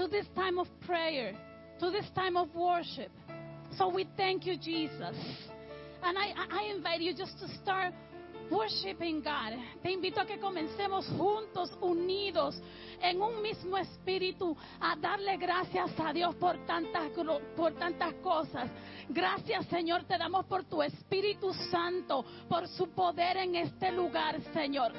to this time of prayer, to this time of worship. So we thank you, Jesus. And I, I invite you just to start worshiping God. Te invito a que comencemos juntos, unidos, en un mismo espíritu, a darle gracias a Dios por tantas, por tantas cosas. Gracias, Señor, te damos por tu Espíritu Santo, por su poder en este lugar, Señor.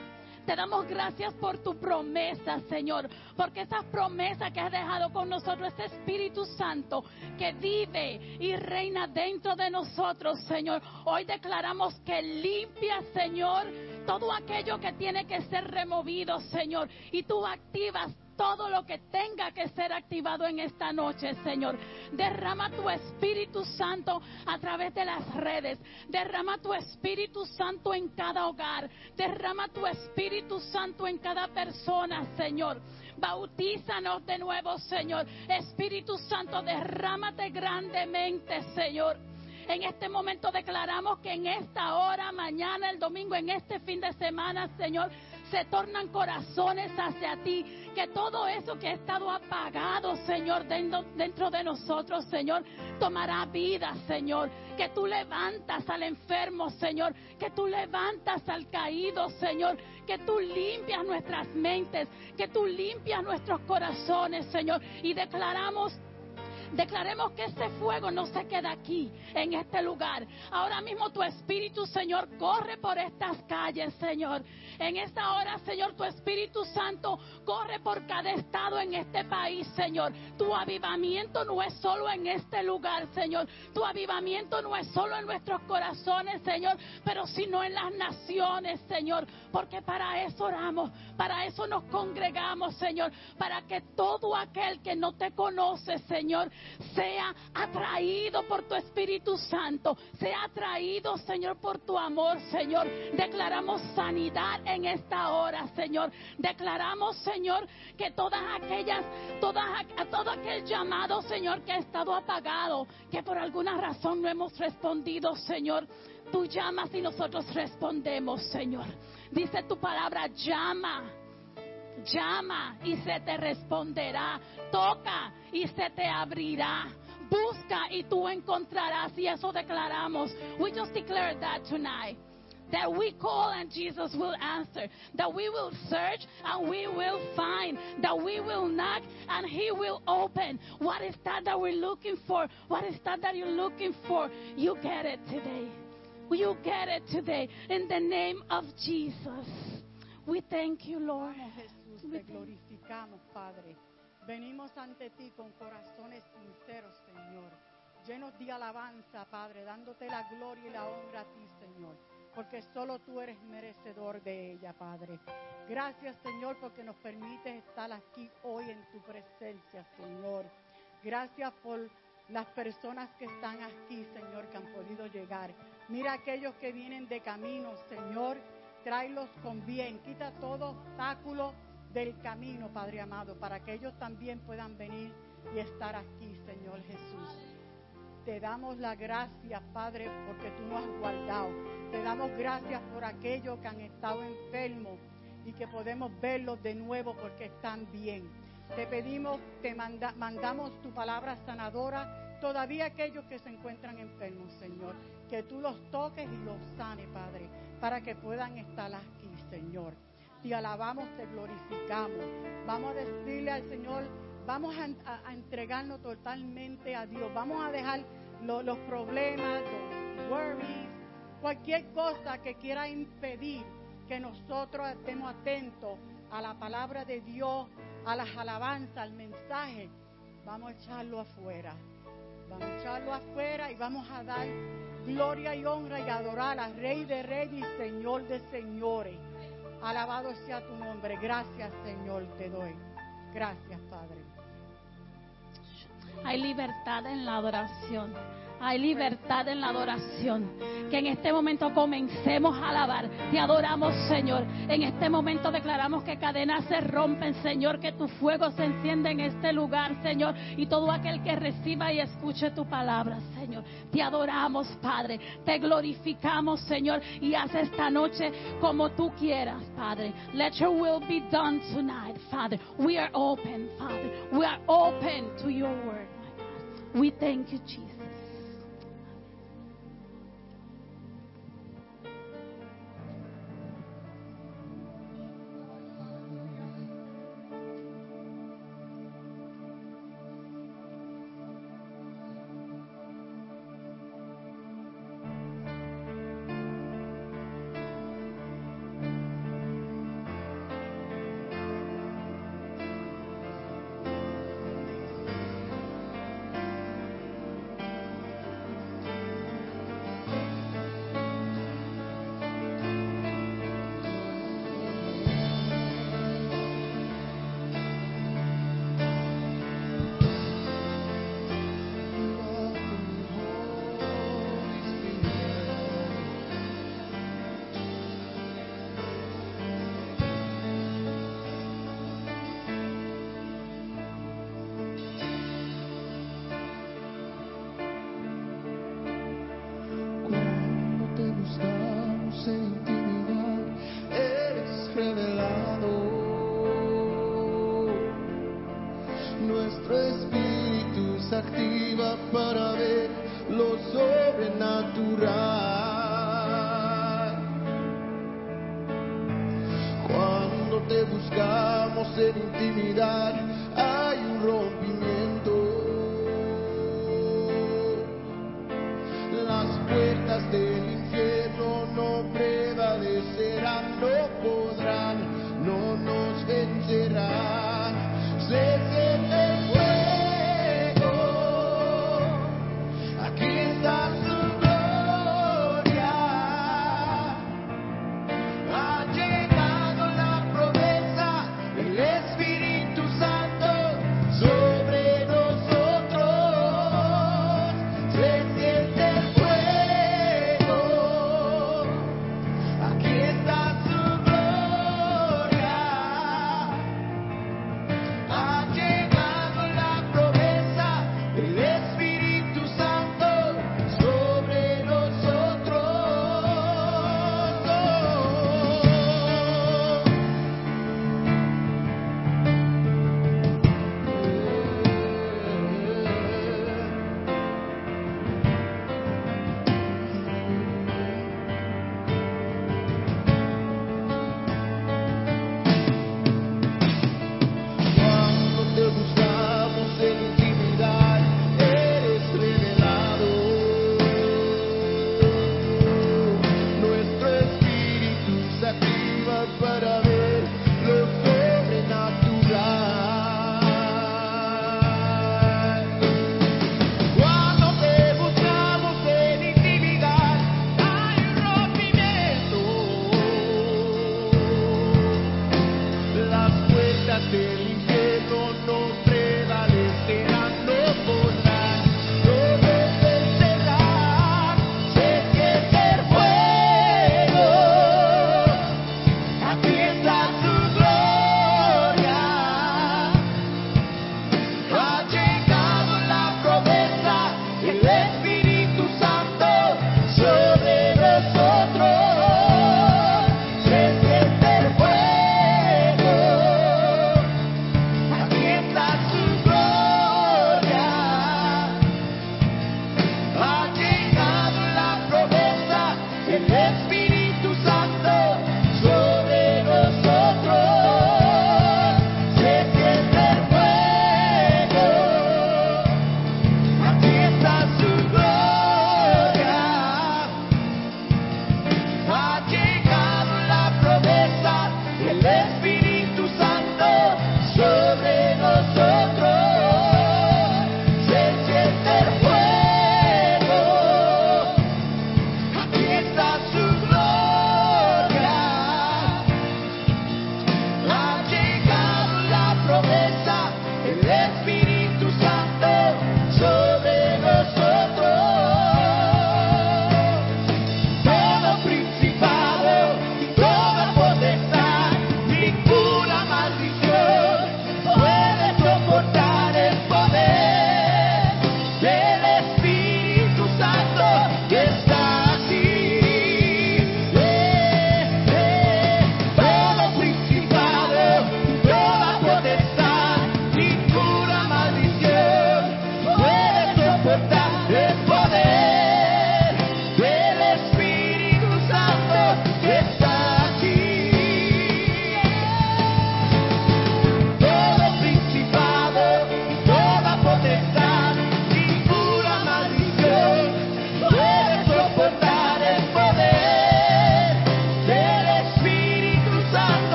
Te damos gracias por tu promesa, Señor, porque esas promesas que has dejado con nosotros, ese Espíritu Santo que vive y reina dentro de nosotros, Señor. Hoy declaramos que limpia, Señor, todo aquello que tiene que ser removido, Señor, y tú activas todo lo que tenga que ser activado en esta noche, Señor. Derrama tu Espíritu Santo a través de las redes. Derrama tu Espíritu Santo en cada hogar. Derrama tu Espíritu Santo en cada persona, Señor. Bautízanos de nuevo, Señor. Espíritu Santo, derrámate grandemente, Señor. En este momento declaramos que en esta hora, mañana, el domingo, en este fin de semana, Señor, se tornan corazones hacia ti. Que todo eso que ha estado apagado, Señor, dentro, de nosotros, Señor, tomará vida, Señor. Que tú levantas al enfermo, Señor. Que tú levantas al caído, Señor. Que tú limpias nuestras mentes. Que tú limpias nuestros corazones, Señor. Y declaramos Declaremos que ese fuego no se queda aquí, en este lugar. Ahora mismo tu Espíritu, Señor, corre por estas calles, Señor. En esta hora, Señor, tu Espíritu Santo corre por cada estado en este país, Señor. Tu avivamiento no es solo en este lugar, Señor. Tu avivamiento no es solo en nuestros corazones, Señor, pero sino en las naciones, Señor. Porque para eso oramos, para eso nos congregamos, Señor. Para que todo aquel que no te conoce, Señor, sea atraído por tu Espíritu Santo, sea atraído, Señor, por tu amor, Señor. Declaramos sanidad en esta hora, Señor. Declaramos, Señor, que todas aquellas, todas, todo aquel llamado, Señor, que ha estado apagado, que por alguna razón no hemos respondido, Señor. Tú llamas y nosotros respondemos, Señor. Dice tu palabra, llama Llama y se te responderá. Toca y se te abrirá. Busca y tú encontrarás. Y eso declaramos. We just declare that tonight. That we call and Jesus will answer. That we will search and we will find. That we will knock and He will open. What is that that we're looking for? What is that that you're looking for? You get it today. You get it today. In the name of Jesus. We thank you, Lord. Te glorificamos, Padre. Venimos ante ti con corazones sinceros, Señor, llenos de alabanza, Padre, dándote la gloria y la honra a ti, Señor, porque solo tú eres merecedor de ella, Padre. Gracias, Señor, porque nos permites estar aquí hoy en tu presencia, Señor. Gracias por las personas que están aquí, Señor, que han podido llegar. Mira aquellos que vienen de camino, Señor, tráelos con bien, quita todo obstáculo del camino, Padre amado, para que ellos también puedan venir y estar aquí, Señor Jesús. Te damos la gracia, Padre, porque tú nos has guardado. Te damos gracias por aquellos que han estado enfermos y que podemos verlos de nuevo porque están bien. Te pedimos, te mandamos tu palabra sanadora, todavía aquellos que se encuentran enfermos, Señor, que tú los toques y los sane, Padre, para que puedan estar aquí, Señor te alabamos, te glorificamos. Vamos a decirle al Señor, vamos a, entregarnos totalmente a Dios. Vamos a dejar los problemas, los worries, cualquier cosa que quiera impedir que nosotros estemos atentos a la palabra de Dios, a las alabanzas, al mensaje. Vamos a echarlo afuera. Vamos a echarlo afuera y vamos a dar gloria y honra y adorar al Rey de Reyes y Señor de Señores. Alabado sea tu nombre. Gracias, Señor, te doy. Gracias, Padre. Hay libertad en la adoración hay libertad en la adoración. Que en este momento comencemos a alabar. Te adoramos, Señor. En este momento declaramos que cadenas se rompen, Señor. Que tu fuego se enciende en este lugar, Señor. Y todo aquel que reciba y escuche tu palabra, Señor. Te adoramos, Padre. Te glorificamos, Señor. Y haz esta noche como tú quieras, Padre. Let your will be done tonight, Father. We are open, Father. We are open to your word, my God. We thank you, Jesus. ser intimidado.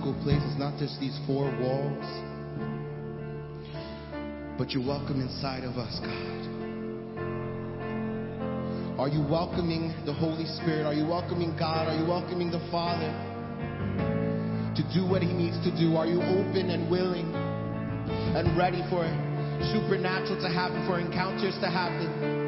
physical not just these four walls. But you're welcome inside of us, God. Are you welcoming the Holy Spirit? Are you welcoming God? Are you welcoming the Father to do what He needs to do? Are you open and willing and ready for supernatural to happen, for encounters to happen?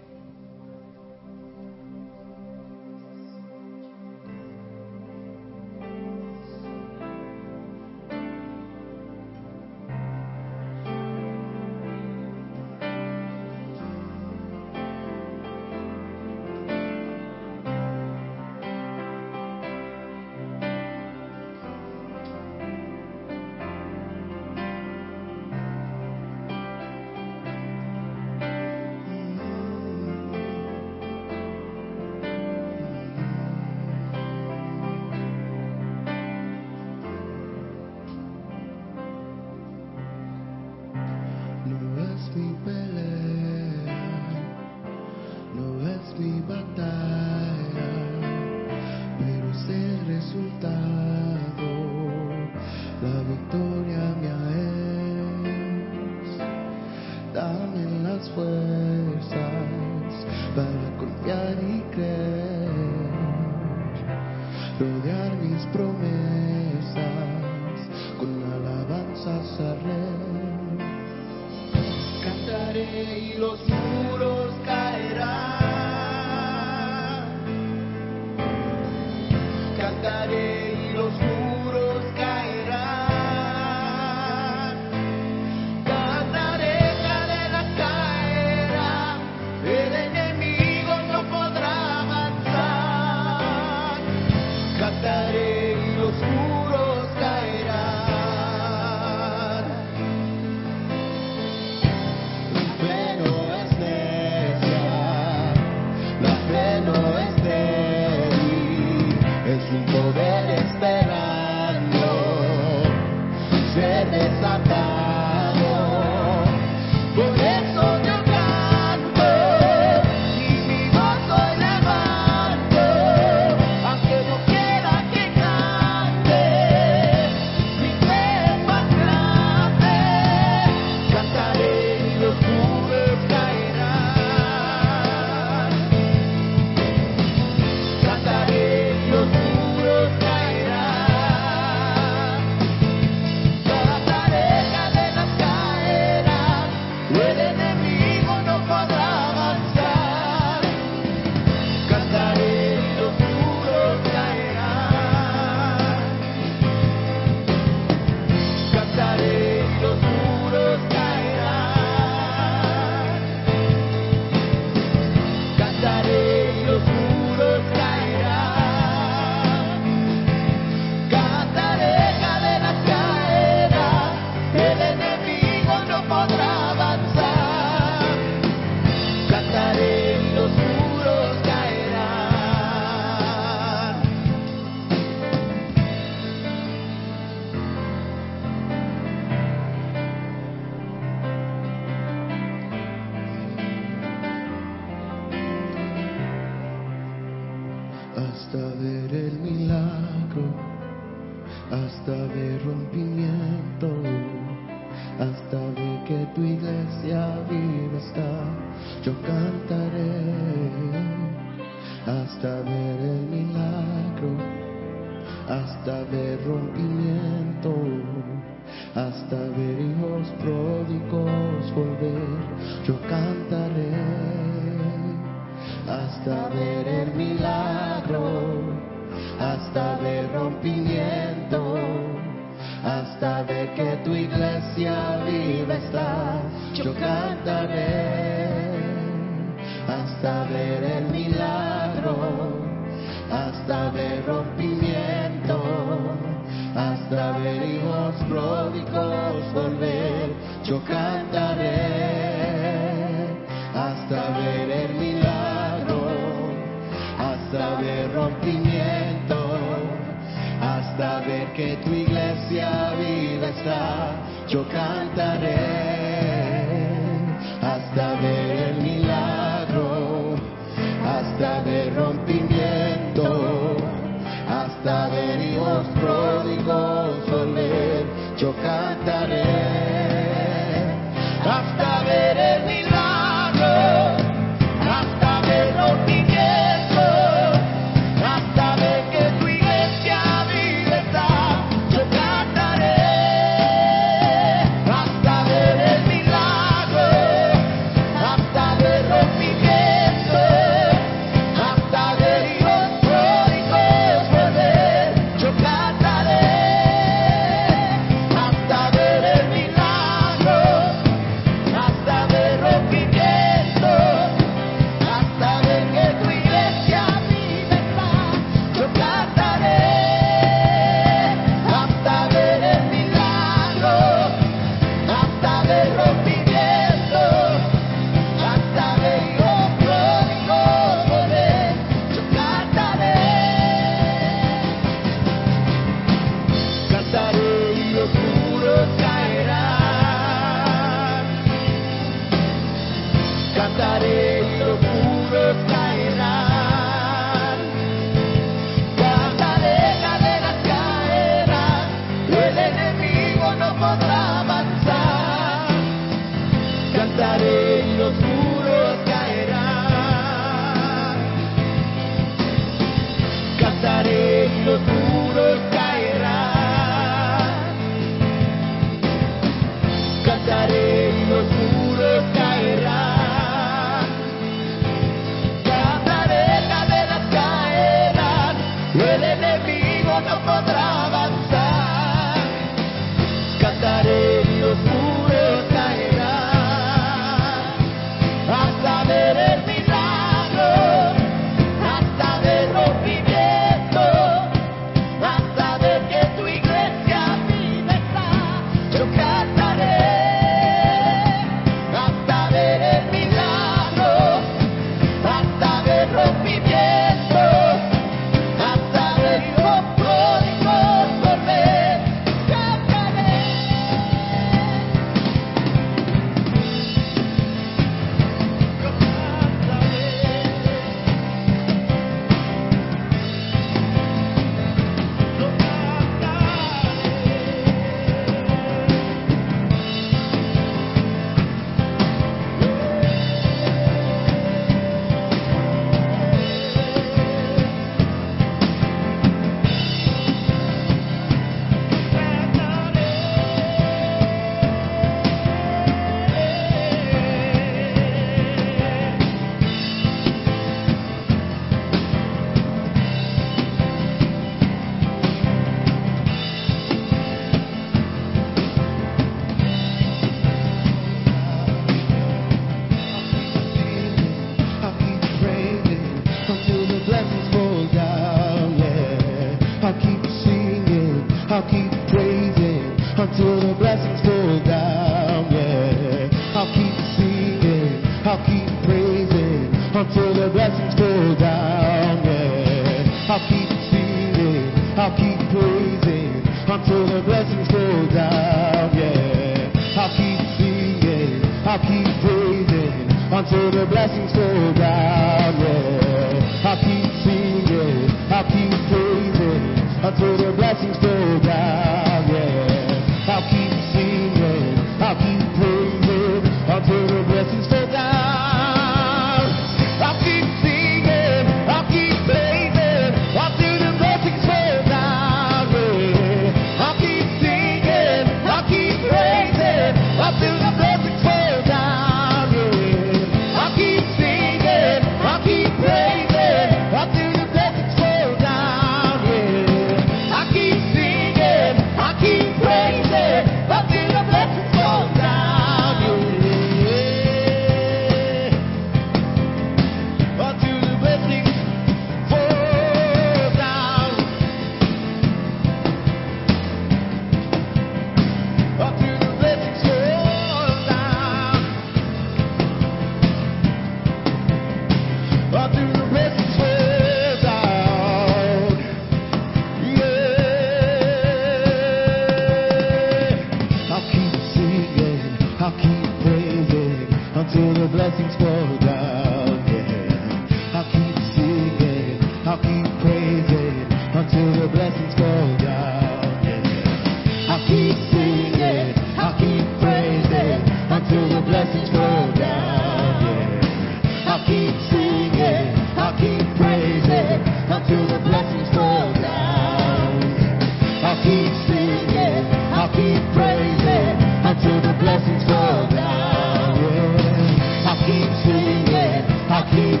Keep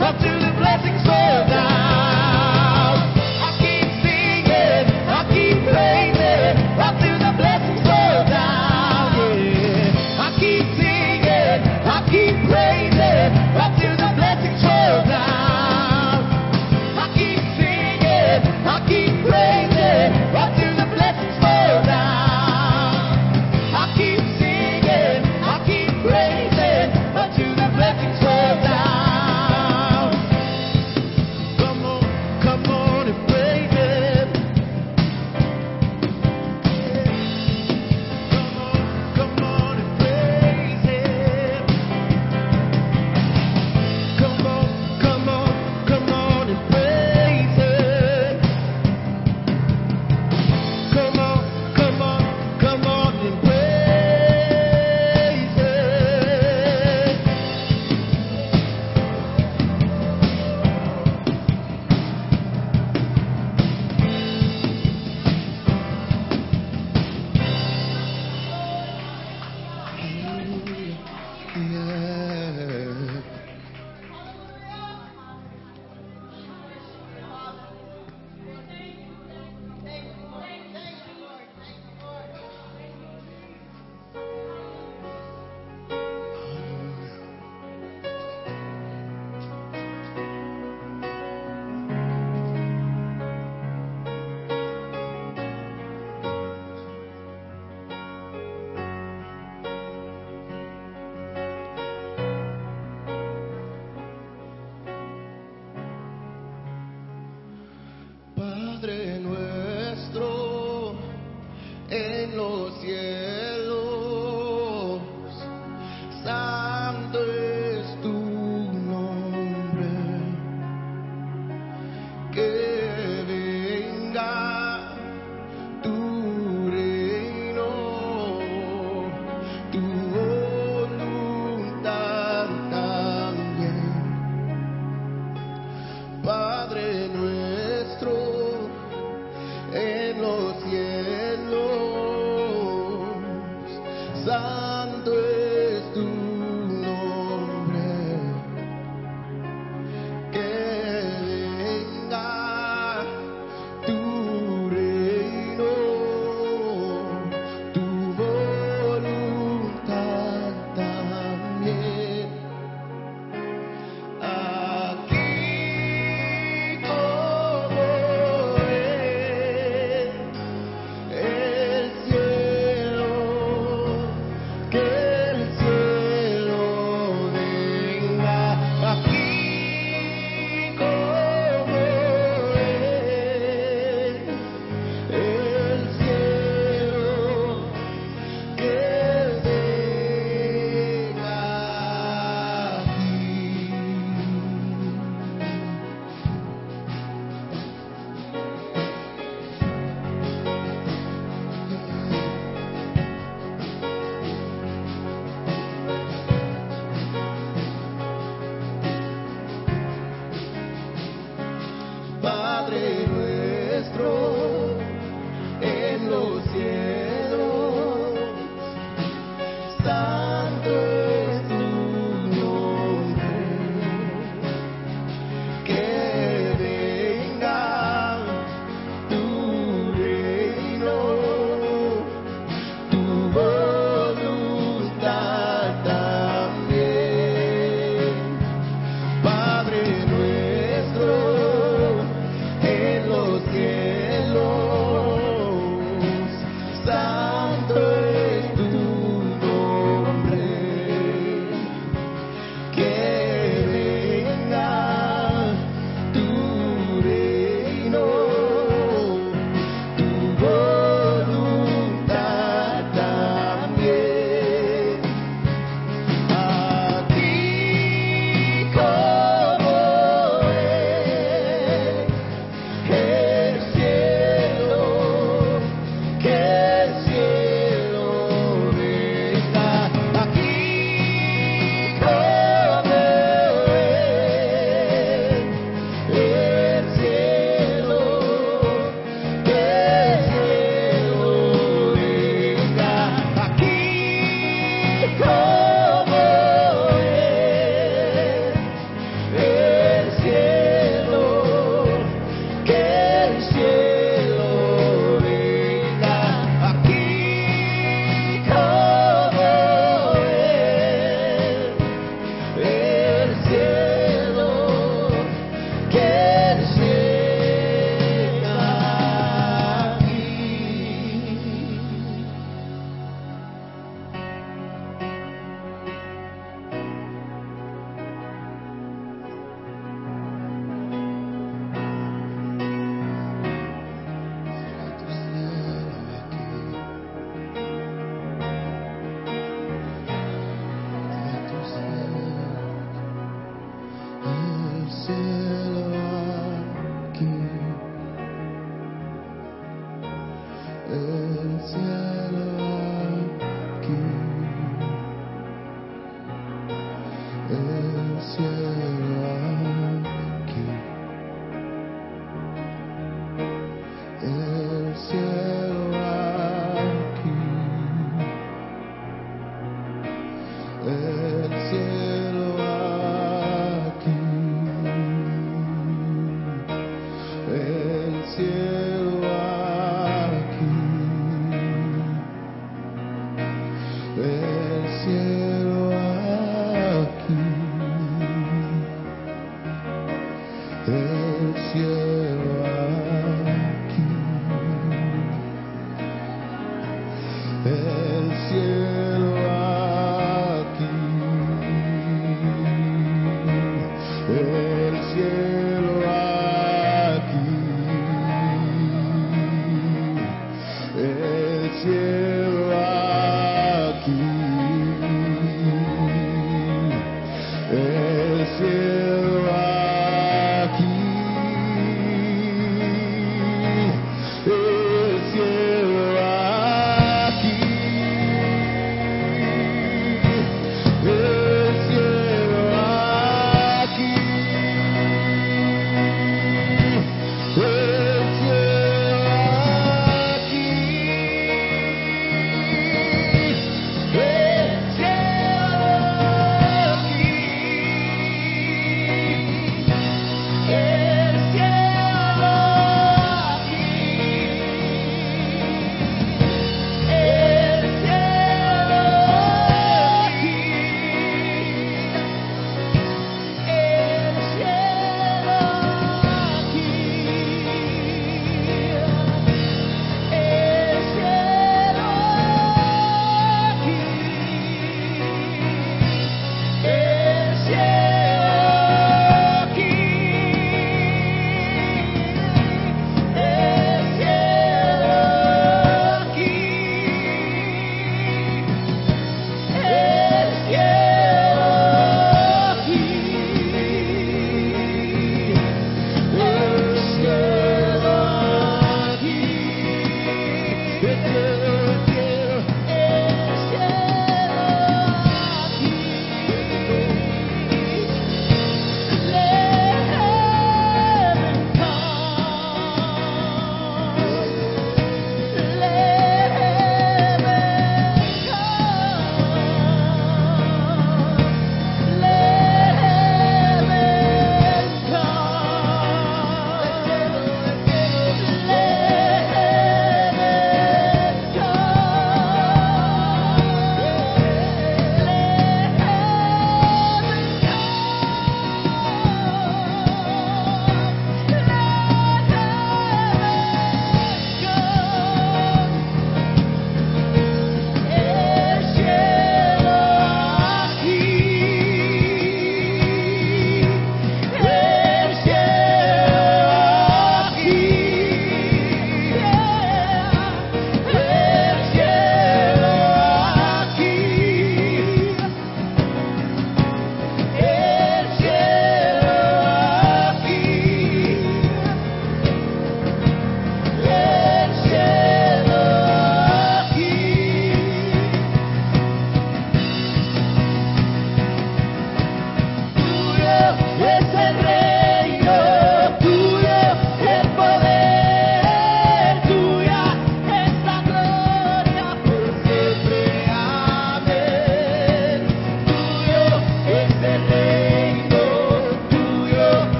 until the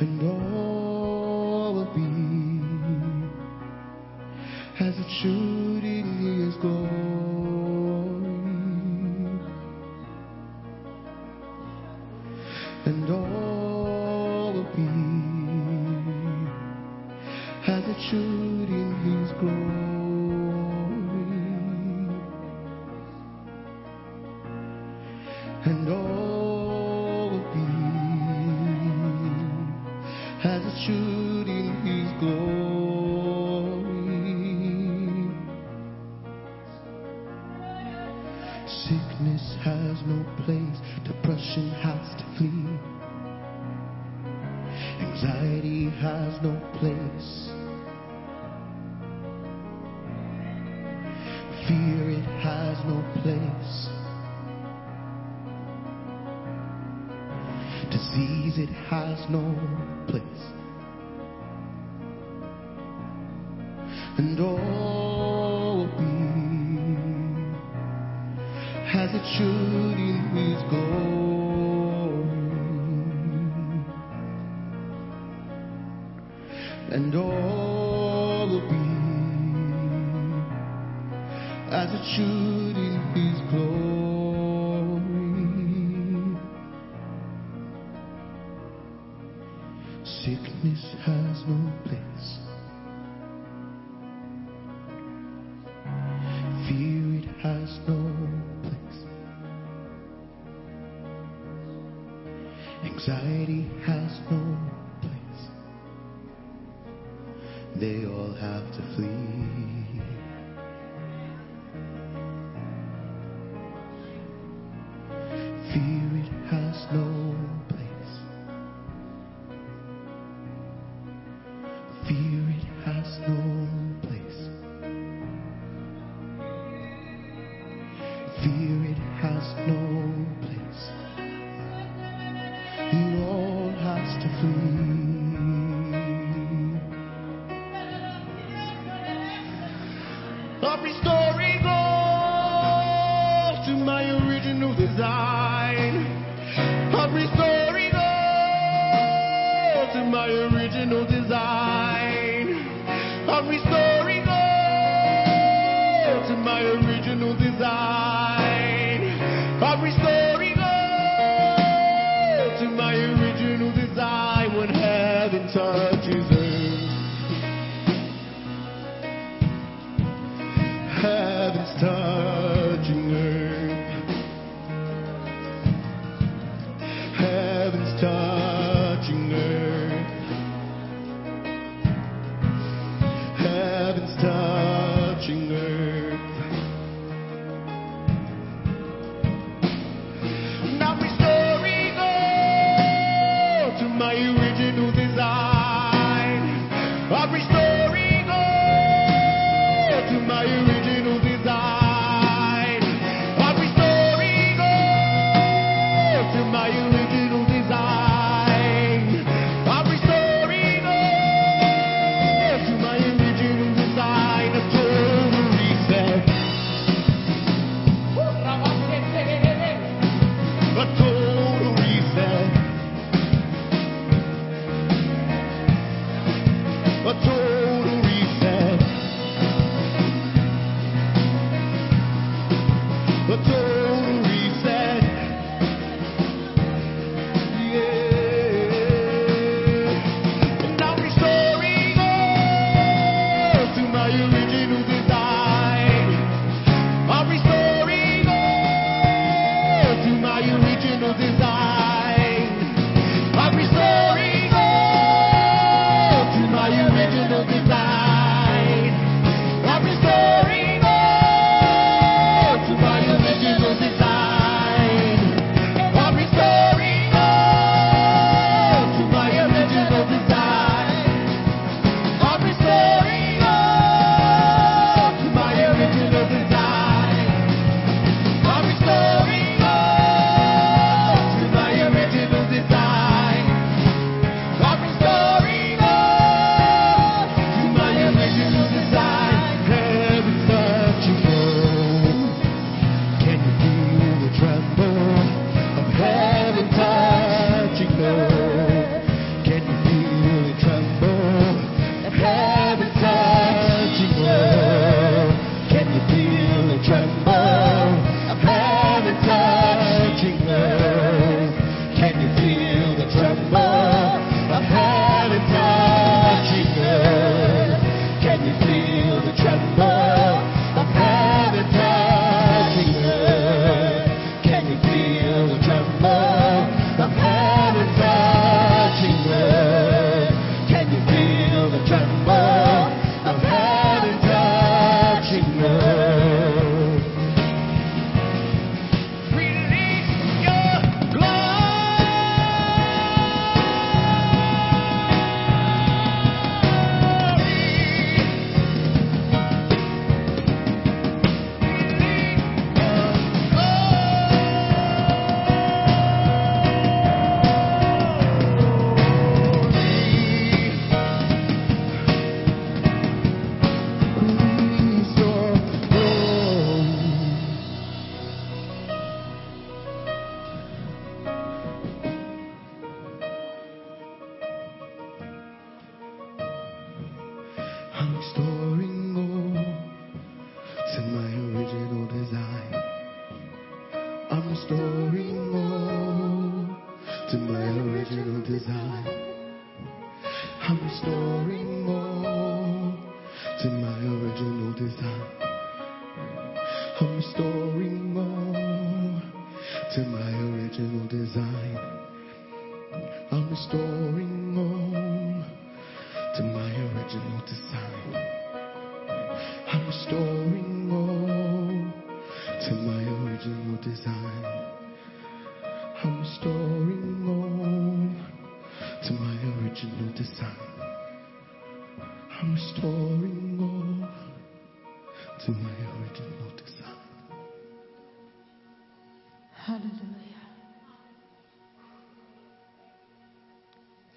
And all will be as it should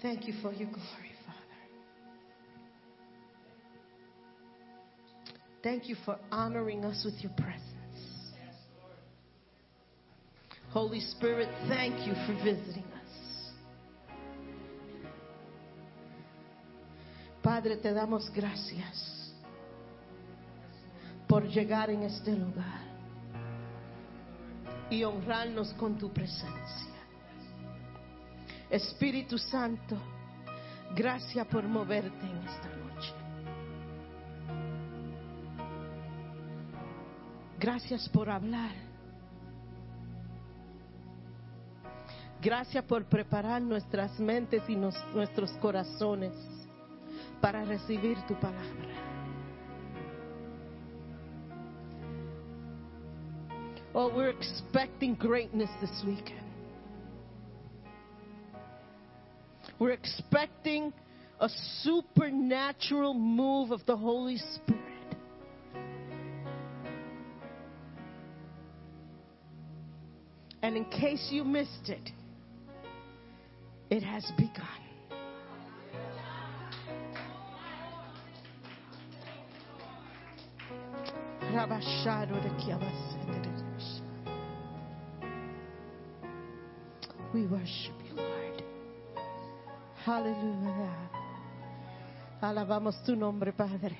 Thank you for your glory, Father. Thank you for honoring us with your presence. Holy Spirit, thank you for visiting us. Padre, te damos gracias por llegar en este lugar y honrarnos con tu presencia. Espíritu Santo, gracias por moverte en esta noche. Gracias por hablar. Gracias por preparar nuestras mentes y nos- nuestros corazones para recibir tu palabra. Oh, we're expecting greatness this weekend. We're expecting a supernatural move of the Holy Spirit. And in case you missed it, it has begun. We worship. Aleluya. Alabamos tu nombre, Padre.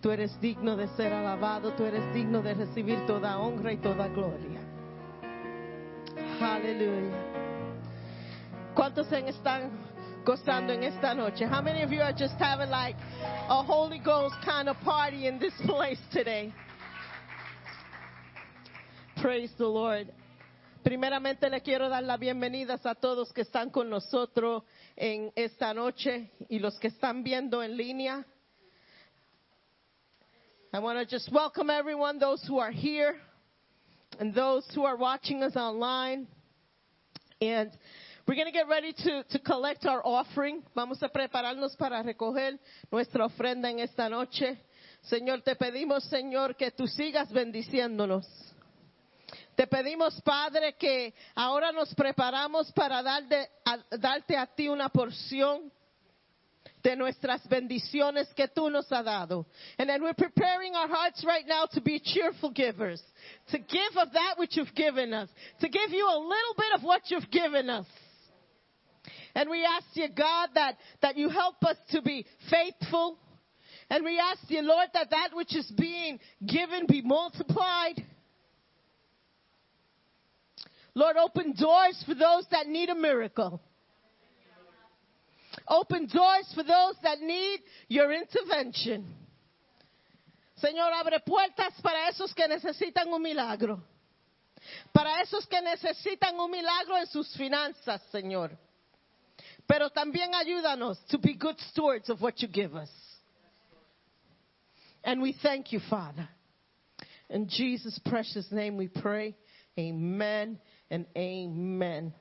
Tú eres digno de ser alabado, tú eres digno de recibir toda honra y toda gloria. Aleluya. ¿Cuántos están gozando en esta noche? How many of you are just having like a Holy Ghost kind of party in this place today? Praise the Lord. Primeramente le quiero dar las bienvenidas a todos que están con nosotros en esta noche y los que están viendo en línea. I want to just welcome everyone, those who are here and those who are watching us online. And we're going to get ready to, to collect our offering. Vamos a prepararnos para recoger nuestra ofrenda en esta noche. Señor, te pedimos, Señor, que tú sigas bendiciéndonos. Te pedimos, Padre, que ahora nos preparamos para darle- a- darte a ti una porción de nuestras bendiciones que tú nos has dado. And then we're preparing our hearts right now to be cheerful givers, to give of that which you've given us, to give you a little bit of what you've given us. And we ask you, God, that, that you help us to be faithful. And we ask you, Lord, that that which is being given be multiplied. Lord, open doors for those that need a miracle. Open doors for those that need your intervention. Señor, abre puertas para esos que necesitan un milagro. Para esos que necesitan un milagro en sus finanzas, Señor. Pero también ayúdanos to be good stewards of what you give us. And we thank you, Father. In Jesus' precious name we pray. Amen and amen.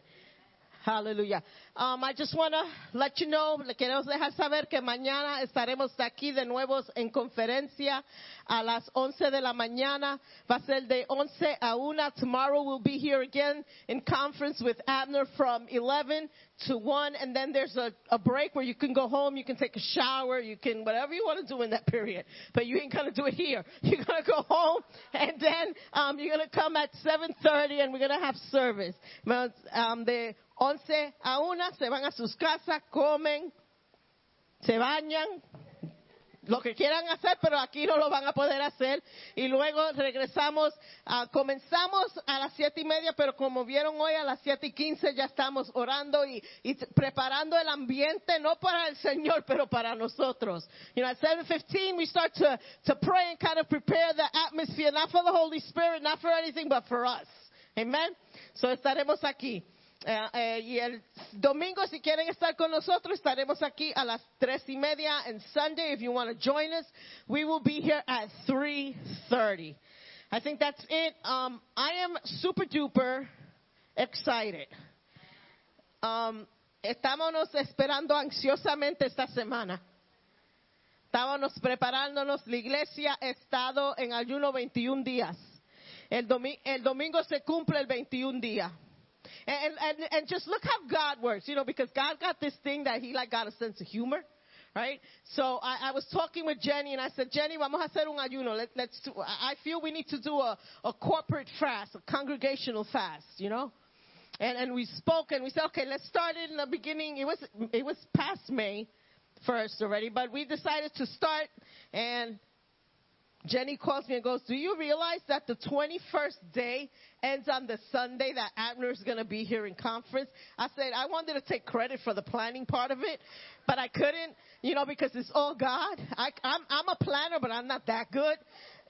Hallelujah. Um, I just want to let you know, le queremos dejar saber que mañana estaremos aquí de nuevo en conferencia a las 11 de la mañana. Va a ser de 11 a 1. Tomorrow we'll be here again in conference with Abner from 11 to 1. And then there's a, a break where you can go home, you can take a shower, you can, whatever you want to do in that period. But you ain't going to do it here. You're going to go home and then um, you're going to come at 7.30 and we're going to have service. Um, de 11 a 1 se van a sus casas, comen, se bañan, lo que quieran hacer, pero aquí no lo van a poder hacer. Y luego regresamos, comenzamos a las siete y media, pero como vieron hoy a las siete y quince ya estamos orando y, preparando el ambiente, no para el Señor, pero para nosotros. You know, at 7.15 we start to, to pray and kind of prepare the atmosphere, not for the Holy Spirit, not for anything, but for us. Amen. So estaremos aquí. Eh, eh, y el domingo, si quieren estar con nosotros, estaremos aquí a las tres y media. And Sunday, if you want to join us, we will be here at 3.30. I think that's it. Um, I am super duper excited. Um, estábamos esperando ansiosamente esta semana. Estábamos preparándonos. La iglesia ha estado en ayuno 21 días. El, domi- el domingo se cumple el 21 día. And, and, and just look how God works, you know, because God got this thing that He like got a sense of humor, right? So I, I was talking with Jenny and I said, Jenny, vamos a hacer un ayuno. Let, let's do, I feel we need to do a, a corporate fast, a congregational fast, you know? And, and we spoke and we said, okay, let's start it in the beginning. It was, it was past May first already, but we decided to start and Jenny calls me and goes, Do you realize that the 21st day ends on the Sunday that Abner is going to be here in conference? I said, I wanted to take credit for the planning part of it, but I couldn't, you know, because it's all God. I, I'm, I'm a planner, but I'm not that good.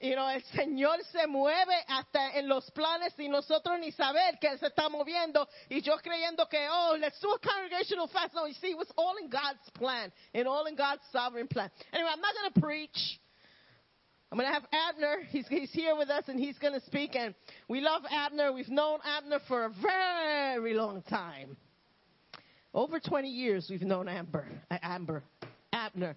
You know, el Señor se mueve hasta en los planes y nosotros ni saber que Él se está moviendo y yo creyendo que, oh, let's do a congregational fast. No, you see, it was all in God's plan and all in God's sovereign plan. Anyway, I'm not going to preach. I'm going to have Abner. He's, he's here with us and he's going to speak. And we love Abner. We've known Abner for a very long time. Over 20 years we've known Amber, uh, Amber, Abner.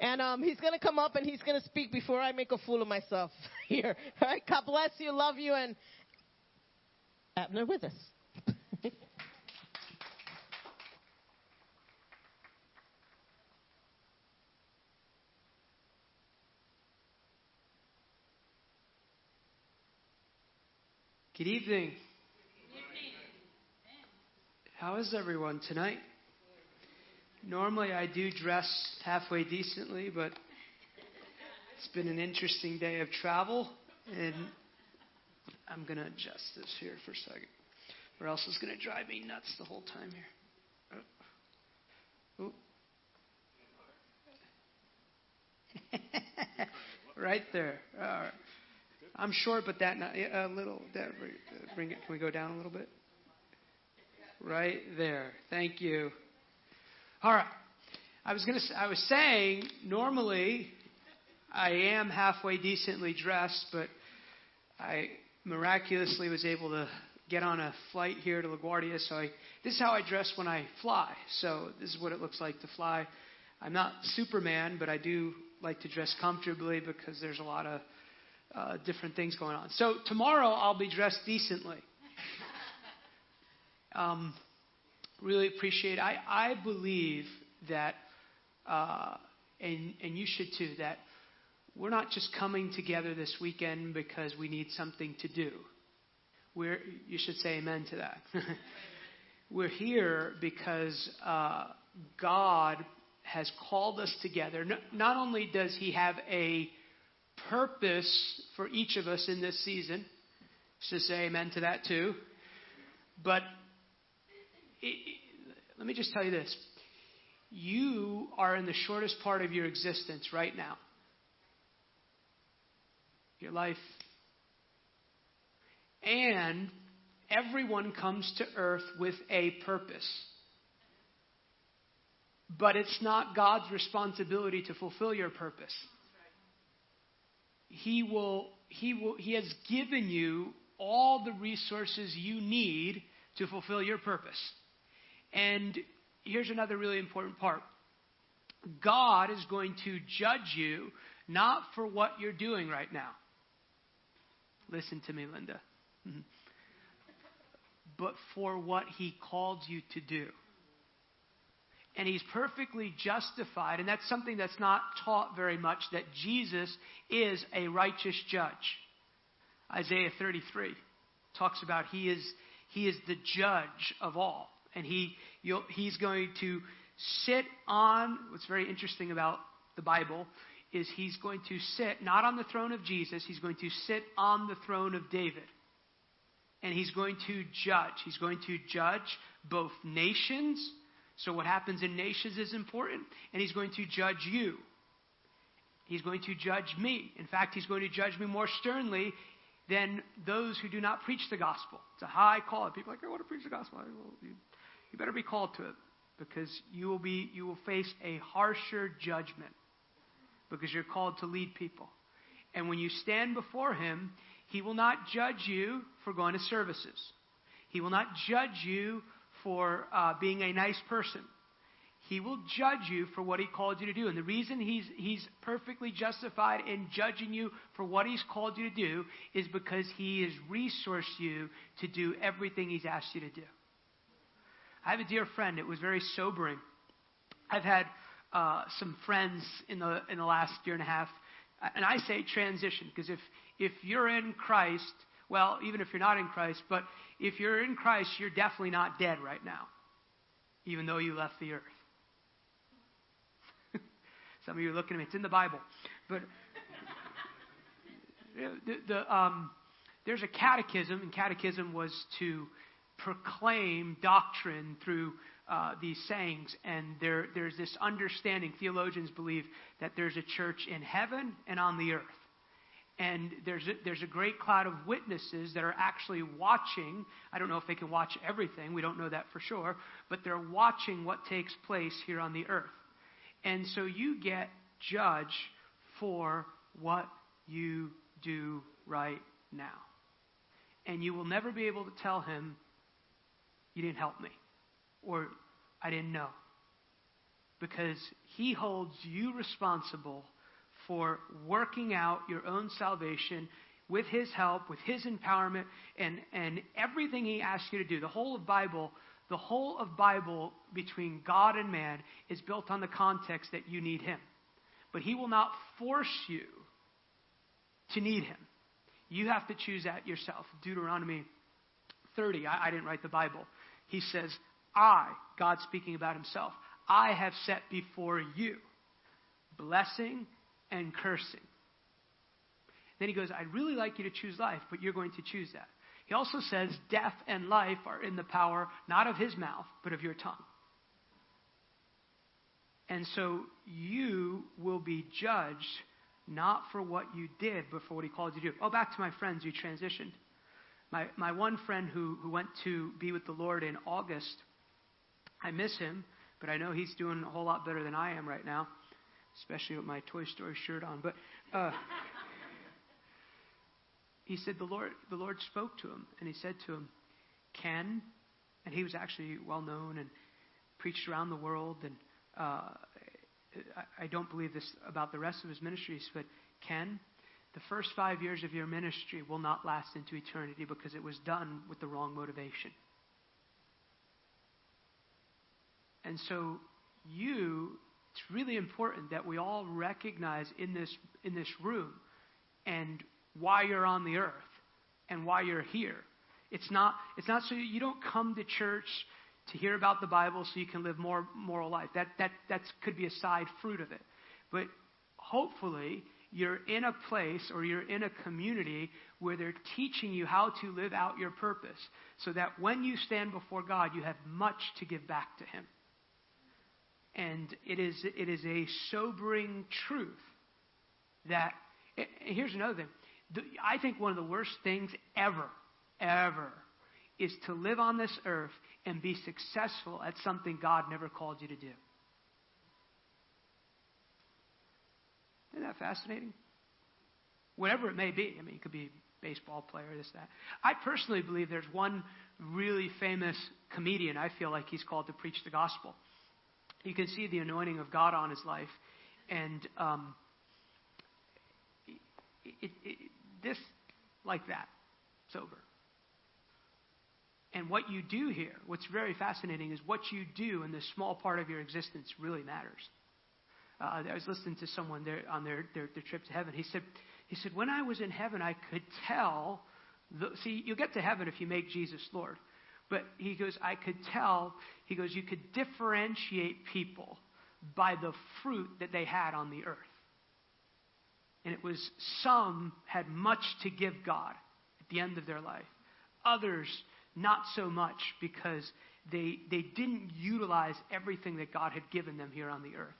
And um, he's going to come up and he's going to speak before I make a fool of myself here. All right, God bless you, love you, and Abner with us. Good evening. How is everyone tonight? Normally I do dress halfway decently, but it's been an interesting day of travel, and I'm going to adjust this here for a second, or else it's going to drive me nuts the whole time here. Oh. Right there. All right. I'm short, but that not, a little. That, bring it. Can we go down a little bit? Right there. Thank you. All right. I was gonna. I was saying normally I am halfway decently dressed, but I miraculously was able to get on a flight here to LaGuardia. So I, this is how I dress when I fly. So this is what it looks like to fly. I'm not Superman, but I do like to dress comfortably because there's a lot of uh, different things going on. So tomorrow I'll be dressed decently. Um, really appreciate. I I believe that, uh, and and you should too. That we're not just coming together this weekend because we need something to do. We're you should say amen to that. we're here because uh, God has called us together. No, not only does He have a purpose for each of us in this season. To say amen to that too. But it, let me just tell you this. You are in the shortest part of your existence right now. Your life. And everyone comes to earth with a purpose. But it's not God's responsibility to fulfill your purpose. He will, he will, he has given you all the resources you need to fulfill your purpose. And here's another really important part. God is going to judge you not for what you're doing right now. Listen to me, Linda. But for what he called you to do. And he's perfectly justified, and that's something that's not taught very much, that Jesus is a righteous judge. Isaiah 33 talks about he is, he is the judge of all. And he, he's going to sit on, what's very interesting about the Bible is he's going to sit not on the throne of Jesus, he's going to sit on the throne of David. And he's going to judge. He's going to judge both nations. So, what happens in nations is important. And he's going to judge you. He's going to judge me. In fact, he's going to judge me more sternly than those who do not preach the gospel. It's a high call. People are like, I want to preach the gospel. Well, you, you better be called to it because you will, be, you will face a harsher judgment because you're called to lead people. And when you stand before him, he will not judge you for going to services. He will not judge you for uh, being a nice person. He will judge you for what he called you to do. And the reason he's, he's perfectly justified in judging you for what he's called you to do is because he has resourced you to do everything he's asked you to do. I have a dear friend. It was very sobering. I've had uh, some friends in the, in the last year and a half, and I say transition because if, if you're in Christ, well, even if you're not in Christ, but if you're in Christ, you're definitely not dead right now, even though you left the earth. Some of you are looking at me. It's in the Bible. But the, the, um, there's a catechism, and catechism was to proclaim doctrine through uh, these sayings. And there, there's this understanding. Theologians believe that there's a church in heaven and on the earth. And there's a, there's a great cloud of witnesses that are actually watching. I don't know if they can watch everything. We don't know that for sure. But they're watching what takes place here on the earth. And so you get judged for what you do right now. And you will never be able to tell him, you didn't help me, or I didn't know. Because he holds you responsible for working out your own salvation with his help, with his empowerment, and, and everything he asks you to do. The whole of Bible the whole of Bible between God and man is built on the context that you need him. But he will not force you to need him. You have to choose that yourself. Deuteronomy 30, I, I didn't write the Bible. He says, I, God speaking about himself, I have set before you blessing and cursing. Then he goes, I'd really like you to choose life, but you're going to choose that. He also says death and life are in the power not of his mouth, but of your tongue. And so you will be judged not for what you did, but for what he called you to do. Oh, back to my friends who transitioned. My, my one friend who, who went to be with the Lord in August, I miss him, but I know he's doing a whole lot better than I am right now, especially with my Toy Story shirt on. But uh, he said the Lord, the Lord spoke to him, and he said to him, Ken, and he was actually well known and preached around the world, and uh, I, I don't believe this about the rest of his ministries, but Ken, the first five years of your ministry will not last into eternity because it was done with the wrong motivation. And so, you, it's really important that we all recognize in this, in this room and why you're on the earth and why you're here. It's not, it's not so you don't come to church to hear about the Bible so you can live more moral life. That, that that could be a side fruit of it. But hopefully, you're in a place or you're in a community where they're teaching you how to live out your purpose so that when you stand before God, you have much to give back to Him. And it is, it is a sobering truth that, here's another thing I think one of the worst things ever, ever, is to live on this earth and be successful at something God never called you to do. Isn't that fascinating? Whatever it may be. I mean, it could be baseball player, this, that. I personally believe there's one really famous comedian. I feel like he's called to preach the gospel. You can see the anointing of God on his life. And um, it, it, this like that, sober. And what you do here, what's very fascinating, is what you do in this small part of your existence really matters. Uh, I was listening to someone there on their, their, their trip to heaven. He said, he said, when I was in heaven, I could tell. The, see, you'll get to heaven if you make Jesus Lord. But he goes, I could tell. He goes, you could differentiate people by the fruit that they had on the earth. And it was some had much to give God at the end of their life. Others, not so much because they, they didn't utilize everything that God had given them here on the earth.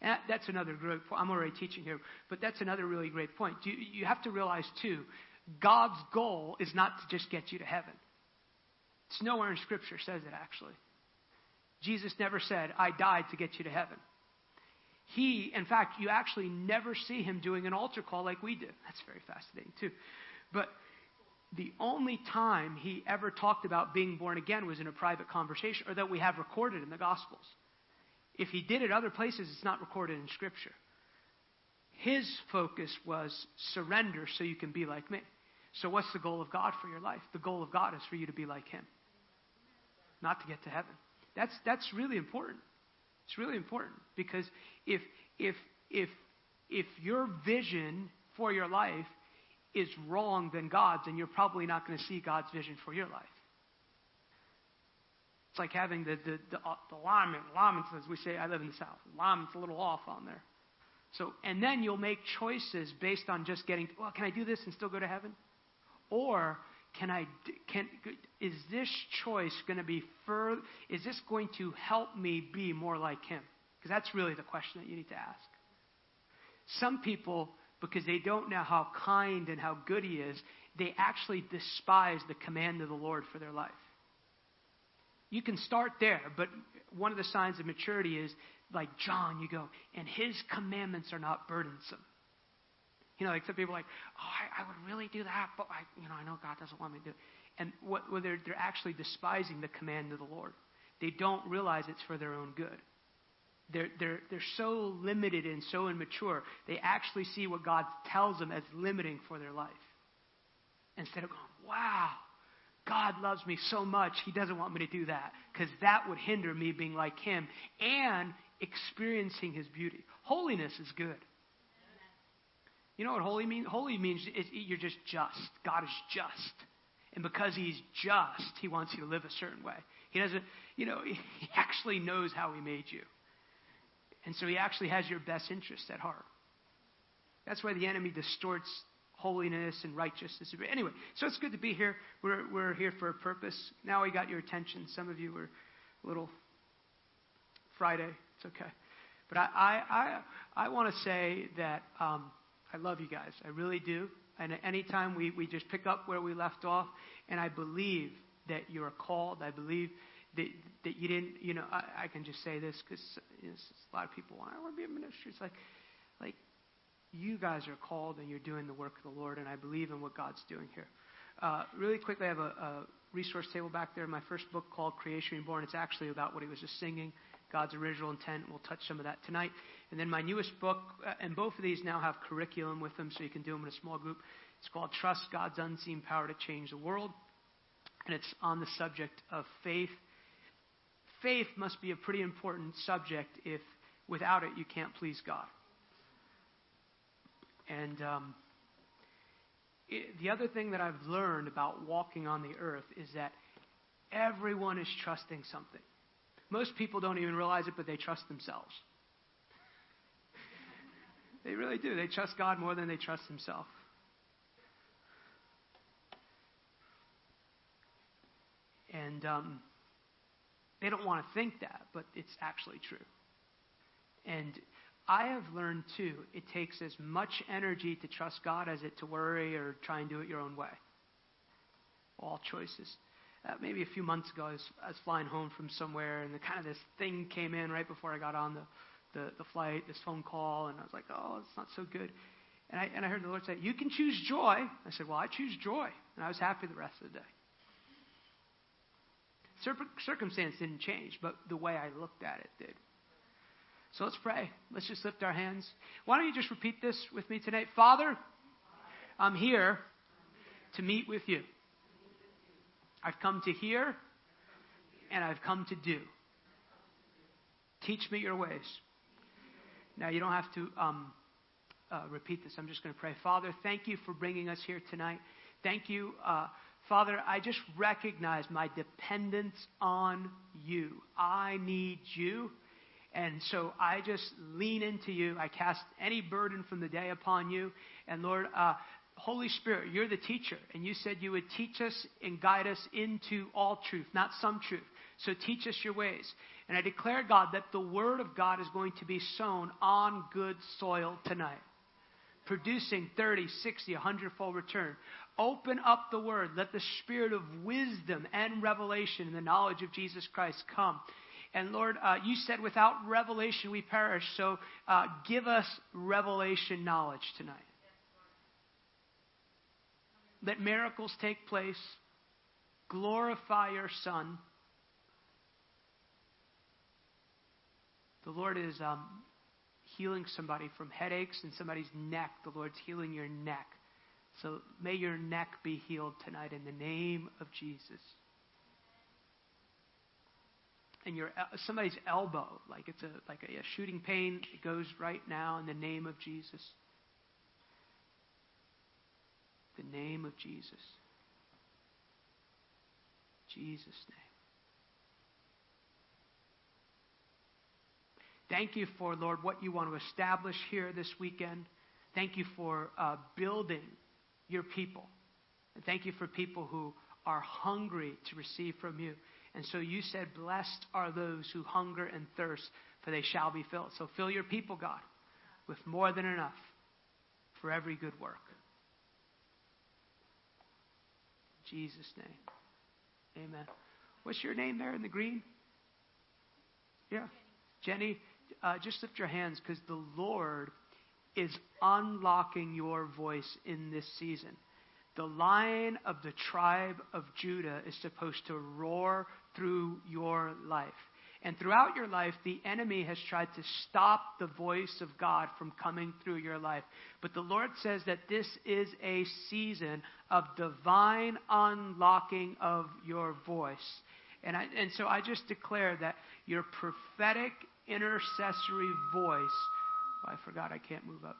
And that's another great point. I'm already teaching here, but that's another really great point. You, you have to realize, too, God's goal is not to just get you to heaven. It's nowhere in Scripture says it, actually. Jesus never said, I died to get you to heaven. He, in fact, you actually never see him doing an altar call like we do. That's very fascinating, too. But the only time he ever talked about being born again was in a private conversation, or that we have recorded in the Gospels. If he did it other places, it's not recorded in Scripture. His focus was surrender so you can be like me. So, what's the goal of God for your life? The goal of God is for you to be like Him, not to get to heaven. That's, that's really important. It's really important because if, if, if, if your vision for your life is wrong than God's, then you're probably not going to see God's vision for your life. It's like having the, the, the, uh, the alignment. Alignment, as we say, I live in the South. Alignment's a little off on there. So, and then you'll make choices based on just getting, well, can I do this and still go to heaven? Or can I, can, is this choice going to be further, is this going to help me be more like Him? Because that's really the question that you need to ask. Some people, because they don't know how kind and how good He is, they actually despise the command of the Lord for their life. You can start there, but one of the signs of maturity is like John, you go, and his commandments are not burdensome. You know, like some people are like, oh, I, I would really do that, but I, you know, I know God doesn't want me to do it. And what, what they're, they're actually despising the command of the Lord. They don't realize it's for their own good. They're, they're, they're so limited and so immature, they actually see what God tells them as limiting for their life. Instead of going, wow, God loves me so much, He doesn't want me to do that because that would hinder me being like Him and experiencing His beauty. Holiness is good. You know what holy means? Holy means you're just just. God is just. And because He's just, He wants you to live a certain way. He doesn't, you know, He actually knows how He made you. And so He actually has your best interests at heart. That's why the enemy distorts holiness and righteousness. Anyway, so it's good to be here. We're, we're here for a purpose. Now we got your attention. Some of you were a little Friday. It's okay. But I, I, I, I want to say that um, I love you guys. I really do. And anytime we, we just pick up where we left off, and I believe that you're called. I believe that, that you didn't, you know, I, I can just say this because you know, a lot of people I want to be a minister. It's like, like you guys are called and you're doing the work of the Lord, and I believe in what God's doing here. Uh, really quickly, I have a, a resource table back there. My first book called Creation Reborn. It's actually about what he was just singing, God's original intent. We'll touch some of that tonight. And then my newest book, uh, and both of these now have curriculum with them, so you can do them in a small group. It's called Trust God's Unseen Power to Change the World, and it's on the subject of faith. Faith must be a pretty important subject if without it you can't please God. And um, it, the other thing that I've learned about walking on the earth is that everyone is trusting something. Most people don't even realize it, but they trust themselves. They really do. They trust God more than they trust Himself. And um, they don't want to think that, but it's actually true. And I have learned too, it takes as much energy to trust God as it to worry or try and do it your own way. All choices. Uh, maybe a few months ago, I was, I was, flying home from somewhere, and the, kind of this thing came in right before I got on the, the, the flight, this phone call, and I was like, oh, it's not so good. And I, and I heard the Lord say, You can choose joy. I said, Well, I choose joy. And I was happy the rest of the day. Circumstance didn't change, but the way I looked at it did. So let's pray. Let's just lift our hands. Why don't you just repeat this with me tonight? Father, I'm here to meet with you. I've come to hear and I've come to do. Teach me your ways. Now, you don't have to um, uh, repeat this. I'm just going to pray. Father, thank you for bringing us here tonight. Thank you. Uh, Father, I just recognize my dependence on you. I need you. And so I just lean into you. I cast any burden from the day upon you. And Lord, uh, Holy Spirit, you're the teacher. And you said you would teach us and guide us into all truth, not some truth. So teach us your ways. And I declare, God, that the word of God is going to be sown on good soil tonight, producing 30, 60, 100 fold return. Open up the word. Let the spirit of wisdom and revelation and the knowledge of Jesus Christ come. And Lord, uh, you said without revelation we perish. So uh, give us revelation knowledge tonight. Let miracles take place. Glorify your Son. The Lord is um, healing somebody from headaches and somebody's neck. The Lord's healing your neck. So may your neck be healed tonight in the name of Jesus. And your somebody's elbow, like it's a like a, a shooting pain, it goes right now in the name of Jesus. The name of Jesus. Jesus' name. Thank you for, Lord, what you want to establish here this weekend. Thank you for uh, building your people. And thank you for people who are hungry to receive from you. And so you said, Blessed are those who hunger and thirst, for they shall be filled. So fill your people, God, with more than enough for every good work. In Jesus' name. Amen. What's your name there in the green? Yeah. Jenny, uh, just lift your hands because the Lord is unlocking your voice in this season. The lion of the tribe of Judah is supposed to roar through your life. And throughout your life, the enemy has tried to stop the voice of God from coming through your life. But the Lord says that this is a season of divine unlocking of your voice. And, I, and so I just declare that your prophetic intercessory voice. Oh, I forgot I can't move up.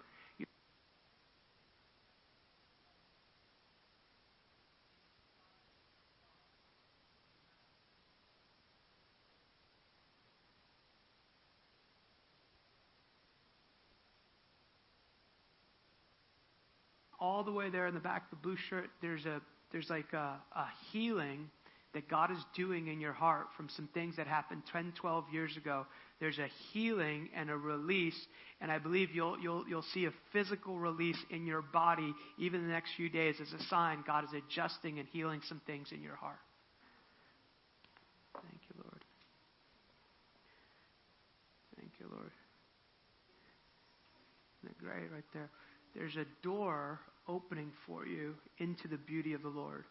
all the way there in the back of the blue shirt, there's a there's like a, a healing that God is doing in your heart from some things that happened 10, 12 years ago. There's a healing and a release, and I believe you'll, you'll, you'll see a physical release in your body even the next few days as a sign God is adjusting and healing some things in your heart. Thank you, Lord. Thank you, Lord. Isn't great right there? There's a door opening for you into the beauty of the Lord.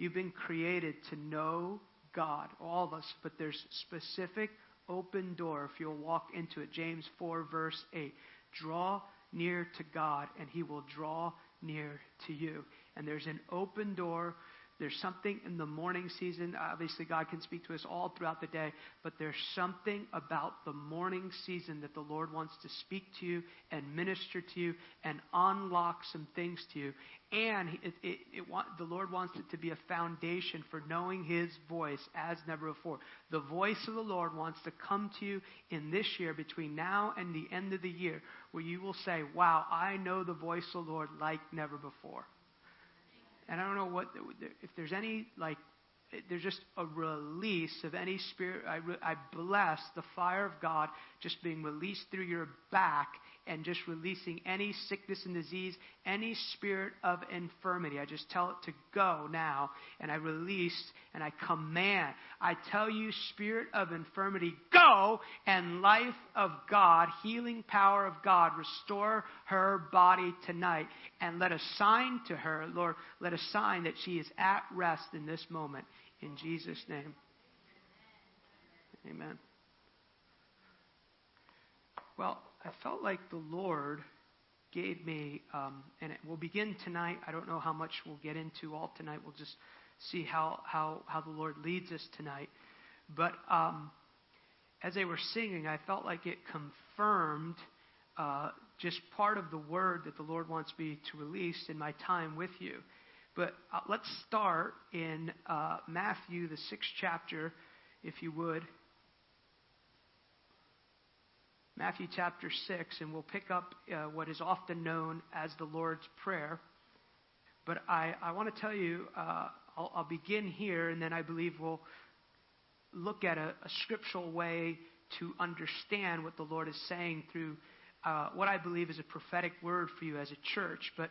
You've been created to know God, all of us, but there's specific open door if you'll walk into it. James 4, verse 8. Draw near to God, and he will draw near to you. And there's an open door there's something in the morning season. Obviously, God can speak to us all throughout the day, but there's something about the morning season that the Lord wants to speak to you and minister to you and unlock some things to you. And it, it, it want, the Lord wants it to be a foundation for knowing His voice as never before. The voice of the Lord wants to come to you in this year, between now and the end of the year, where you will say, Wow, I know the voice of the Lord like never before. And I don't know what, if there's any, like, there's just a release of any spirit. I, I bless the fire of God just being released through your back and just releasing any sickness and disease, any spirit of infirmity. I just tell it to go now, and I release and I command. I tell you, spirit of infirmity, go, and life of God, healing power of God, restore her body tonight, and let a sign to her, Lord, let a sign that she is at rest in this moment. In Jesus' name. Amen. Well, I felt like the Lord gave me, um, and it will begin tonight. I don't know how much we'll get into all tonight. We'll just see how, how, how the Lord leads us tonight. But um, as they were singing, I felt like it confirmed uh, just part of the word that the Lord wants me to release in my time with you. But uh, let's start in uh, Matthew, the sixth chapter, if you would. Matthew chapter 6, and we'll pick up uh, what is often known as the Lord's Prayer. But I, I want to tell you, uh, I'll, I'll begin here, and then I believe we'll look at a, a scriptural way to understand what the Lord is saying through uh, what I believe is a prophetic word for you as a church. But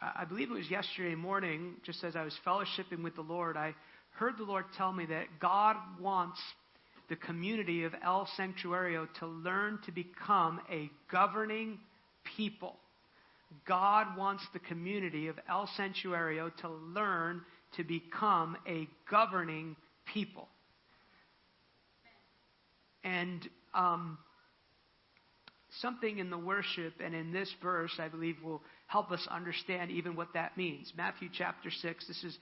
uh, I believe it was yesterday morning, just as I was fellowshipping with the Lord, I heard the Lord tell me that God wants the community of El Santuario to learn to become a governing people. God wants the community of El Santuario to learn to become a governing people. And um, something in the worship and in this verse, I believe, will help us understand even what that means. Matthew chapter 6, this is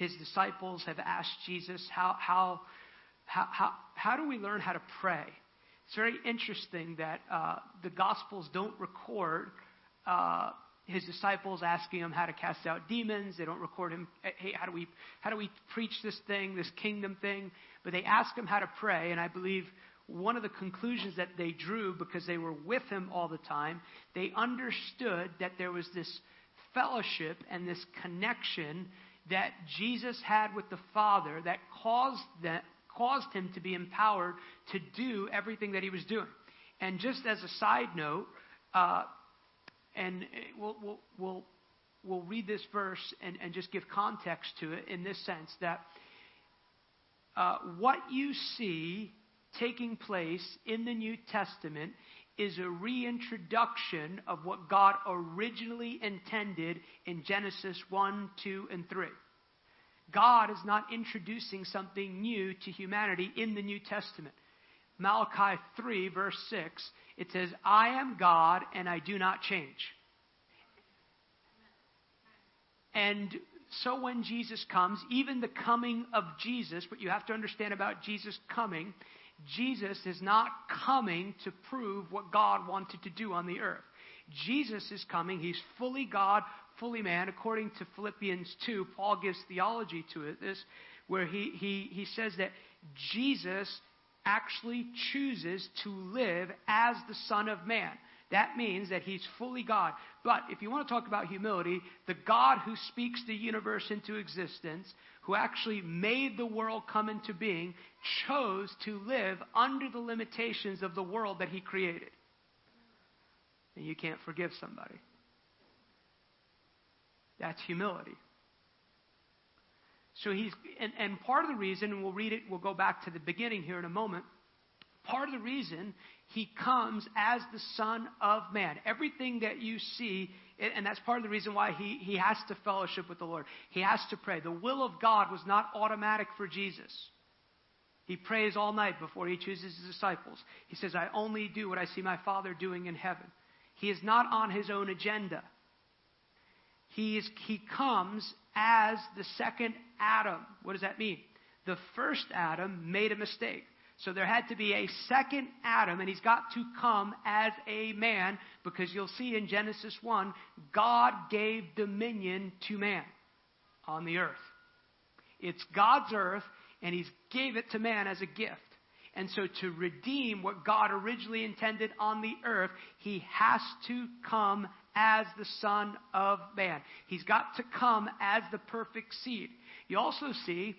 his disciples have asked Jesus, how, how, how, how, how do we learn how to pray? It's very interesting that uh, the Gospels don't record uh, his disciples asking him how to cast out demons. They don't record him, hey, how do we, how do we preach this thing, this kingdom thing? But they ask him how to pray, and I believe one of the conclusions that they drew because they were with him all the time, they understood that there was this fellowship and this connection that Jesus had with the Father that caused that caused him to be empowered to do everything that he was doing. And just as a side note, uh, and we'll, we'll, we'll, we'll read this verse and, and just give context to it in this sense that uh, what you see taking place in the New Testament is a reintroduction of what God originally intended in Genesis 1, 2, and 3. God is not introducing something new to humanity in the New Testament. Malachi 3, verse 6, it says, I am God and I do not change. And so when Jesus comes, even the coming of Jesus, what you have to understand about Jesus coming Jesus is not coming to prove what God wanted to do on the earth. Jesus is coming. He's fully God, fully man. According to Philippians 2, Paul gives theology to it, this, where he, he, he says that Jesus actually chooses to live as the Son of Man. That means that he's fully God. But if you want to talk about humility, the God who speaks the universe into existence, who actually made the world come into being, chose to live under the limitations of the world that he created. And you can't forgive somebody. That's humility. So he's, and, and part of the reason, and we'll read it, we'll go back to the beginning here in a moment. Part of the reason he comes as the Son of Man. Everything that you see, and that's part of the reason why he, he has to fellowship with the Lord. He has to pray. The will of God was not automatic for Jesus. He prays all night before he chooses his disciples. He says, I only do what I see my Father doing in heaven. He is not on his own agenda. He, is, he comes as the second Adam. What does that mean? The first Adam made a mistake. So there had to be a second Adam, and he's got to come as a man because you'll see in Genesis 1, God gave dominion to man on the earth. It's God's earth, and he's gave it to man as a gift. And so to redeem what God originally intended on the earth, he has to come as the Son of Man. He's got to come as the perfect seed. You also see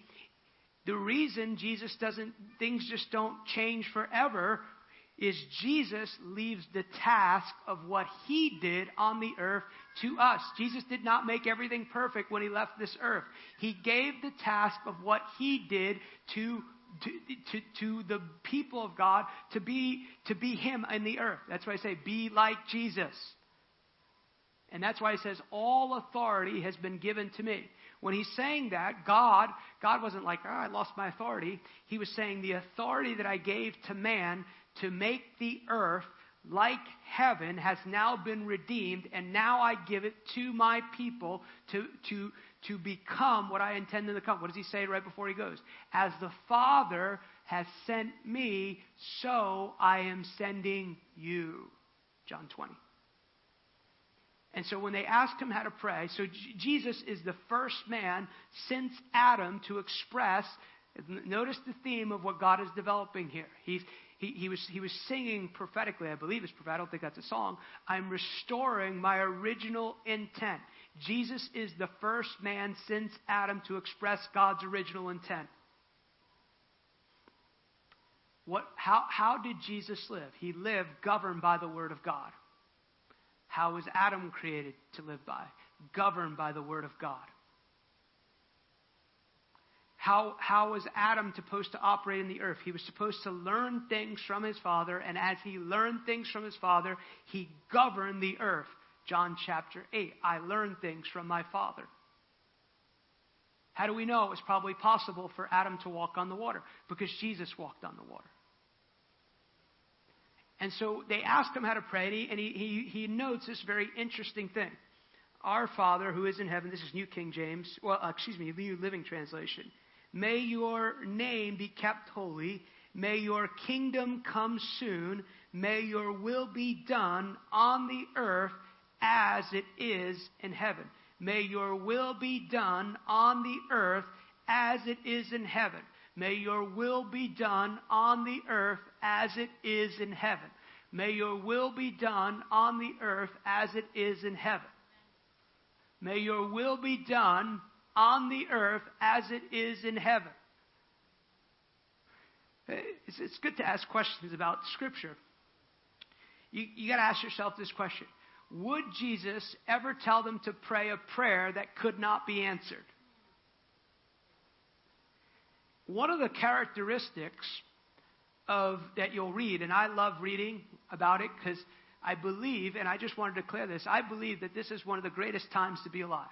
the reason Jesus doesn't, things just don't change forever is Jesus leaves the task of what he did on the earth to us. Jesus did not make everything perfect when he left this earth. He gave the task of what he did to to, to, to the people of God to be, to be Him in the earth. That's why I say, be like Jesus. And that's why he says, all authority has been given to me. When he's saying that, God, God wasn't like, oh, I lost my authority. He was saying, the authority that I gave to man to make the earth like heaven has now been redeemed, and now I give it to my people to, to, to become what I intend them to become. What does he say right before he goes? As the Father has sent me, so I am sending you. John 20. And so when they asked him how to pray, so Jesus is the first man since Adam to express, notice the theme of what God is developing here. He's, he, he, was, he was singing prophetically, I believe it's prophetic, I don't think that's a song. I'm restoring my original intent. Jesus is the first man since Adam to express God's original intent. What, how, how did Jesus live? He lived governed by the Word of God. How was Adam created to live by? Governed by the Word of God. How, how was Adam supposed to operate in the earth? He was supposed to learn things from his father, and as he learned things from his father, he governed the earth. John chapter 8. I learned things from my father. How do we know it was probably possible for Adam to walk on the water? Because Jesus walked on the water. And so they asked him how to pray, and he, and he, he, he notes this very interesting thing. Our Father who is in heaven, this is New King James, well, uh, excuse me, New Living Translation. May your name be kept holy. May your kingdom come soon. May your will be done on the earth as it is in heaven. May your will be done on the earth as it is in heaven. May your will be done on the earth as it is in heaven. May your will be done on the earth as it is in heaven. May your will be done on the earth as it is in heaven. Eh, it's, it's good to ask questions about Scripture. You, you got to ask yourself this question Would Jesus ever tell them to pray a prayer that could not be answered? One of the characteristics of that you'll read, and I love reading about it because I believe, and I just want to declare this, I believe that this is one of the greatest times to be alive.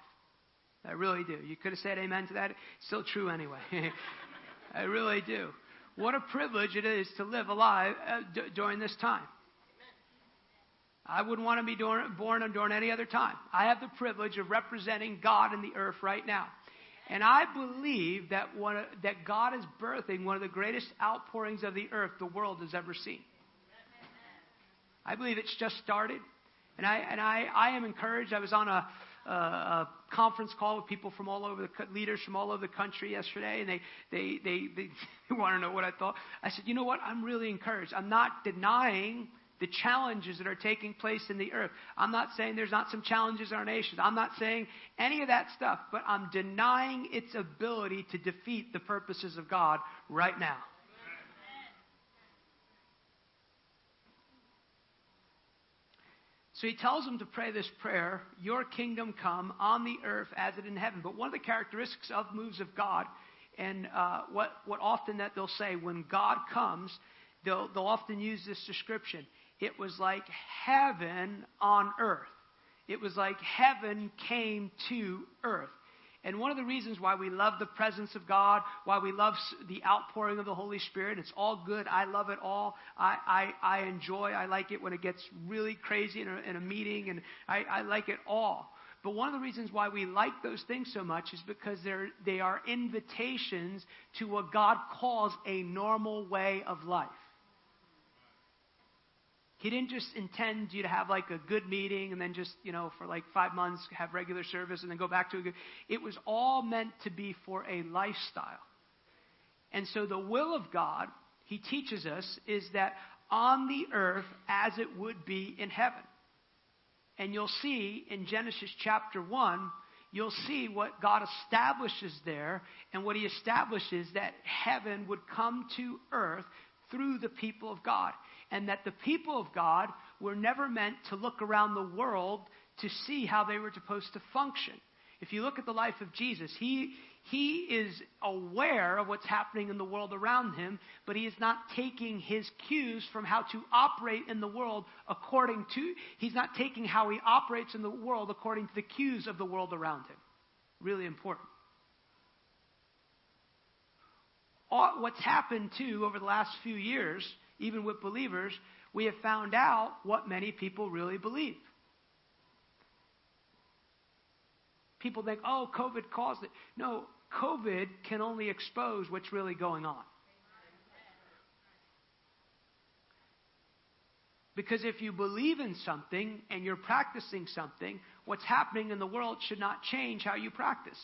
I really do. You could have said amen to that. It's still true anyway. I really do. What a privilege it is to live alive uh, d- during this time. I wouldn't want to be during, born during any other time. I have the privilege of representing God in the earth right now. And I believe that, one, that God is birthing one of the greatest outpourings of the earth the world has ever seen. I believe it's just started. And I, and I, I am encouraged. I was on a, a, a conference call with people from all over the leaders from all over the country yesterday, and they they they, they, they want to know what I thought. I said, you know what? I'm really encouraged. I'm not denying the challenges that are taking place in the earth. I'm not saying there's not some challenges in our nation. I'm not saying any of that stuff, but I'm denying its ability to defeat the purposes of God right now. So he tells them to pray this prayer, Your kingdom come on the earth as it in heaven. But one of the characteristics of moves of God, and uh, what, what often that they'll say, when God comes, they'll, they'll often use this description. It was like heaven on earth. It was like heaven came to earth. And one of the reasons why we love the presence of God, why we love the outpouring of the Holy Spirit, it's all good. I love it all. I, I, I enjoy, I like it when it gets really crazy in a, in a meeting, and I, I like it all. But one of the reasons why we like those things so much is because they're, they are invitations to what God calls a normal way of life. He didn't just intend you to have like a good meeting and then just, you know, for like five months have regular service and then go back to a good. It was all meant to be for a lifestyle. And so the will of God, he teaches us, is that on the earth as it would be in heaven. And you'll see in Genesis chapter 1, you'll see what God establishes there. And what he establishes that heaven would come to earth through the people of God and that the people of God were never meant to look around the world to see how they were supposed to function. If you look at the life of Jesus, he, he is aware of what's happening in the world around him, but he is not taking his cues from how to operate in the world according to, he's not taking how he operates in the world according to the cues of the world around him. Really important. What's happened too over the last few years even with believers, we have found out what many people really believe. People think, oh, COVID caused it. No, COVID can only expose what's really going on. Because if you believe in something and you're practicing something, what's happening in the world should not change how you practice.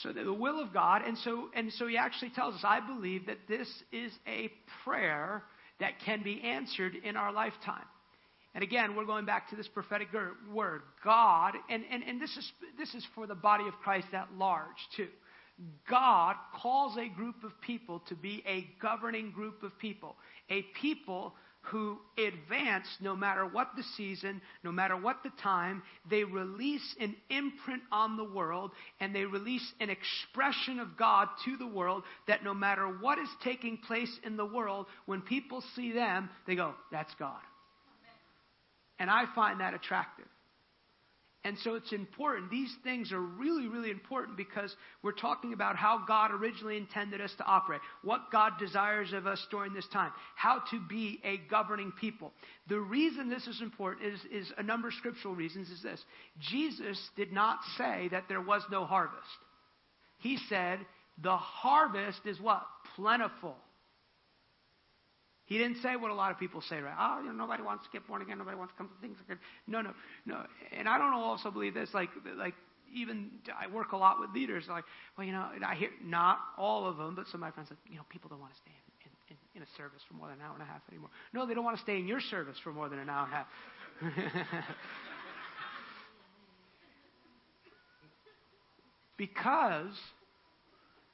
So the, will of God, and so and so he actually tells us, I believe that this is a prayer that can be answered in our lifetime. And again, we're going back to this prophetic word, God, and, and, and this is this is for the body of Christ at large too. God calls a group of people to be a governing group of people, a people who advance no matter what the season, no matter what the time. They release an imprint on the world and they release an expression of God to the world that no matter what is taking place in the world, when people see them, they go, That's God. And I find that attractive. And so it's important. These things are really, really important because we're talking about how God originally intended us to operate, what God desires of us during this time, how to be a governing people. The reason this is important is, is a number of scriptural reasons is this. Jesus did not say that there was no harvest. He said, the harvest is what? Plentiful. He didn't say what a lot of people say, right? Oh, you know, nobody wants to get born again. Nobody wants to come to things again. No, no, no. And I don't also believe this. Like, like even I work a lot with leaders. Like, well, you know, I hear not all of them, but some of my friends said, you know, people don't want to stay in, in, in a service for more than an hour and a half anymore. No, they don't want to stay in your service for more than an hour and a half. because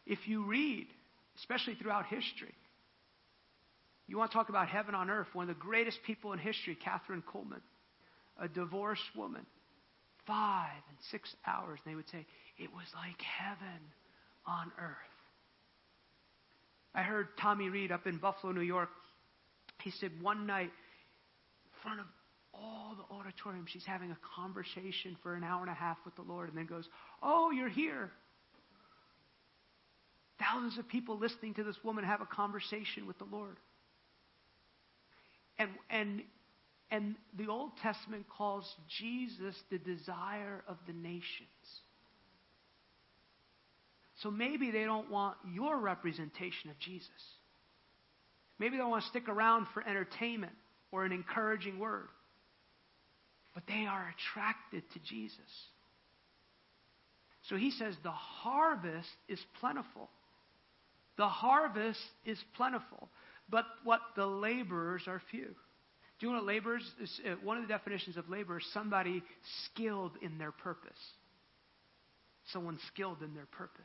if you read, especially throughout history, you want to talk about heaven on earth? One of the greatest people in history, Kathryn Kuhlman, a divorced woman, five and six hours. And they would say, it was like heaven on earth. I heard Tommy Reid up in Buffalo, New York. He said one night, in front of all the auditorium, she's having a conversation for an hour and a half with the Lord, and then goes, Oh, you're here. Thousands of people listening to this woman have a conversation with the Lord. And, and, and the Old Testament calls Jesus the desire of the nations. So maybe they don't want your representation of Jesus. Maybe they want to stick around for entertainment or an encouraging word. But they are attracted to Jesus. So he says the harvest is plentiful. The harvest is plentiful, but what the laborers are few. Do you know what laborers is? Uh, one of the definitions of labor is somebody skilled in their purpose. Someone skilled in their purpose.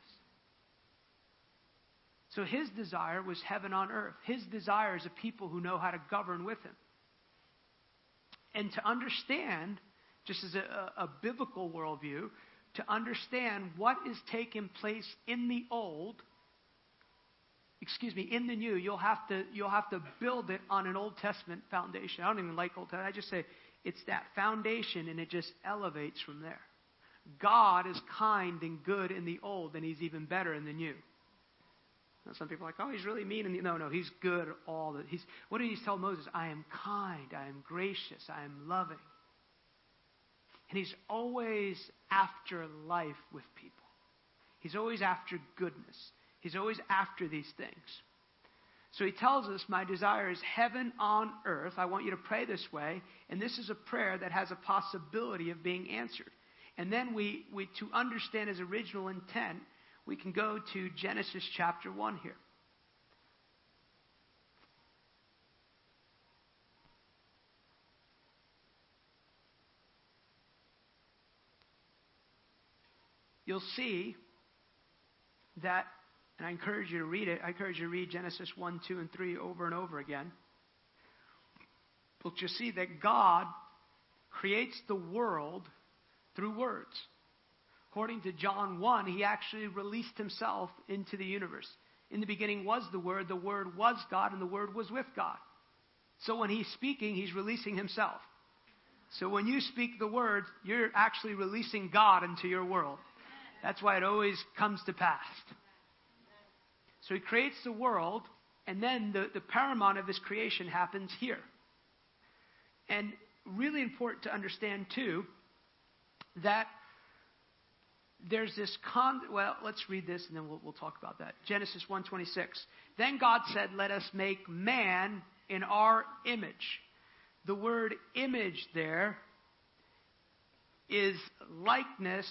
So his desire was heaven on earth. His desire is a people who know how to govern with him. And to understand, just as a, a, a biblical worldview, to understand what is taking place in the old excuse me, in the new, you'll have to you'll have to build it on an Old Testament foundation. I don't even like Old Testament. I just say it's that foundation and it just elevates from there. God is kind and good in the old, and he's even better in the new. Now, some people are like, oh, he's really mean. And no, no, he's good all the. He's what did he tell Moses? I am kind, I am gracious, I am loving. And he's always after life with people. He's always after goodness. He's always after these things. So he tells us, My desire is heaven on earth. I want you to pray this way. And this is a prayer that has a possibility of being answered. And then we, we to understand his original intent, we can go to Genesis chapter 1 here. You'll see that and I encourage you to read it. I encourage you to read Genesis 1, 2, and 3 over and over again. But you see that God creates the world through words. According to John 1, he actually released himself into the universe. In the beginning was the Word, the Word was God, and the Word was with God. So when he's speaking, he's releasing himself. So when you speak the Word, you're actually releasing God into your world. That's why it always comes to pass. So he creates the world, and then the, the paramount of his creation happens here. And really important to understand, too, that there's this con well let's read this and then we'll, we'll talk about that. Genesis 1.26 then god said let us make man in our image. The word image there is likeness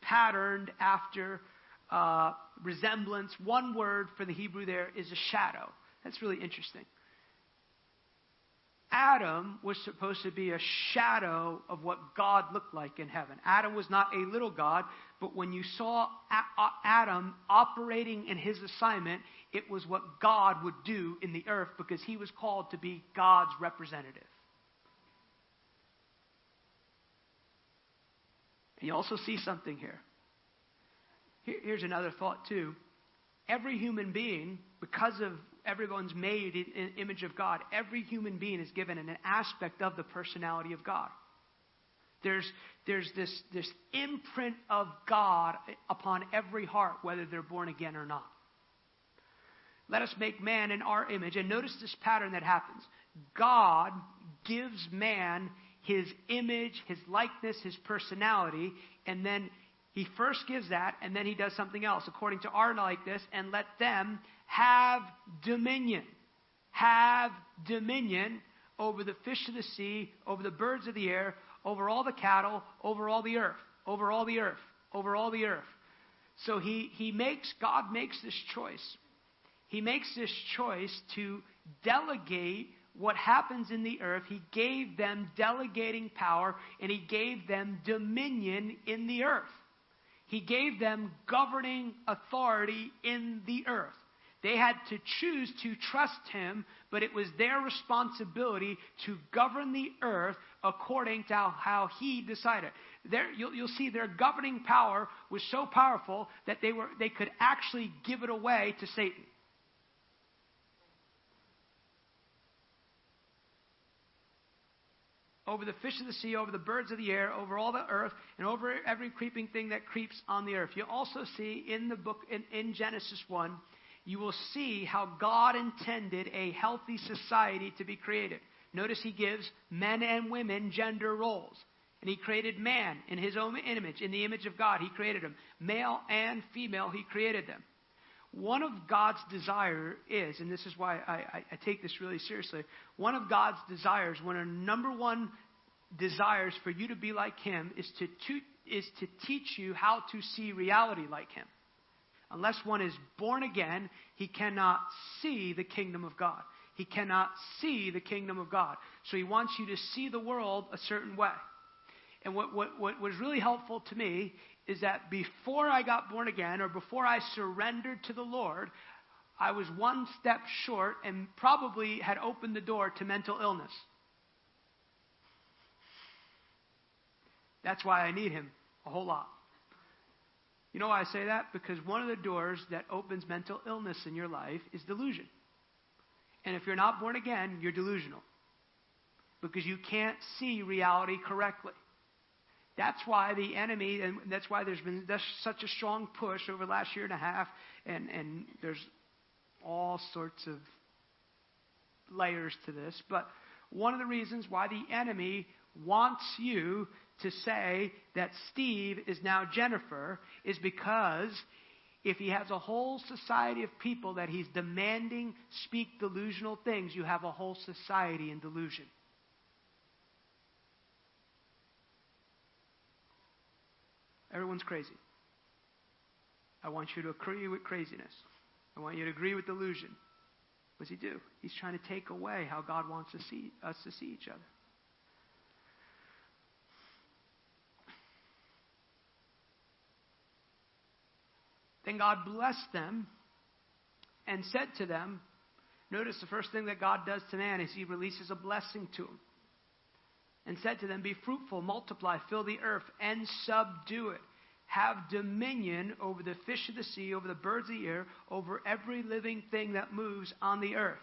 patterned after uh, resemblance. One word for the Hebrew there is a shadow. That's really interesting. Adam was supposed to be a shadow of what God looked like in heaven. Adam was not a little God, but when you saw Adam operating in his assignment, it was what God would do in the earth because he was called to be God's representative. And you also see something here. Here's another thought, too. Every human being, because of everyone's made in, image of God, every human being is given an aspect of the personality of God. There's, there's this, this imprint of God upon every heart, whether they're born again or not. Let us make man in our image. And notice this pattern that happens God gives man his image, his likeness, his personality, and then he first gives that, and then he does something else according to our likeness, and let them have dominion. Have dominion over the fish of the sea, over the birds of the air, over all the cattle, over all the earth, over all the earth, over all the earth. So he, he makes, God makes this choice. He makes this choice to delegate what happens in the earth. He gave them delegating power and he gave them dominion in the earth. He gave them governing authority in the earth. They had to choose to trust him, but it was their responsibility to govern the earth according to how he decided. You'll, you'll see their governing power was so powerful that they, were, they could actually give it away to Satan. Over the fish of the sea, over the birds of the air, over all the earth, and over every creeping thing that creeps on the earth. You also see in the book, in, in Genesis 1, you will see how God intended a healthy society to be created. Notice he gives men and women gender roles. And he created man in his own image, in the image of God. He created him. Male and female, he created them. One of God's desire is, and this is why I, I, I take this really seriously, one of God's desires, one of number one desires for you to be like him is to, to, is to teach you how to see reality like him. Unless one is born again, he cannot see the kingdom of God. He cannot see the kingdom of God. So he wants you to see the world a certain way. And what, what, what was really helpful to me is that before I got born again or before I surrendered to the Lord, I was one step short and probably had opened the door to mental illness. That's why I need him a whole lot. You know why I say that? Because one of the doors that opens mental illness in your life is delusion. And if you're not born again, you're delusional. Because you can't see reality correctly. That's why the enemy, and that's why there's been such a strong push over the last year and a half, and, and there's all sorts of layers to this. But one of the reasons why the enemy wants you to say that Steve is now Jennifer is because if he has a whole society of people that he's demanding speak delusional things, you have a whole society in delusion. Everyone's crazy. I want you to agree with craziness. I want you to agree with delusion. What does he do? He's trying to take away how God wants to see, us to see each other. Then God blessed them and said to them, Notice the first thing that God does to man is he releases a blessing to him. And said to them, Be fruitful, multiply, fill the earth, and subdue it. Have dominion over the fish of the sea, over the birds of the air, over every living thing that moves on the earth.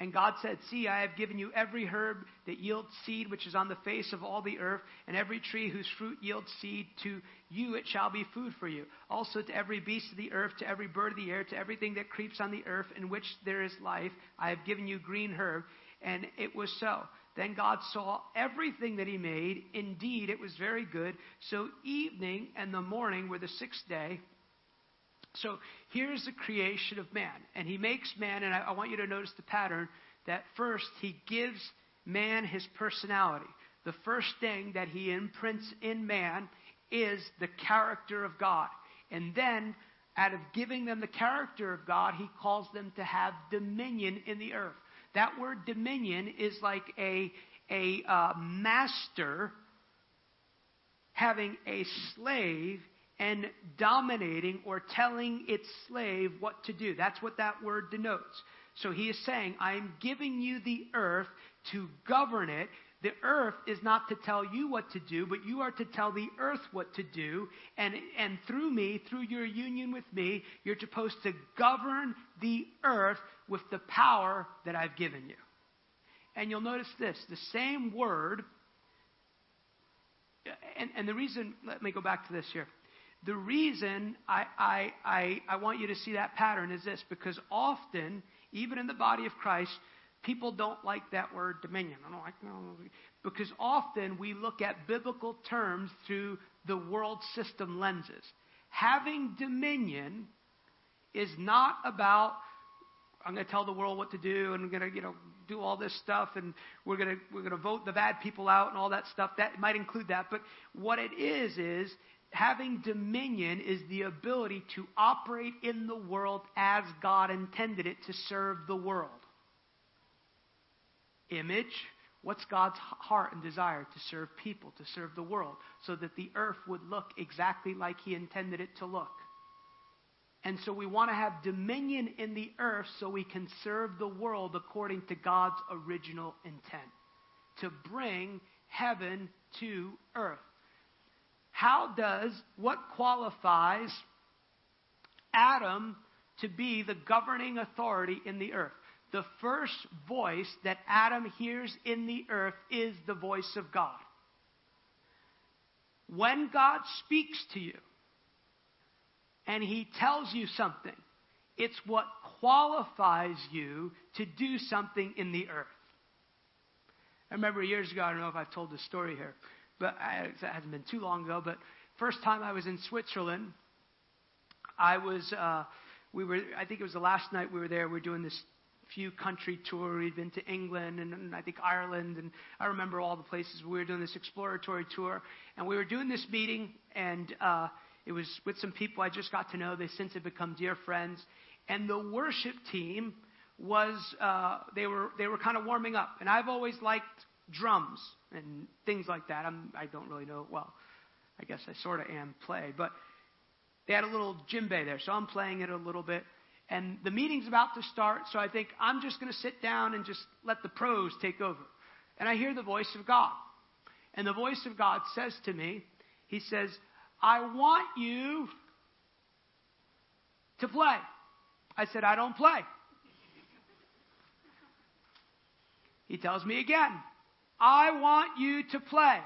And God said, See, I have given you every herb that yields seed, which is on the face of all the earth, and every tree whose fruit yields seed. To you it shall be food for you. Also to every beast of the earth, to every bird of the air, to everything that creeps on the earth, in which there is life, I have given you green herb. And it was so. Then God saw everything that He made. Indeed, it was very good. So evening and the morning were the sixth day. So here's the creation of man. And he makes man, and I, I, want you to notice the pattern that first he gives man his personality. The first thing that he imprints in man is the character of God. And then, out of giving them the character of God, he calls them to have dominion in the earth. That word dominion is like a, a uh, master having a slave and dominating or telling its slave what to do. That's what that word denotes. So he is saying, I'm giving you the earth to govern it. The earth is not to tell you what to do, but you are to tell the earth what to do. And, and through me, through your union with me, you're supposed to govern the earth with the power that I've given you. And you'll notice this the same word, and, and the reason, let me go back to this here. The reason I, I, I, I want you to see that pattern is this because often, even in the body of Christ, people don't like that word dominion. I don't like no, because often we look at biblical terms through the world system lenses. Having dominion is not about I'm going to tell the world what to do, and I'm going to, you know, do all this stuff, and we're going to we're going to vote the bad people out and all that stuff. That might include that, but what it is is having dominion is the ability to operate in the world as God intended it to serve the world. Image, what's God's heart and desire to serve people, to serve the world, so that the earth would look exactly like He intended it to look. And so we want to have dominion in the earth so we can serve the world according to God's original intent to bring heaven to earth. How does, what qualifies Adam to be the governing authority in the earth? The first voice that Adam hears in the earth is the voice of God. When God speaks to you and he tells you something, it's what qualifies you to do something in the earth. I remember years ago, I don't know if I've told this story here, but it hasn't been too long ago. But first time I was in Switzerland, I was, uh, we were, I think it was the last night we were there. We were doing this few country tour. We'd been to England and, and I think Ireland, and I remember all the places. We were doing this exploratory tour, and we were doing this meeting, and uh, it was with some people I just got to know. They since have become dear friends, and the worship team was uh, they were they were kind of warming up, and I've always liked drums and things like that. I'm, I don't really know. Well, I guess I sort of am play, but they had a little djembe there, so I'm playing it a little bit. And the meeting's about to start, so I think I'm just going to sit down and just let the pros take over. And I hear the voice of God. And the voice of God says to me, He says, I want you to play. I said, I don't play. He tells me again, I want you to play.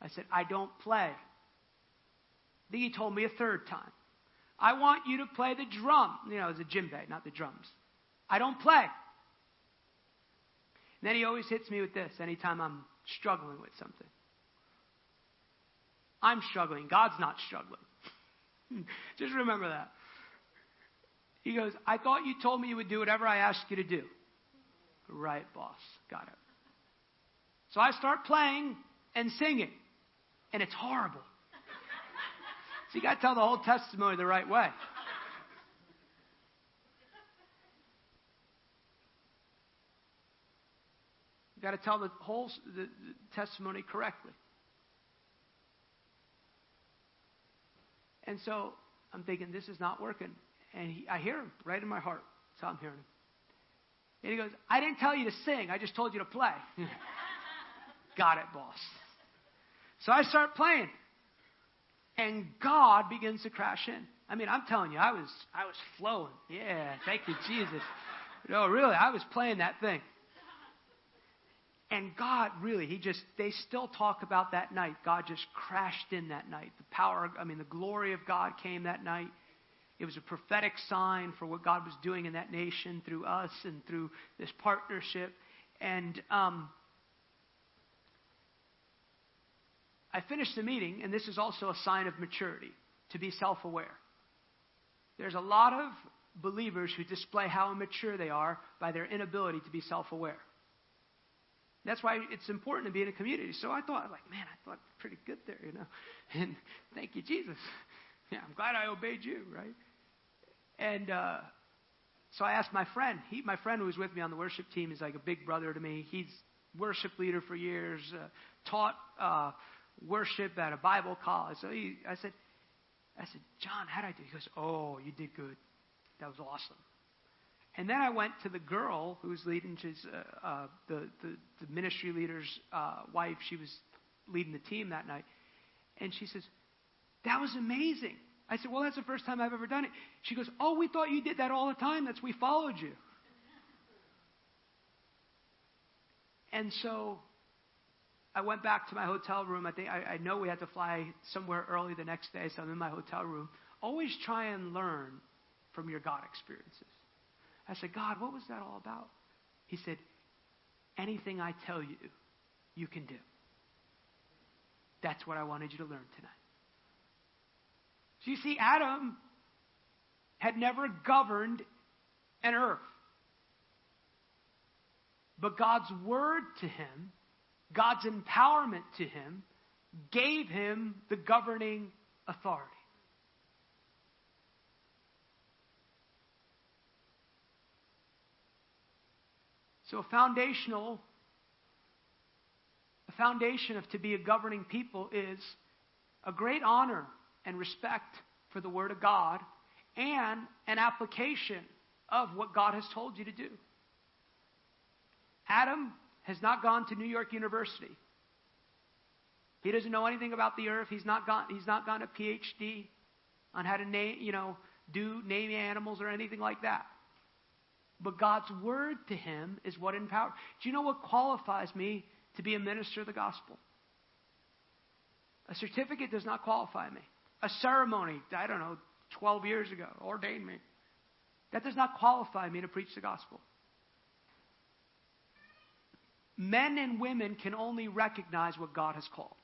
I said, I don't play. Then he told me a third time, I want you to play the drum. You know, it's a djembe, not the drums. I don't play. And then he always hits me with this anytime I'm struggling with something. I'm struggling. God's not struggling. Just remember that. He goes, I thought you told me you would do whatever I asked you to do. Right, boss. Got it. So I start playing and singing, and it's horrible. So you got to tell the whole testimony the right way. You got to tell the whole the, the testimony correctly. And so I'm thinking, this is not working. And he, I hear him right in my heart. That's how I'm hearing him. And he goes, I didn't tell you to sing. I just told you to play. Got it, boss. So I start playing. And God begins to crash in. I mean, I'm telling you, I was I was flowing. Yeah, thank you, Jesus. No, really, I was playing that thing. And God really, He just, they still talk about that night. God just crashed in that night. The power, I mean, the glory of God came that night. It was a prophetic sign for what God was doing in that nation through us and through this partnership. And um, I finished the meeting, and this is also a sign of maturity to be self aware. There's a lot of believers who display how immature they are by their inability to be self aware. That's why it's important to be in a community. So I thought, like, man, I thought pretty good there, you know. And thank you, Jesus. Yeah, I'm glad I obeyed you, right? And uh, so I asked my friend. He, my friend who was with me on the worship team, is like a big brother to me. He's worship leader for years, uh, taught uh, worship at a Bible college. So he, I said, I said, John, how did I do? He goes, Oh, you did good. That was awesome. And then I went to the girl who was leading, she's uh, uh, the, the, the ministry leader's uh, wife. She was leading the team that night. And she says, That was amazing. I said, Well, that's the first time I've ever done it. She goes, Oh, we thought you did that all the time. That's we followed you. And so I went back to my hotel room. I think I, I know we had to fly somewhere early the next day, so I'm in my hotel room. Always try and learn from your God experiences. I said, God, what was that all about? He said, Anything I tell you, you can do. That's what I wanted you to learn tonight. So you see, Adam had never governed an earth. But God's word to him, God's empowerment to him, gave him the governing authority. So, a foundational, a foundation of to be a governing people is a great honor and respect for the Word of God and an application of what God has told you to do. Adam has not gone to New York University. He doesn't know anything about the earth. He's not gone, he's not gone a PhD on how to name, you know, do name animals or anything like that. But God's word to him is what empowers. Do you know what qualifies me to be a minister of the gospel? A certificate does not qualify me. A ceremony, I don't know, 12 years ago, ordained me. That does not qualify me to preach the gospel. Men and women can only recognize what God has called.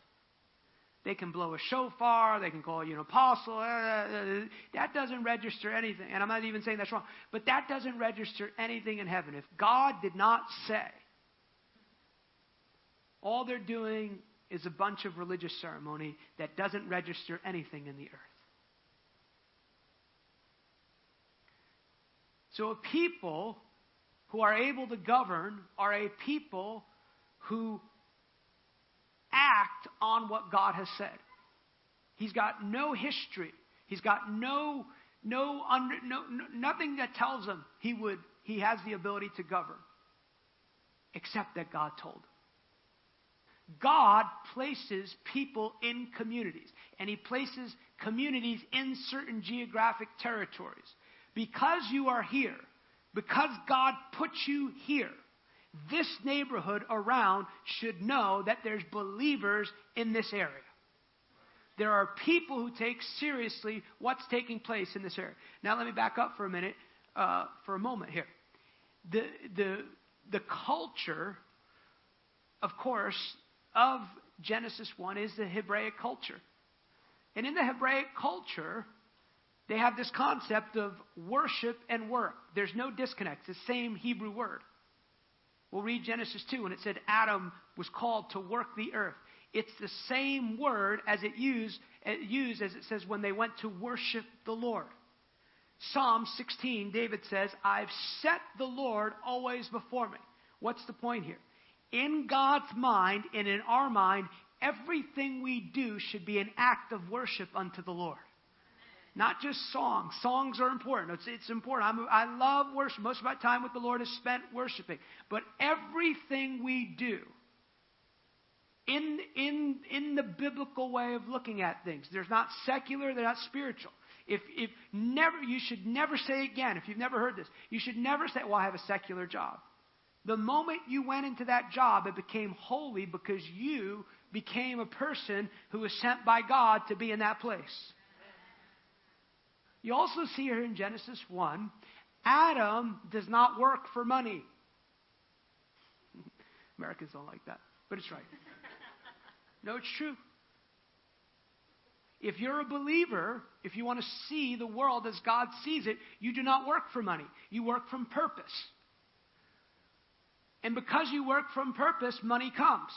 They can blow a shofar, they can call you an apostle. Uh, uh, that doesn't register anything. And I'm not even saying that's wrong, but that doesn't register anything in heaven. If God did not say, all they're doing is a bunch of religious ceremony that doesn't register anything in the earth. So a people who are able to govern are a people who act on what God has said. He's got no history. He's got no no under no, no nothing that tells him he would he has the ability to govern except that God told him. God places people in communities, and He places communities in certain geographic territories. Because you are here, because God put you here, this neighborhood around should know that there's believers in this area. There are people who take seriously what's taking place in this area. Now, let me back up for a minute, uh, for a moment here. The, the, the culture, of course, of Genesis 1 is the Hebraic culture. And in the Hebraic culture, they have this concept of worship and work. There's no disconnect. It's the same Hebrew word. We'll read Genesis 2 when it said Adam was called to work the earth. It's the same word as it used, used as it says when they went to worship the Lord. Psalm 16, David says, I've set the Lord always before me. What's the point here? In God's mind and in our mind, everything we do should be an act of worship unto the Lord. Not just songs. Songs are important. It's, it's important. I'm, I love worship. Most of my time with the Lord is spent worshiping. But everything we do, in, in, in the biblical way of looking at things, They're not secular, they're not spiritual. If, if never, you should never say again, if you've never heard this, you should never say, well, I have a secular job. The moment you went into that job, it became holy because you became a person who was sent by God to be in that place. You also see here in Genesis 1, Adam does not work for money. Americans don't like that, but it's right. No, it's true. If you're a believer, if you want to see the world as God sees it, you do not work for money. You work from purpose. And because you work from purpose, money comes.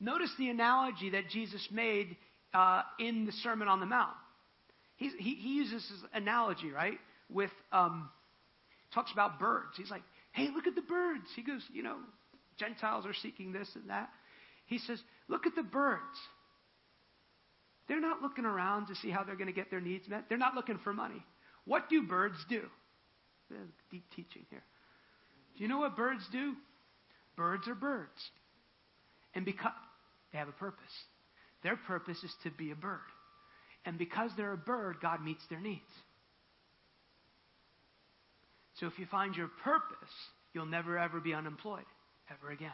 Notice the analogy that Jesus made uh, in the Sermon on the Mount. He, he uses this analogy, right? With, um, talks about birds. He's like, hey, look at the birds. He goes, you know, Gentiles are seeking this and that. He says, look at the birds. They're not looking around to see how they're going to get their needs met. They're not looking for money. What do birds do? Deep teaching here. Do you know what birds do? Birds are birds. And because they have a purpose, their purpose is to be a bird. And because they're a bird, God meets their needs. So if you find your purpose, you'll never ever be unemployed, ever again.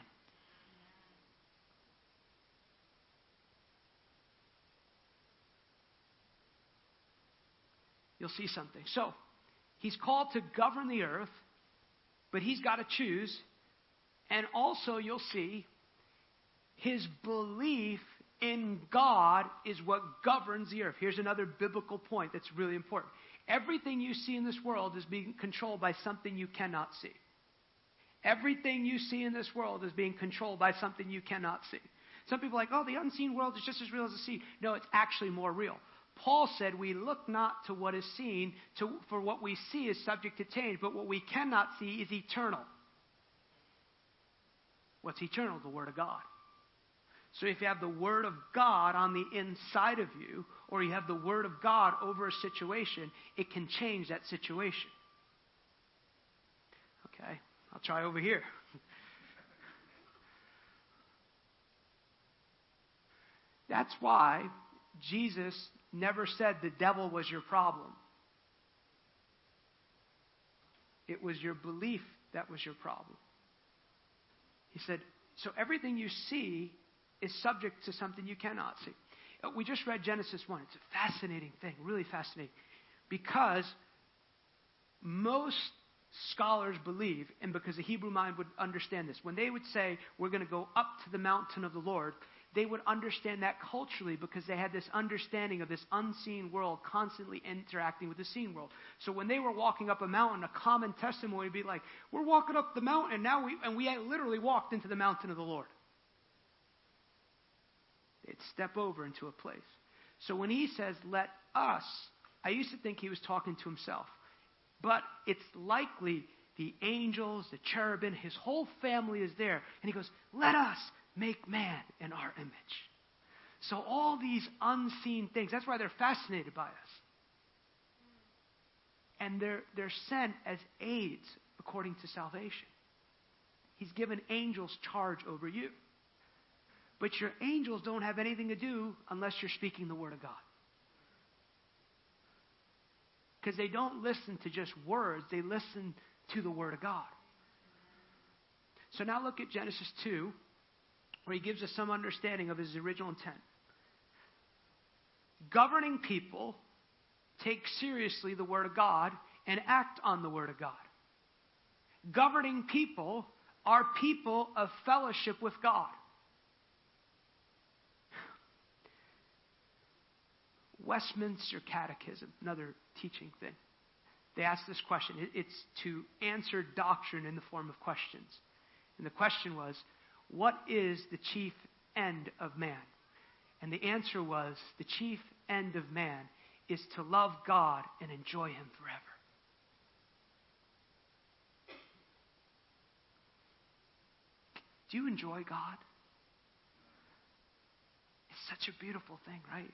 You'll see something. So, he's called to govern the earth, but he's got to choose. And also, you'll see his belief in God is what governs the earth. Here's another biblical point that's really important. Everything you see in this world is being controlled by something you cannot see. Everything you see in this world is being controlled by something you cannot see. Some people are like, oh, the unseen world is just as real as the sea. No, it's actually more real. Paul said, We look not to what is seen, to, for what we see is subject to change, but what we cannot see is eternal. What's eternal? The Word of God. So if you have the Word of God on the inside of you, or you have the Word of God over a situation, it can change that situation. Okay, I'll try over here. That's why Jesus never said the devil was your problem. It was your belief that was your problem. He said, so everything you see is subject to something you cannot see. Uh, we just read Genesis 1. It's a fascinating thing, really fascinating. Because most scholars believe, and because the Hebrew mind would understand this, when they would say, We're going to go up to the mountain of the Lord, they would understand that culturally because they had this understanding of this unseen world constantly interacting with the seen world. So when they were walking up a mountain, a common testimony would be like, We're walking up the mountain, now we, and we literally walked into the mountain of the Lord. They'd step over into a place. So when he says, Let us, I used to think he was talking to himself. But it's likely the angels, the cherubim, his whole family is there. And he goes, Let us make man in our image. So all these unseen things, that's why they're fascinated by us. And they're, they're sent as aids according to salvation. He's given angels charge over you. But your angels don't have anything to do unless you're speaking the Word of God. Because they don't listen to just words, they listen to the Word of God. So now look at Genesis 2, where he gives us some understanding of his original intent. Governing people take seriously the Word of God and act on the Word of God. Governing people are people of fellowship with God. Westminster Catechism, another teaching thing. They ask this question. It's to answer doctrine in the form of questions. And the question was, what is the chief end of man? And the answer was the chief end of man is to love God and enjoy Him forever. Do you enjoy God? It's such a beautiful thing, right?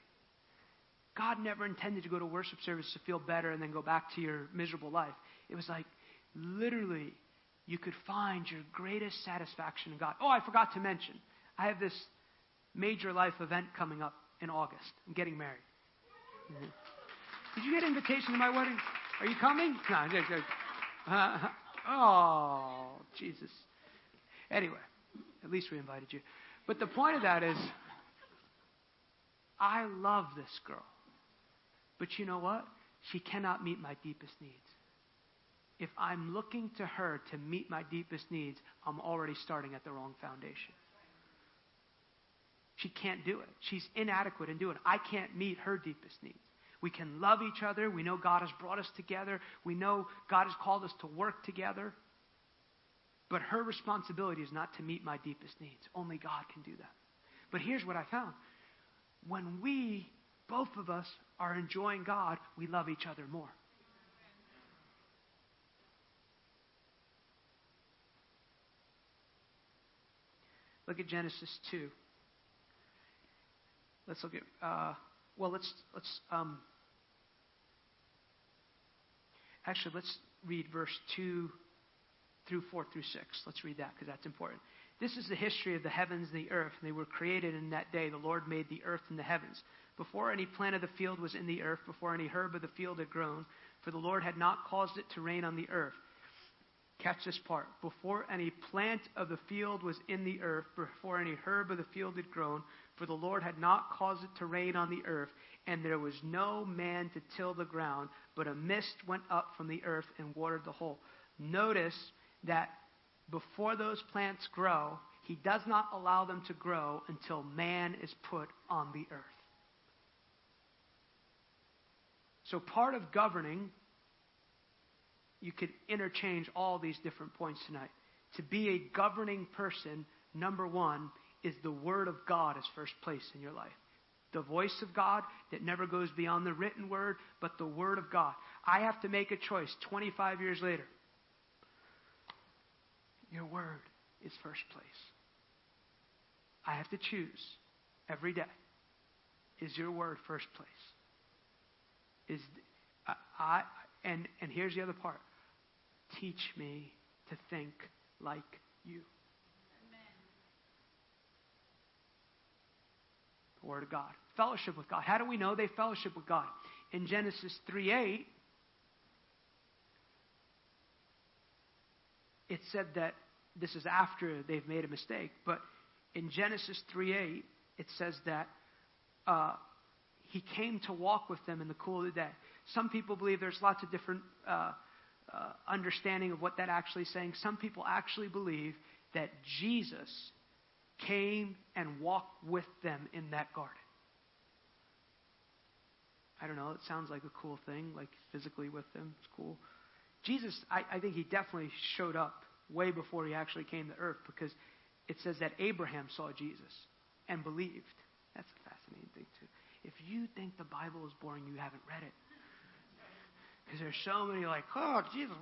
God never intended to go to worship service to feel better and then go back to your miserable life. It was like literally you could find your greatest satisfaction in God. Oh, I forgot to mention, I have this major life event coming up in August. I'm getting married. Mm-hmm. Did you get an invitation to my wedding? Are you coming? No. Uh, oh, Jesus. Anyway, at least we invited you. But the point of that is, I love this girl. But you know what? She cannot meet my deepest needs if I'm looking to her to meet my deepest needs, I'm already starting at the wrong foundation. She can't do it. She's inadequate in doing it. I can't meet her deepest needs. We can love each other. We know God has brought us together. We know God has called us to work together. But her responsibility is not to meet my deepest needs. Only God can do that. But here's what I found when we, both of us, are enjoying God, we love each other more. Look at Genesis 2. Let's look at, uh, well, let's, let's, um, actually, let's read verse 2 through 4 through 6. Let's read that because that's important. This is the history of the heavens and the earth. They were created in that day. The Lord made the earth and the heavens. Before any plant of the field was in the earth, before any herb of the field had grown, for the Lord had not caused it to rain on the earth. Catch this part. Before any plant of the field was in the earth, before any herb of the field had grown, for the Lord had not caused it to rain on the earth, and there was no man to till the ground, but a mist went up from the earth and watered the whole. Notice that before those plants grow, he does not allow them to grow until man is put on the earth. So, part of governing, you could interchange all these different points tonight. To be a governing person, number one, is the Word of God as first place in your life. The voice of God that never goes beyond the written word, but the Word of God. I have to make a choice 25 years later. Your Word is first place. I have to choose every day. Is your Word first place? Is I, I and and here's the other part. Teach me to think like you. The Word of God. Fellowship with God. How do we know they fellowship with God? In Genesis 3 8, it said that this is after they've made a mistake, but in Genesis 3 8, it says that uh, he came to walk with them in the cool of the day. Some people believe there's lots of different uh, uh, understanding of what that actually is saying. Some people actually believe that Jesus came and walked with them in that garden. I don't know, it sounds like a cool thing, like physically with them. It's cool. Jesus, I, I think he definitely showed up way before he actually came to earth because it says that Abraham saw Jesus and believed. That's a fascinating thing, too. If you think the Bible is boring, you haven't read it. Because there's so many like, oh, Jesus.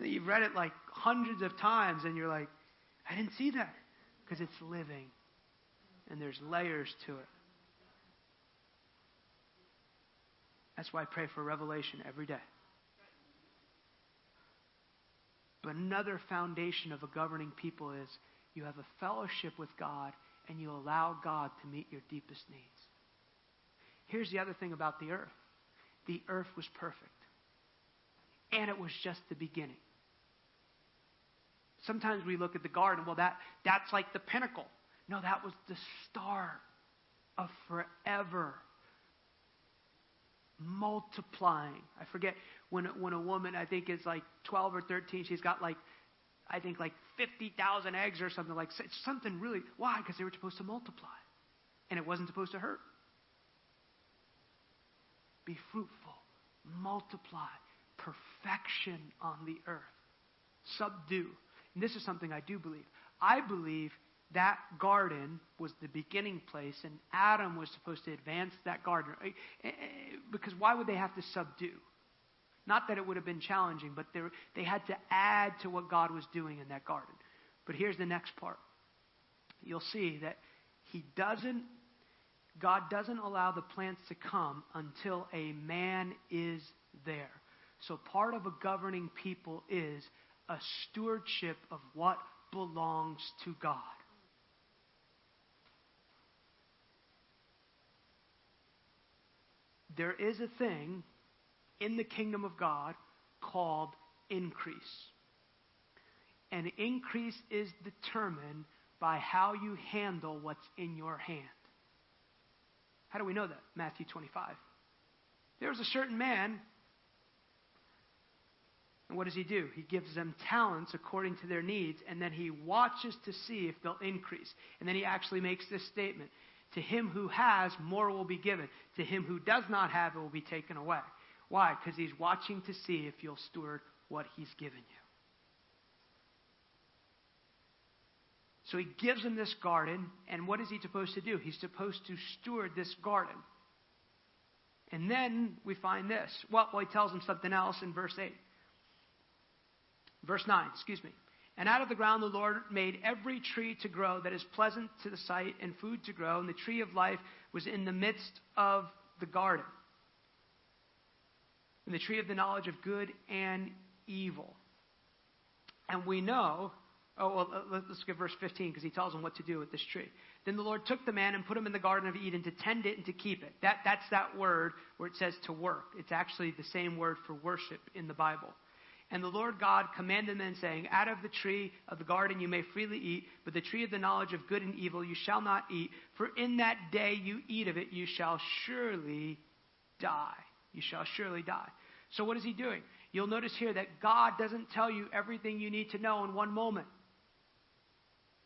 You've read it like hundreds of times, and you're like, I didn't see that. Because it's living, and there's layers to it. That's why I pray for revelation every day. But another foundation of a governing people is you have a fellowship with God and you allow God to meet your deepest needs. Here's the other thing about the earth the earth was perfect, and it was just the beginning. Sometimes we look at the garden, well, that, that's like the pinnacle. No, that was the start of forever multiplying. I forget when when a woman I think is like 12 or 13, she's got like I think like 50,000 eggs or something like something really why? Because they were supposed to multiply. And it wasn't supposed to hurt. Be fruitful, multiply, perfection on the earth. Subdue. And this is something I do believe. I believe that garden was the beginning place, and Adam was supposed to advance that garden. Eh, eh, because why would they have to subdue? Not that it would have been challenging, but they had to add to what God was doing in that garden. But here's the next part. You'll see that He doesn't, God doesn't allow the plants to come until a man is there. So part of a governing people is a stewardship of what belongs to God. there is a thing in the kingdom of God called increase. And increase is determined by how you handle what's in your hand. How do we know that? Matthew 25. There was a certain man, and what does he do? He gives them talents according to their needs, and then he watches to see if they'll increase. And then he actually makes this statement to him who has, more will be given. To him who does not have, it will be taken away. Why? Because he's watching to see if you'll steward what he's given you. So he gives him this garden, and what is he supposed to do? He's supposed to steward this garden. And then we find this. Well, well, he tells him something else in verse 8. Verse 9, excuse me. And out of the ground the Lord made every tree to grow that is pleasant to the sight and food to grow, and the tree of life was in the midst of the garden. The tree of the knowledge of good and evil. And we know, oh, well, let's get verse 15 because he tells him what to do with this tree. Then the Lord took the man and put him in the Garden of Eden to tend it and to keep it. That, that's that word where it says to work. It's actually the same word for worship in the Bible. And the Lord God commanded them, saying, Out of the tree of the garden you may freely eat, but the tree of the knowledge of good and evil you shall not eat, for in that day you eat of it, you shall surely die. You shall surely die. So what is he doing? You'll notice here that God doesn't tell you everything you need to know in one moment.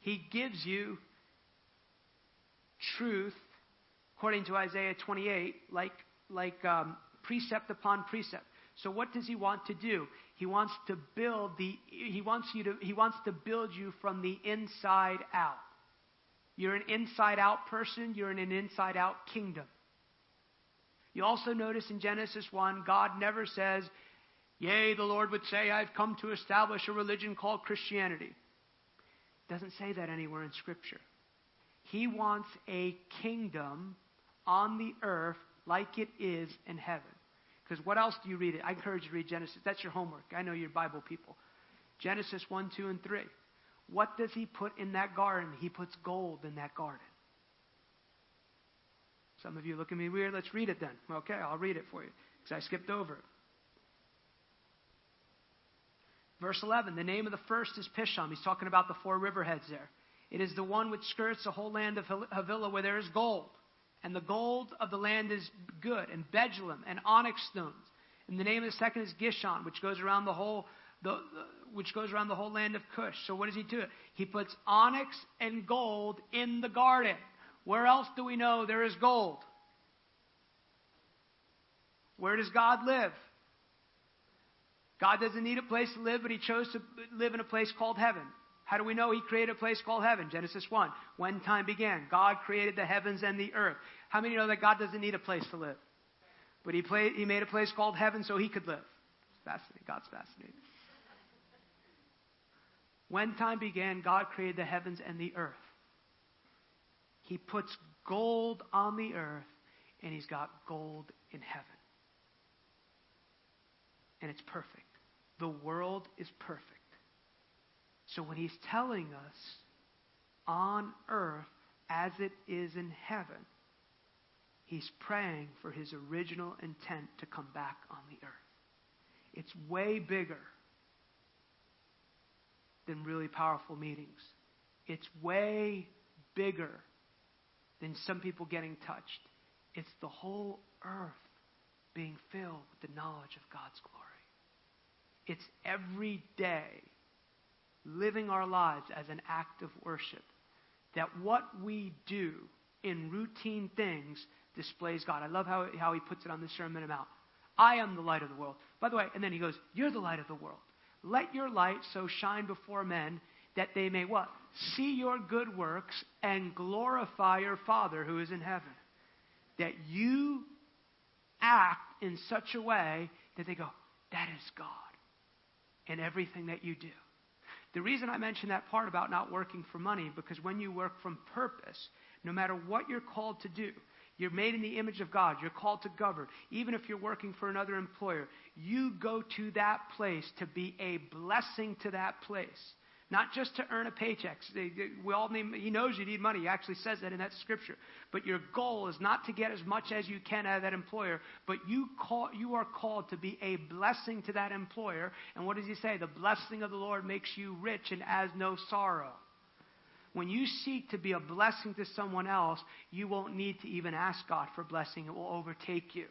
He gives you truth, according to Isaiah 28, like, like um, precept upon precept. So what does he want to do? He wants to build the he wants you to he wants to build you from the inside out. You're an inside out person, you're in an inside out kingdom. You also notice in Genesis 1, God never says, Yea, the Lord would say, I've come to establish a religion called Christianity. It doesn't say that anywhere in Scripture. He wants a kingdom on the earth like it is in heaven. Because what else do you read it? I encourage you to read Genesis. That's your homework. I know you're Bible people. Genesis 1, 2, and 3. What does he put in that garden? He puts gold in that garden. Some of you look at me weird. Let's read it then. Okay, I'll read it for you because I skipped over it. Verse 11, the name of the first is Pishon. He's talking about the four riverheads there. It is the one which skirts the whole land of Havilah where there is gold. And the gold of the land is good, and bdellium, and onyx stones. And the name of the second is Gishon, which goes around the whole, the, which goes around the whole land of Cush. So what does he do? He puts onyx and gold in the garden. Where else do we know there is gold? Where does God live? God doesn't need a place to live, but He chose to live in a place called heaven. How do we know He created a place called heaven? Genesis 1. When time began, God created the heavens and the earth. How many know that God doesn't need a place to live? But He, played, he made a place called heaven so He could live. It's fascinating. God's fascinating. When time began, God created the heavens and the earth. He puts gold on the earth, and He's got gold in heaven. And it's perfect. The world is perfect. So when he's telling us on earth as it is in heaven, he's praying for his original intent to come back on the earth. It's way bigger than really powerful meetings. It's way bigger than some people getting touched. It's the whole earth being filled with the knowledge of God's glory. It's every day living our lives as an act of worship. That what we do in routine things displays God. I love how, how he puts it on the Sermon Mount. I am the light of the world. By the way, and then he goes, You're the light of the world. Let your light so shine before men that they may what? See your good works and glorify your Father who is in heaven. That you act in such a way that they go, That is God in everything that you do. The reason I mention that part about not working for money, because when you work from purpose, no matter what you're called to do, you're made in the image of God. You're called to govern. Even if you're working for another employer, you go to that place to be a blessing to that place. Not just to earn a paycheck. We all need, he knows you need money. He actually says that in that scripture. But your goal is not to get as much as you can out of that employer, but you, call, you are called to be a blessing to that employer. And what does he say? The blessing of the Lord makes you rich and has no sorrow. When you seek to be a blessing to someone else, you won't need to even ask God for blessing. It will overtake you.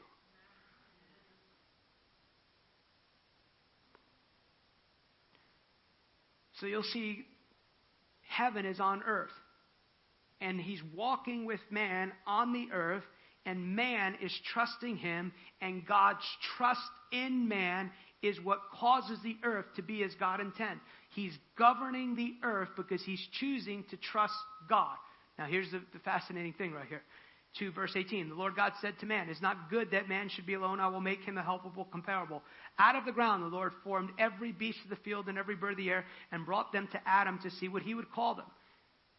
So you'll see heaven is on earth. And he's walking with man on the earth, and man is trusting him, and God's trust in man is what causes the earth to be as God intends. He's governing the earth because he's choosing to trust God. Now, here's the, the fascinating thing right here. 2 verse 18. The Lord God said to man, It's not good that man should be alone. I will make him a helpable comparable. Out of the ground, the Lord formed every beast of the field and every bird of the air and brought them to Adam to see what he would call them.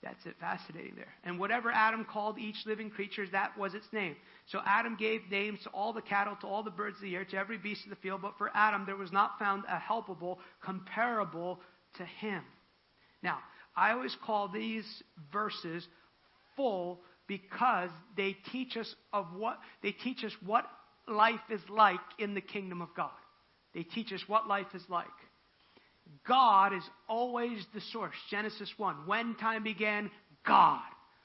That's it, fascinating there. And whatever Adam called each living creature, that was its name. So Adam gave names to all the cattle, to all the birds of the air, to every beast of the field. But for Adam, there was not found a helpable, comparable to him. Now, I always call these verses full because they teach us of what they teach us what life is like in the kingdom of God. They teach us what life is like. God is always the source. Genesis 1. When time began, God.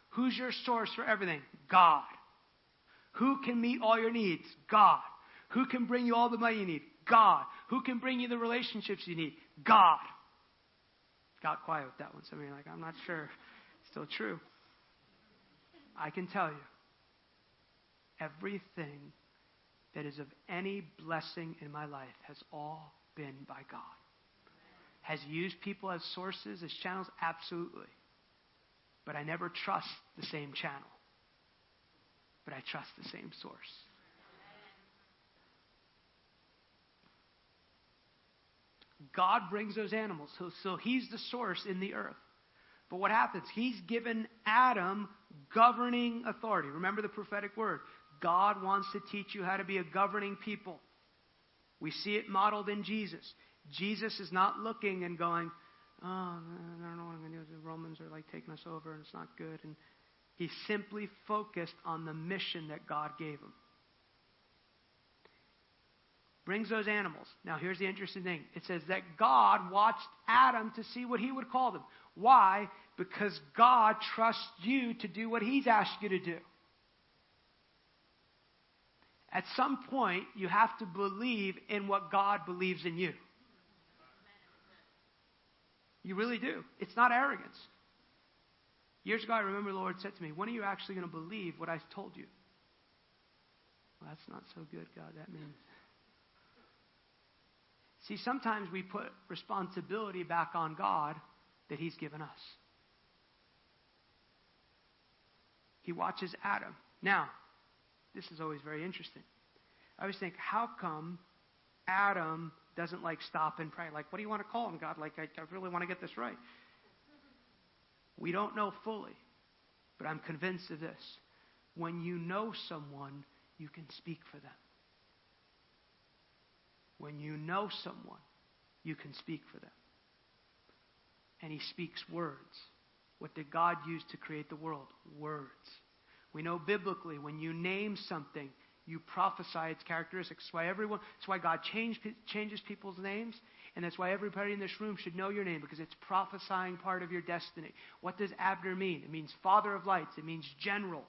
Who's your source for everything? God. Who can meet all your needs? God. Who can bring you all the money you need? God. Who can bring you the relationships you need? God. Got quiet with that one. Some of you are like, I'm not sure. It's Still true. I can tell you, everything that is of any blessing in my life has all been by God. Has used people as sources, as channels? Absolutely. But I never trust the same channel. But I trust the same source. God brings those animals. So, so he's the source in the earth. But what happens? He's given Adam governing authority. Remember the prophetic word. God wants to teach you how to be a governing people. We see it modeled in Jesus. Jesus is not looking and going, oh, I don't know what I'm going to do. The Romans are like taking us over and it's not good. And he simply focused on the mission that God gave him. Brings those animals. Now, here's the interesting thing it says that God watched Adam to see what he would call them. Why? Because God trusts you to do what He's asked you to do. At some point, you have to believe in what God believes in you. You really do. It's not arrogance. Years ago, I remember the Lord said to me, When are you actually going to believe what I told you? Well, that's not so good, God. That means. See, sometimes we put responsibility back on God that He's given us. He watches Adam. Now, this is always very interesting. I always think, how come Adam doesn't like stop and pray? Like, what do you want to call him, God? Like, I, I really want to get this right. We don't know fully, but I'm convinced of this. When you know someone, you can speak for them. When you know someone, you can speak for them and he speaks words. What did God use to create the world? Words. We know biblically when you name something, you prophesy its characteristics. That's why everyone. That's why God change, changes people's names, and that's why everybody in this room should know your name because it's prophesying part of your destiny. What does Abner mean? It means Father of Lights. It means General.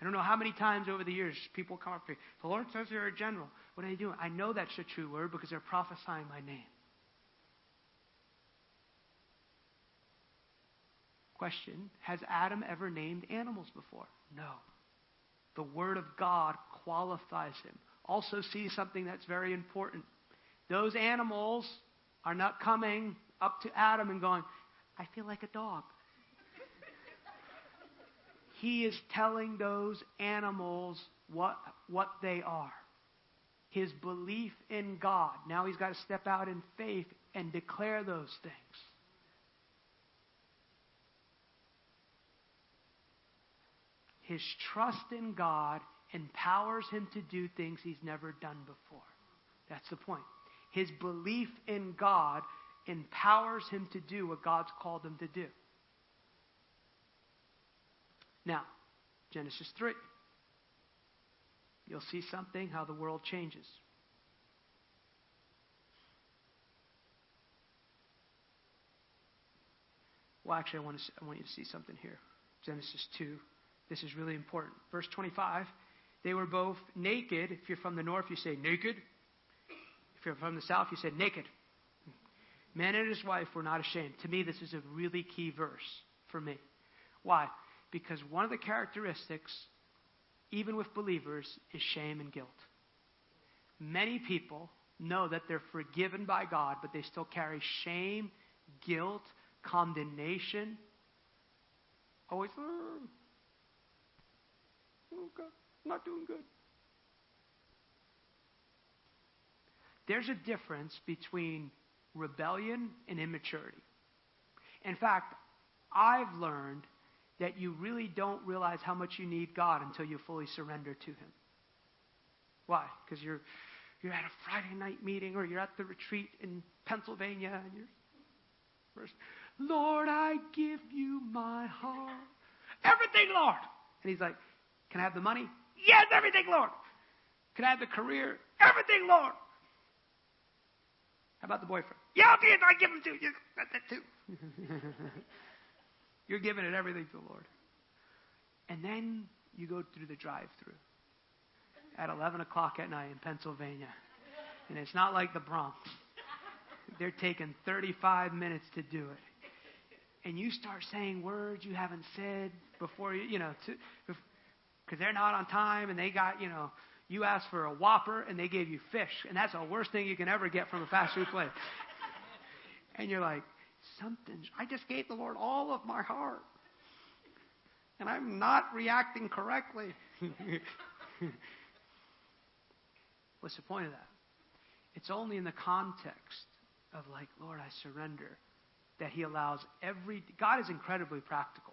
I don't know how many times over the years people come up to me. The Lord says you're a general. What are you doing? I know that's a true word because they're prophesying my name. Question Has Adam ever named animals before? No. The Word of God qualifies him. Also, see something that's very important. Those animals are not coming up to Adam and going, I feel like a dog. he is telling those animals what, what they are. His belief in God. Now he's got to step out in faith and declare those things. His trust in God empowers him to do things he's never done before. That's the point. His belief in God empowers him to do what God's called him to do. Now, Genesis 3. You'll see something how the world changes. Well, actually, I want, to, I want you to see something here. Genesis 2, this is really important. Verse 25 they were both naked. If you're from the north, you say naked. If you're from the south, you say naked. Man and his wife were not ashamed. To me, this is a really key verse for me. Why? Because one of the characteristics, even with believers, is shame and guilt. Many people know that they're forgiven by God, but they still carry shame, guilt, condemnation. Always, mm, God, not doing good. There's a difference between rebellion and immaturity. In fact, I've learned that you really don't realize how much you need God until you fully surrender to Him. Why? Because you're you're at a Friday night meeting or you're at the retreat in Pennsylvania and you're first, Lord, I give you my heart. Everything, Lord. And he's like, Can I have the money? Yes, everything, Lord. Can I have the career? Everything, Lord. How about the boyfriend? Yeah, okay, I give him to you. Got that too. You're giving it everything to the Lord. And then you go through the drive through at 11 o'clock at night in Pennsylvania. And it's not like the Bronx. They're taking 35 minutes to do it. And you start saying words you haven't said before, you, know, know, because they're not on time and they got, you know, you asked for a Whopper and they gave you fish. And that's the worst thing you can ever get from a fast food place. And you're like, something, I just gave the Lord all of my heart. And I'm not reacting correctly. What's the point of that? It's only in the context of like, Lord, I surrender, that He allows every. God is incredibly practical.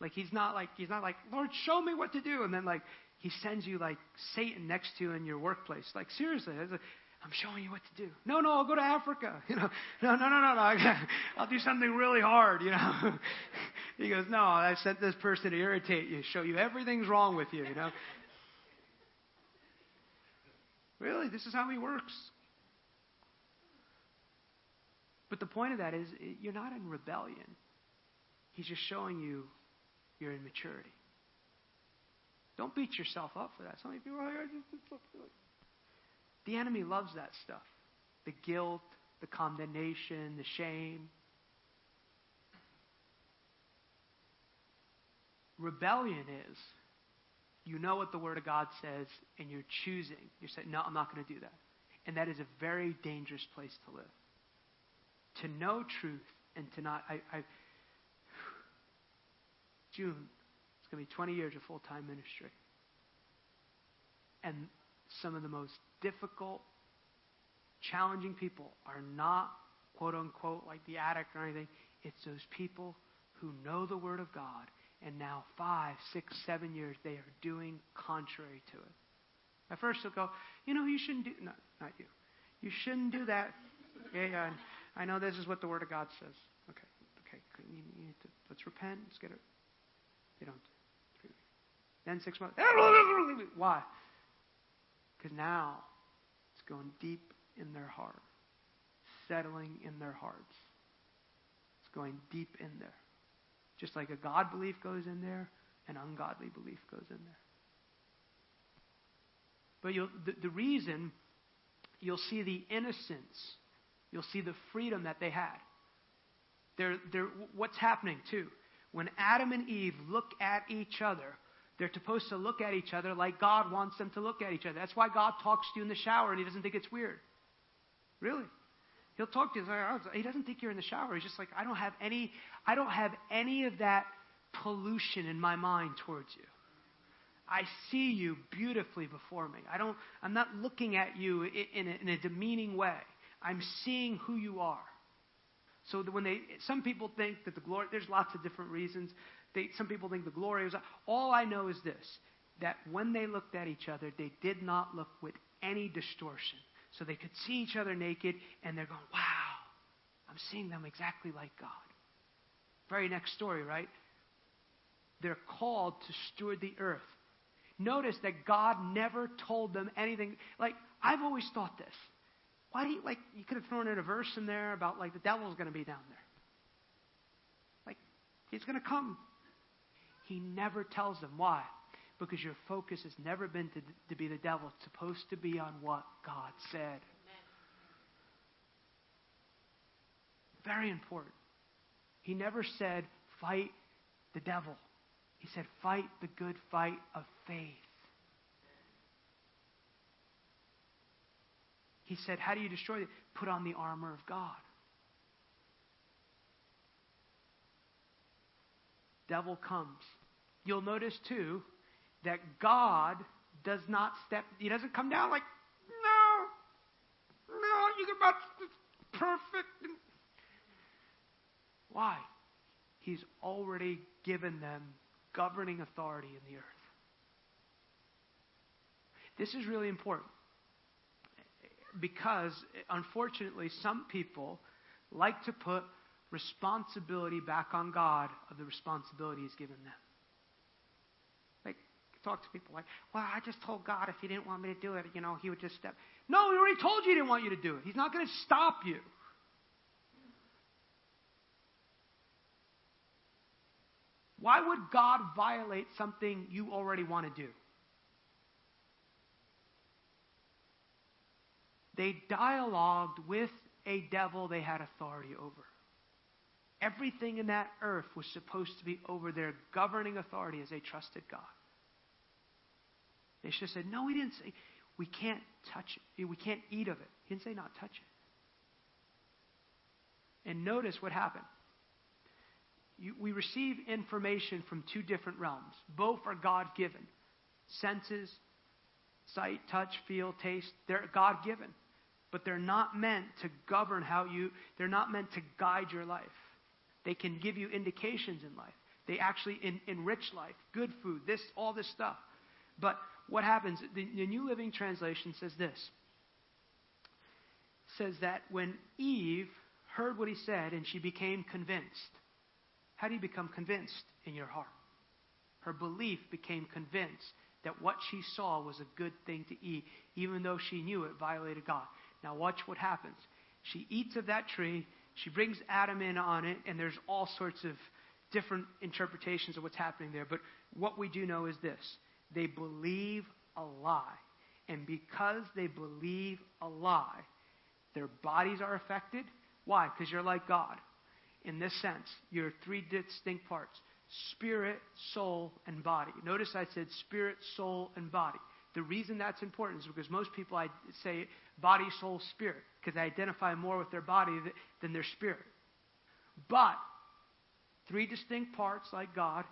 Like He's not like He's not like, Lord, show me what to do, and then like He sends you like Satan next to you in your workplace. Like seriously, I'm showing you what to do. No, no, I'll go to Africa. You know, no, no, no, no, no. I'll do something really hard. You know. he goes, no, I sent this person to irritate you, show you everything's wrong with you. You know. Really, this is how he works. But the point of that is, you're not in rebellion. He's just showing you your immaturity. Don't beat yourself up for that. Some people are the enemy loves that stuff. The guilt, the condemnation, the shame. Rebellion is you know what the Word of God says, and you're choosing. You're saying, no, I'm not going to do that. And that is a very dangerous place to live. To know truth and to not. I, I June, it's going to be 20 years of full time ministry. And some of the most difficult, challenging people are not, quote unquote, like the addict or anything. It's those people who know the Word of God and now five, six, seven years they are doing contrary to it. At first they'll go, you know, you shouldn't do, no, not you. You shouldn't do that. Okay, uh, I know this is what the Word of God says. Okay, okay, you to, let's repent, let's get it. They don't. Then six months, why? Because now it's going deep in their heart, settling in their hearts. It's going deep in there. Just like a God belief goes in there, an ungodly belief goes in there. But the, the reason you'll see the innocence, you'll see the freedom that they had. They're, they're, what's happening too? When Adam and Eve look at each other, they're supposed to look at each other like God wants them to look at each other. That's why God talks to you in the shower and he doesn't think it's weird. Really. He'll talk to you. Oh, he doesn't think you're in the shower. He's just like, I don't have any, I don't have any of that pollution in my mind towards you. I see you beautifully before me. I don't, I'm not looking at you in a, in a demeaning way. I'm seeing who you are. So when they, some people think that the glory, there's lots of different reasons. They, some people think the glory was, all I know is this, that when they looked at each other, they did not look with any distortion so they could see each other naked, and they're going, wow, I'm seeing them exactly like God. Very next story, right? They're called to steward the earth. Notice that God never told them anything. Like, I've always thought this. Why do you, like, you could have thrown in a verse in there about, like, the devil's going to be down there. Like, he's going to come. He never tells them. Why? because your focus has never been to, to be the devil. It's supposed to be on what God said. Very important. He never said, fight the devil. He said, fight the good fight of faith. He said, How do you destroy it? Put on the armor of God. Devil comes. You'll notice too that God does not step, he doesn't come down like, no, no, you're about to, perfect. Why? He's already given them governing authority in the earth. This is really important because, unfortunately, some people like to put responsibility back on God of the responsibility He's given them. Like, talk to people like, well, I just told God if He didn't want me to do it, you know, He would just step. No, He already told you He didn't want you to do it. He's not going to stop you. Why would God violate something you already want to do? They dialogued with a devil they had authority over. Everything in that earth was supposed to be over their governing authority as they trusted God. They should have said, No, he didn't say, we can't touch it. We can't eat of it. He didn't say not touch it. And notice what happened. You, we receive information from two different realms. Both are God given. Senses, sight, touch, feel, taste, they're God given. But they're not meant to govern how you, they're not meant to guide your life. They can give you indications in life. They actually en- enrich life. Good food, this, all this stuff. But what happens, the, the New Living Translation says this. Says that when Eve heard what he said and she became convinced, how do you become convinced in your heart? Her belief became convinced that what she saw was a good thing to eat, even though she knew it violated God. Now, watch what happens. She eats of that tree, she brings Adam in on it, and there's all sorts of different interpretations of what's happening there. But what we do know is this they believe a lie. And because they believe a lie, their bodies are affected. Why? Because you're like God. In this sense, you're three distinct parts spirit, soul, and body. Notice I said spirit, soul, and body. The reason that's important is because most people I say body, soul, spirit, because they identify more with their body than their spirit. But three distinct parts, like God,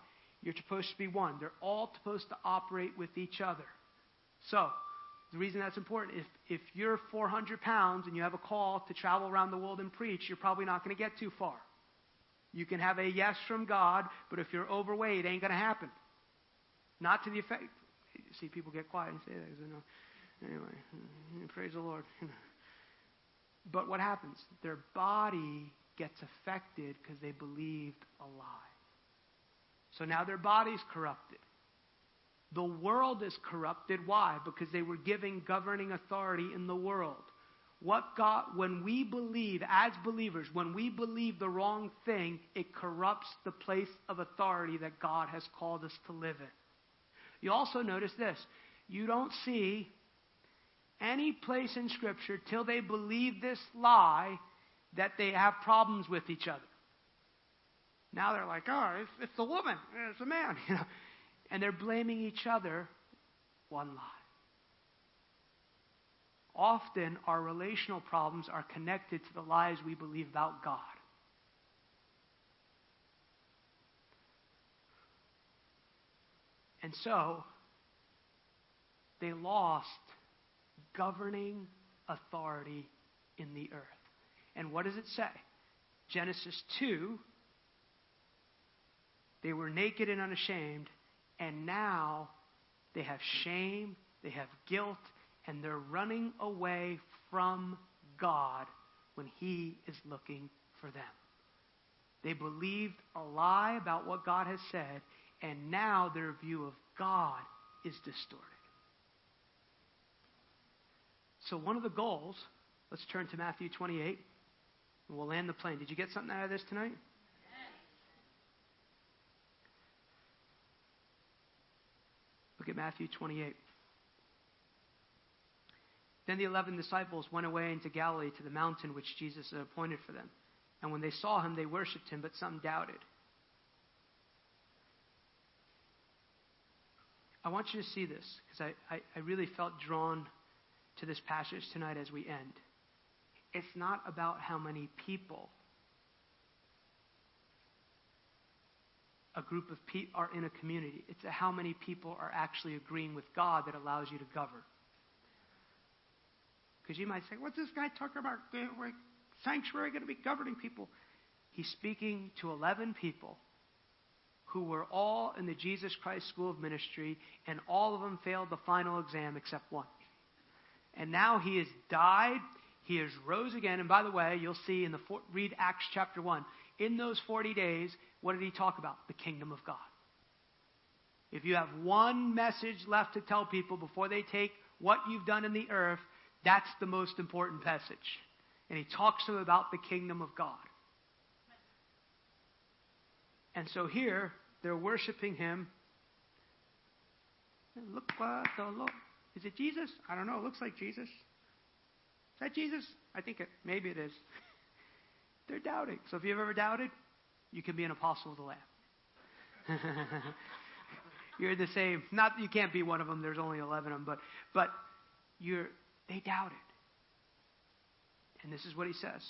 you're supposed to be one. They're all supposed to operate with each other. So, the reason that's important, if, if you're 400 pounds and you have a call to travel around the world and preach, you're probably not going to get too far. You can have a yes from God, but if you're overweight, it ain't going to happen. Not to the effect. See, people get quiet and say that. Anyway, praise the Lord. But what happens? Their body gets affected because they believed a lie. So now their body's corrupted. The world is corrupted. Why? Because they were giving governing authority in the world. What God, when we believe, as believers, when we believe the wrong thing, it corrupts the place of authority that God has called us to live in. You also notice this. You don't see any place in Scripture till they believe this lie that they have problems with each other. Now they're like, oh, it's, it's the woman, it's the man, you know, and they're blaming each other. One lie. Often our relational problems are connected to the lies we believe about God. And so, they lost governing authority in the earth. And what does it say? Genesis 2 they were naked and unashamed, and now they have shame, they have guilt, and they're running away from God when He is looking for them. They believed a lie about what God has said, and now their view of God is distorted. So, one of the goals, let's turn to Matthew 28, and we'll land the plane. Did you get something out of this tonight? Look at Matthew 28. Then the eleven disciples went away into Galilee to the mountain which Jesus had appointed for them. And when they saw him, they worshipped him, but some doubted. I want you to see this because I, I, I, really felt drawn to this passage tonight as we end. It's not about how many people a group of people are in a community. It's how many people are actually agreeing with God that allows you to govern. Because you might say, what's this guy talking about? We're sanctuary going to be governing people. He's speaking to 11 people who were all in the Jesus Christ School of Ministry, and all of them failed the final exam except one. And now he has died, he has rose again. And by the way, you'll see in the read Acts chapter 1. In those 40 days, what did he talk about? The kingdom of God. If you have one message left to tell people before they take what you've done in the earth, that's the most important message. And he talks to them about the kingdom of God. And so here, they're worshiping him. Look what the Lord. Is it Jesus? I don't know. It looks like Jesus. Is that Jesus? I think it, maybe it is. they're doubting. So if you've ever doubted, you can be an apostle of the Lamb. you're the same. Not you can't be one of them. There's only eleven of them, but but you're they doubted. And this is what he says.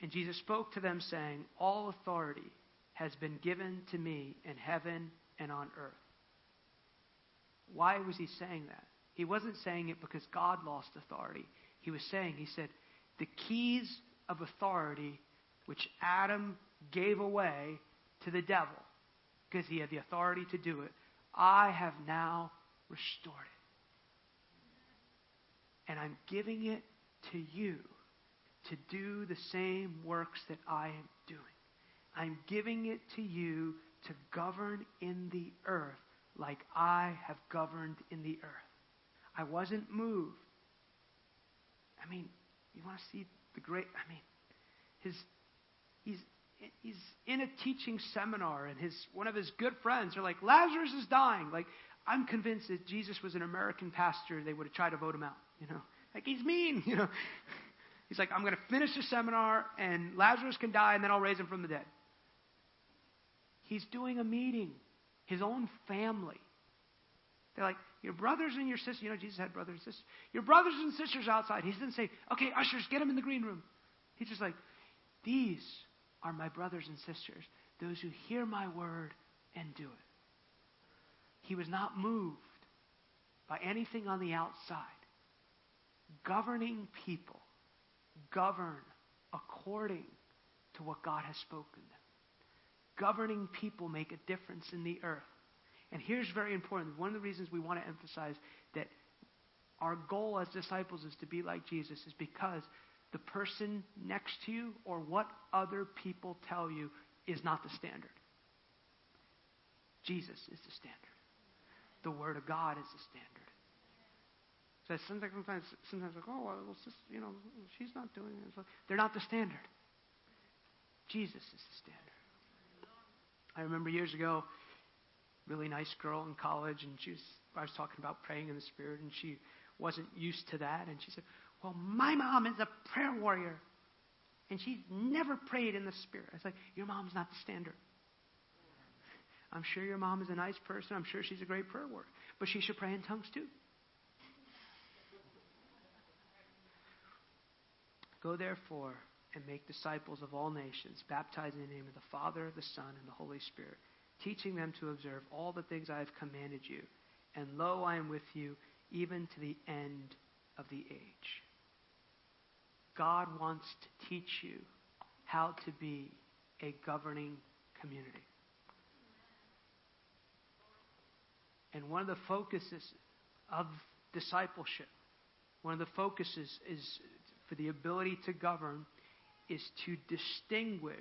And Jesus spoke to them, saying, All authority has been given to me in heaven and on earth. Why was he saying that? He wasn't saying it because God lost authority. He was saying, He said, the keys of authority which Adam gave away to the devil because he had the authority to do it, I have now restored it. And I'm giving it to you to do the same works that I am doing. I'm giving it to you to govern in the earth like I have governed in the earth. I wasn't moved. I mean, you want to see the great, I mean, his, he's, he's in a teaching seminar and his, one of his good friends are like, Lazarus is dying. Like, I'm convinced that Jesus was an American pastor, they would have tried to vote him out, you know. Like, he's mean, you know. He's like, I'm going to finish the seminar and Lazarus can die and then I'll raise him from the dead. He's doing a meeting, his own family. They're like, your brothers and your sisters, you know, Jesus had brothers and sisters. Your brothers and sisters outside. He didn't say, okay, ushers, get them in the green room. He's just like, these are my brothers and sisters, those who hear my word and do it. He was not moved by anything on the outside. Governing people govern according to what God has spoken them. Governing people make a difference in the earth. And here's very important. One of the reasons we want to emphasize that our goal as disciples is to be like Jesus is because the person next to you or what other people tell you is not the standard. Jesus is the standard. The Word of God is the standard. So sometimes, sometimes, like, oh, well, just, you know, she's not doing it. They're not the standard. Jesus is the standard. I remember years ago, really nice girl in college, and she was, I was talking about praying in the Spirit, and she wasn't used to that. And she said, Well, my mom is a prayer warrior, and she's never prayed in the Spirit. I was like, Your mom's not the standard. I'm sure your mom is a nice person. I'm sure she's a great prayer warrior. But she should pray in tongues too. Go therefore and make disciples of all nations, baptizing in the name of the Father, the Son, and the Holy Spirit, teaching them to observe all the things I have commanded you. And lo, I am with you even to the end of the age. God wants to teach you how to be a governing community. And one of the focuses of discipleship, one of the focuses is for the ability to govern is to distinguish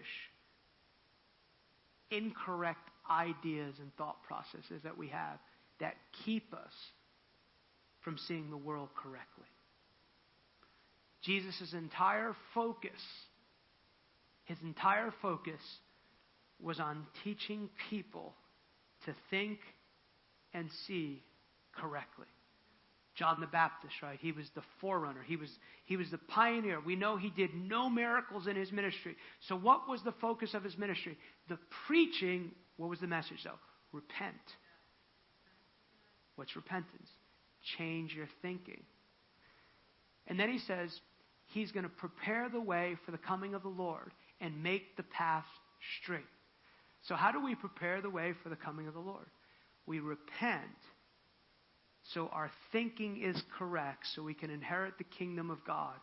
incorrect ideas and thought processes that we have that keep us from seeing the world correctly. Jesus' entire focus, his entire focus was on teaching people to think and see correctly. John the Baptist, right? He was the forerunner. He was, he was the pioneer. We know he did no miracles in his ministry. So, what was the focus of his ministry? The preaching, what was the message though? Repent. What's repentance? change your thinking. And then he says, He's going to prepare the way for the coming of the Lord and make the path straight. So, how do we prepare the way for the coming of the Lord? We repent so our thinking is correct, so we can inherit the kingdom of God.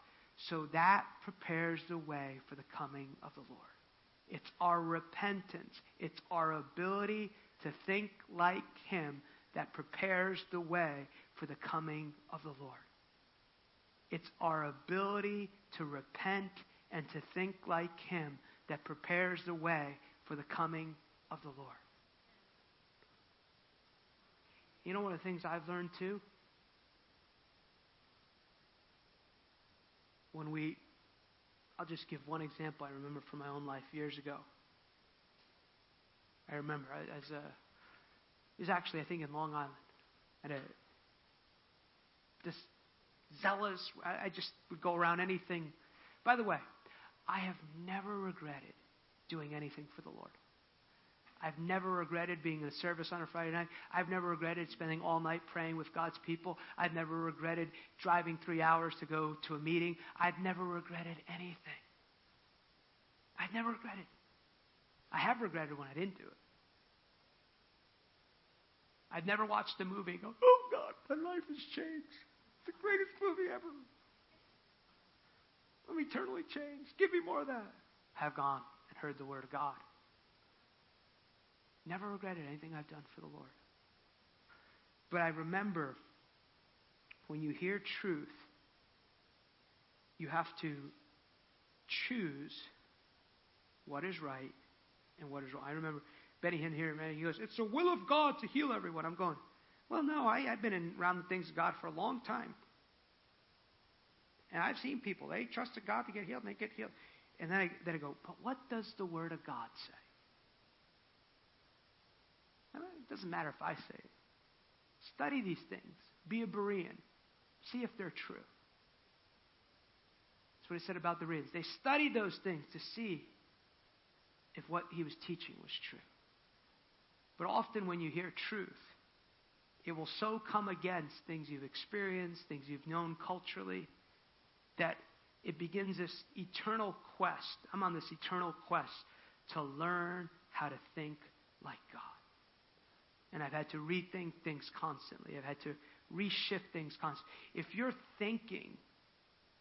So that prepares the way for the coming of the Lord. It's our repentance, it's our ability to think like Him that prepares the way for the coming of the Lord. It's our ability to repent and to think like Him that prepares the way for the coming of the Lord. You know one of the things I've learned too? When we, I'll just give one example I remember from my own life years ago. I remember as a, it was actually I think in Long Island, at a this zealous. I just would go around anything. By the way, I have never regretted doing anything for the Lord. I've never regretted being in a service on a Friday night. I've never regretted spending all night praying with God's people. I've never regretted driving three hours to go to a meeting. I've never regretted anything. I've never regretted. I have regretted when I didn't do it. I've never watched a movie and go, oh God, my life has changed. It's the greatest movie ever. I'm eternally changed. Give me more of that. Have gone and heard the word of God. Never regretted anything I've done for the Lord. But I remember when you hear truth, you have to choose what is right and what is wrong. I remember Benny Hinn here, man, he goes, It's the will of God to heal everyone. I'm going, Well, no, I, I've been around the things of God for a long time. And I've seen people, they trusted God to get healed, and they get healed. And then I, then I go, But what does the Word of God say? It doesn't matter if I say it. Study these things. Be a Berean. See if they're true. That's what he said about the Bereans. They studied those things to see if what he was teaching was true. But often when you hear truth, it will so come against things you've experienced, things you've known culturally, that it begins this eternal quest. I'm on this eternal quest to learn how to think like God. And I've had to rethink things constantly. I've had to reshift things constantly. If your thinking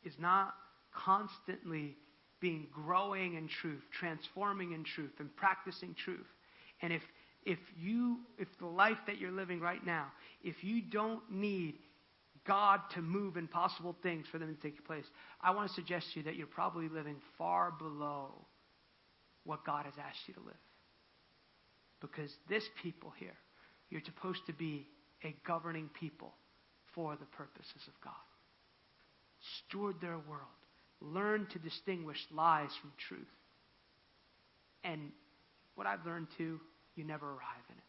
is not constantly being growing in truth, transforming in truth, and practicing truth, and if if you if the life that you're living right now, if you don't need God to move impossible things for them to take place, I want to suggest to you that you're probably living far below what God has asked you to live. Because this people here you're supposed to be a governing people for the purposes of God. Steward their world. Learn to distinguish lies from truth. And what I've learned too, you never arrive in it.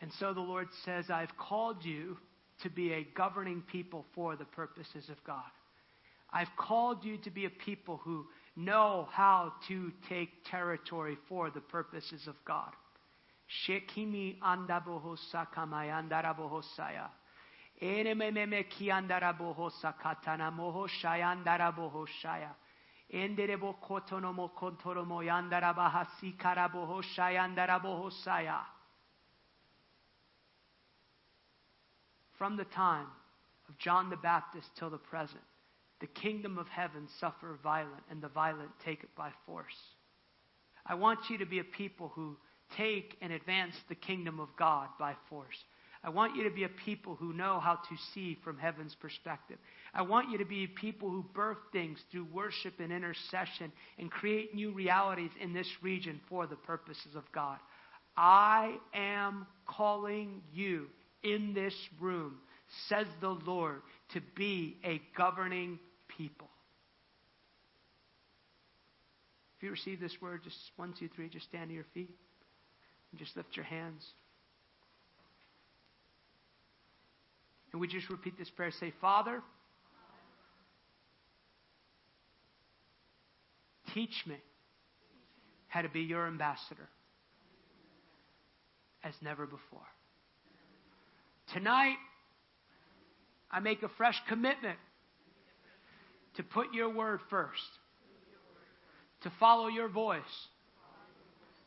And so the Lord says, I've called you to be a governing people for the purposes of God. I've called you to be a people who know how to take territory for the purposes of God. Shekimi andabohosa kamayandarabosaya. Enememe kiandarabohosa katana mohoshayandarabohoshaya. Enderebo kotonomo kontoromo yandarabahasi karabohoshayandarabohosaya. From the time of John the Baptist till the present, the kingdom of heaven suffer violent, and the violent take it by force. I want you to be a people who take and advance the kingdom of God by force. I want you to be a people who know how to see from heaven's perspective. I want you to be people who birth things through worship and intercession and create new realities in this region for the purposes of God. I am calling you in this room, says the Lord, to be a governing people. If you receive this word, just one, two, three, just stand to your feet and just lift your hands. And we just repeat this prayer. Say, Father, teach me how to be your ambassador. as never before. Tonight, I make a fresh commitment to put your word first, to follow your voice,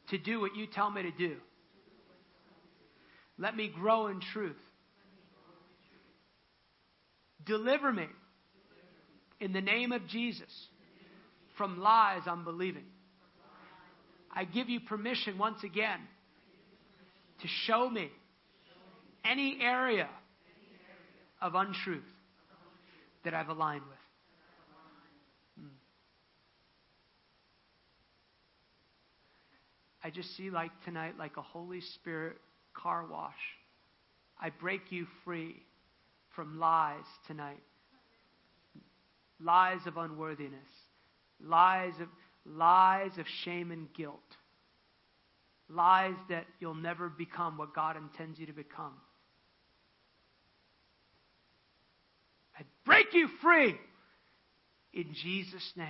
to do what you tell me to do. Let me grow in truth. Deliver me in the name of Jesus from lies I'm believing. I give you permission once again to show me any area of untruth that I've aligned with. Hmm. I just see like tonight, like a Holy Spirit car wash. I break you free from lies tonight. Lies of unworthiness. Lies of lies of shame and guilt. Lies that you'll never become what God intends you to become. I break you free in Jesus' name.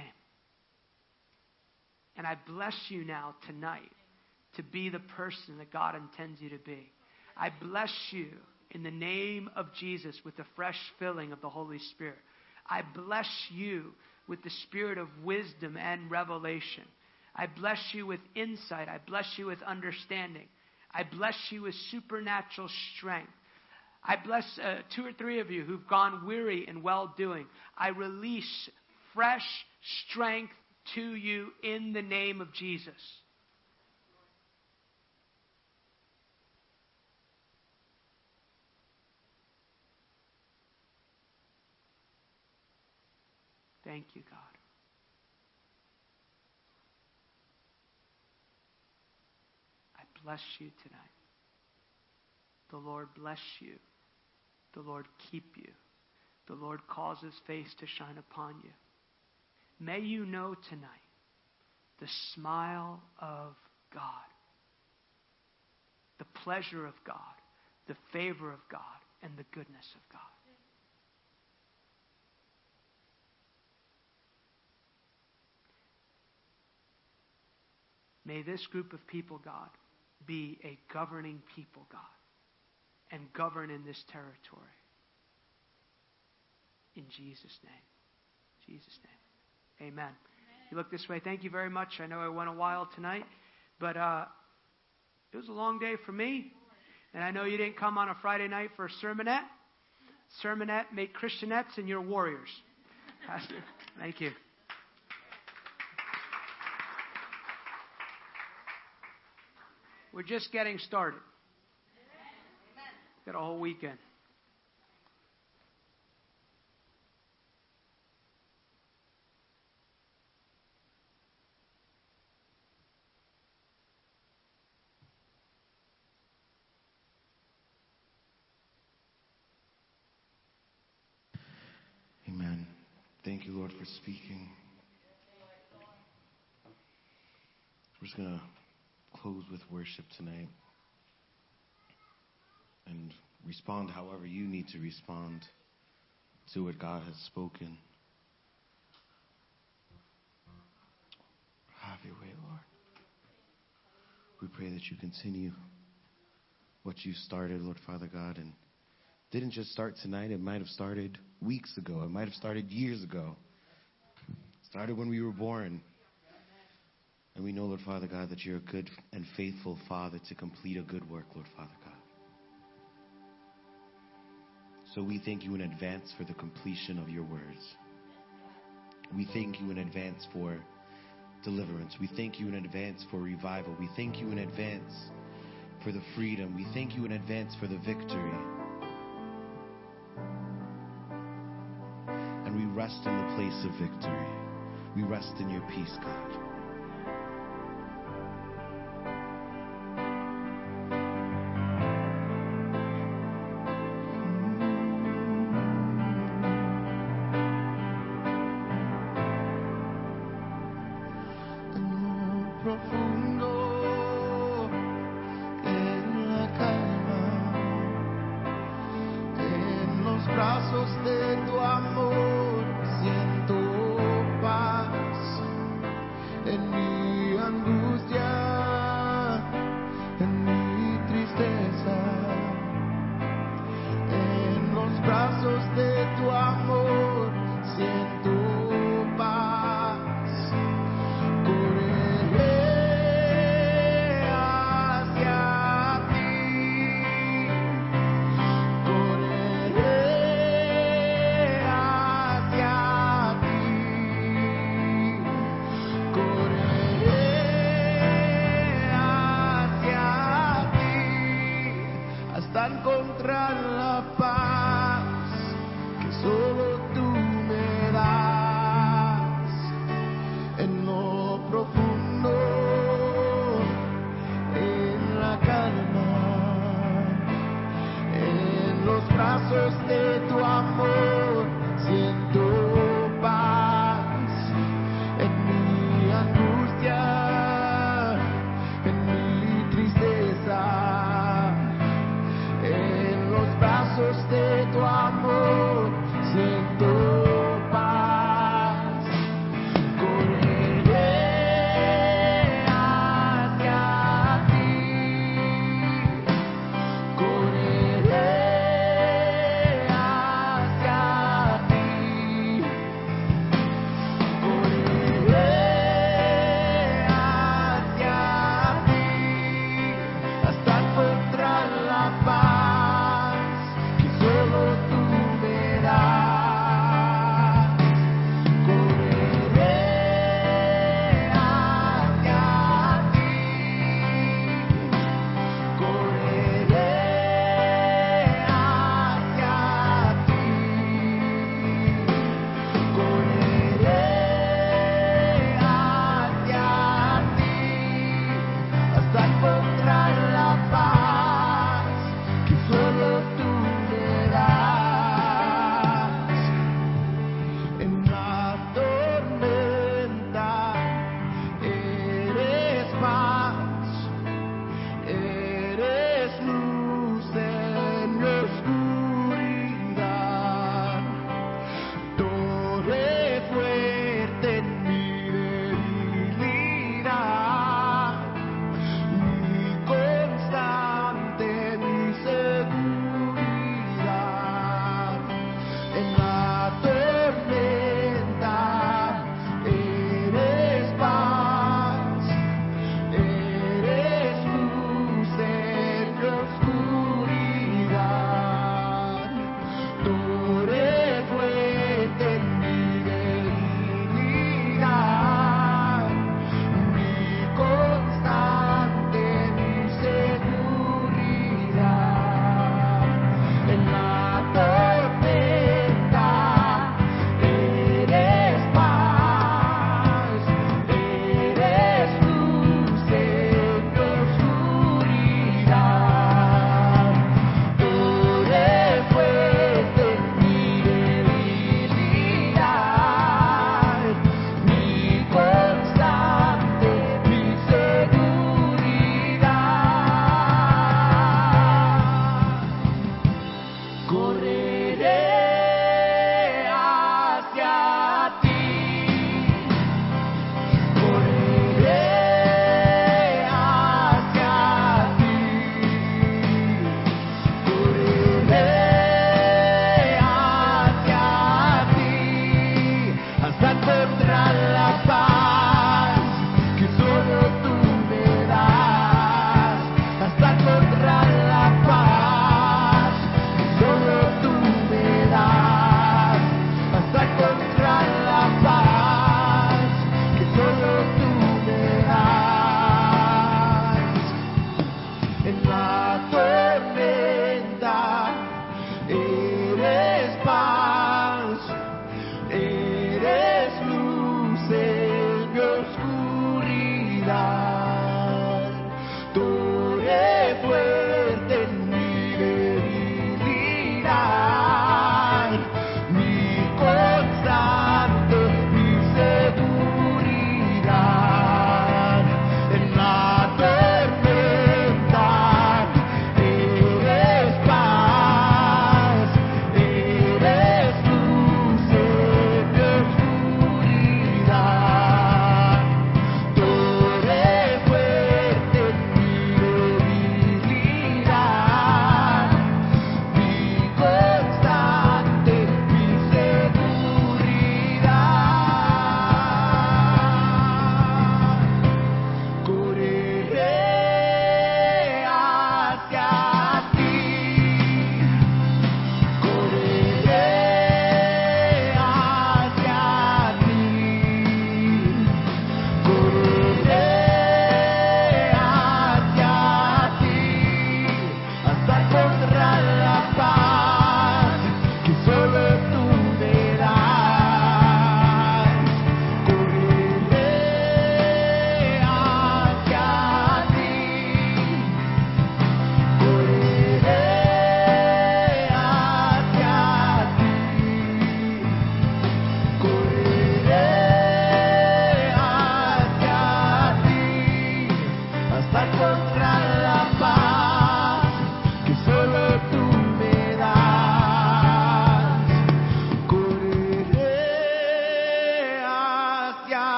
And I bless you now tonight to be the person that God intends you to be. I bless you in the name of Jesus with the fresh filling of the Holy Spirit. I bless you with the spirit of wisdom and revelation. I bless you with insight. I bless you with understanding. I bless you with supernatural strength. I bless uh, two or three of you who've gone weary in well doing. I release fresh strength to you in the name of Jesus. Thank you, God. I bless you tonight. The Lord bless you. The Lord keep you. The Lord cause his face to shine upon you. May you know tonight the smile of God, the pleasure of God, the favor of God, and the goodness of God. May this group of people, God, be a governing people, God, and govern in this territory. In Jesus' name. Jesus' name. Amen. You look this way. Thank you very much. I know I went a while tonight, but uh, it was a long day for me. And I know you didn't come on a Friday night for a sermonette. Sermonette, make Christianettes, and you're warriors. Pastor, thank you. We're just getting started. Got a whole weekend. Amen. Thank you, Lord, for speaking. We're just going to close with worship tonight and respond however you need to respond to what God has spoken. Have your way, Lord. We pray that you continue what you started, Lord Father God, and didn't just start tonight. It might have started weeks ago. It might have started years ago. started when we were born. And we know, Lord Father God, that you're a good and faithful Father to complete a good work, Lord Father God. So we thank you in advance for the completion of your words. We thank you in advance for deliverance. We thank you in advance for revival. We thank you in advance for the freedom. We thank you in advance for the victory. And we rest in the place of victory. We rest in your peace, God.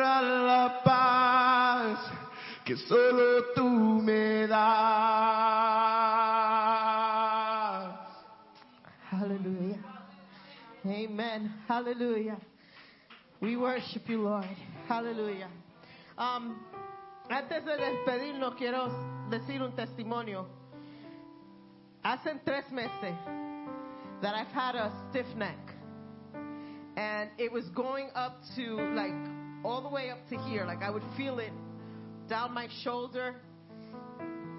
La paz que solo tú me das. Hallelujah. Amen. Hallelujah. We worship you, Lord. Hallelujah. Um, antes de despedirnos, quiero decir un testimonio. Hace tres meses that I've had a stiff neck. And it was going up to like all the way up to here. Like I would feel it down my shoulder.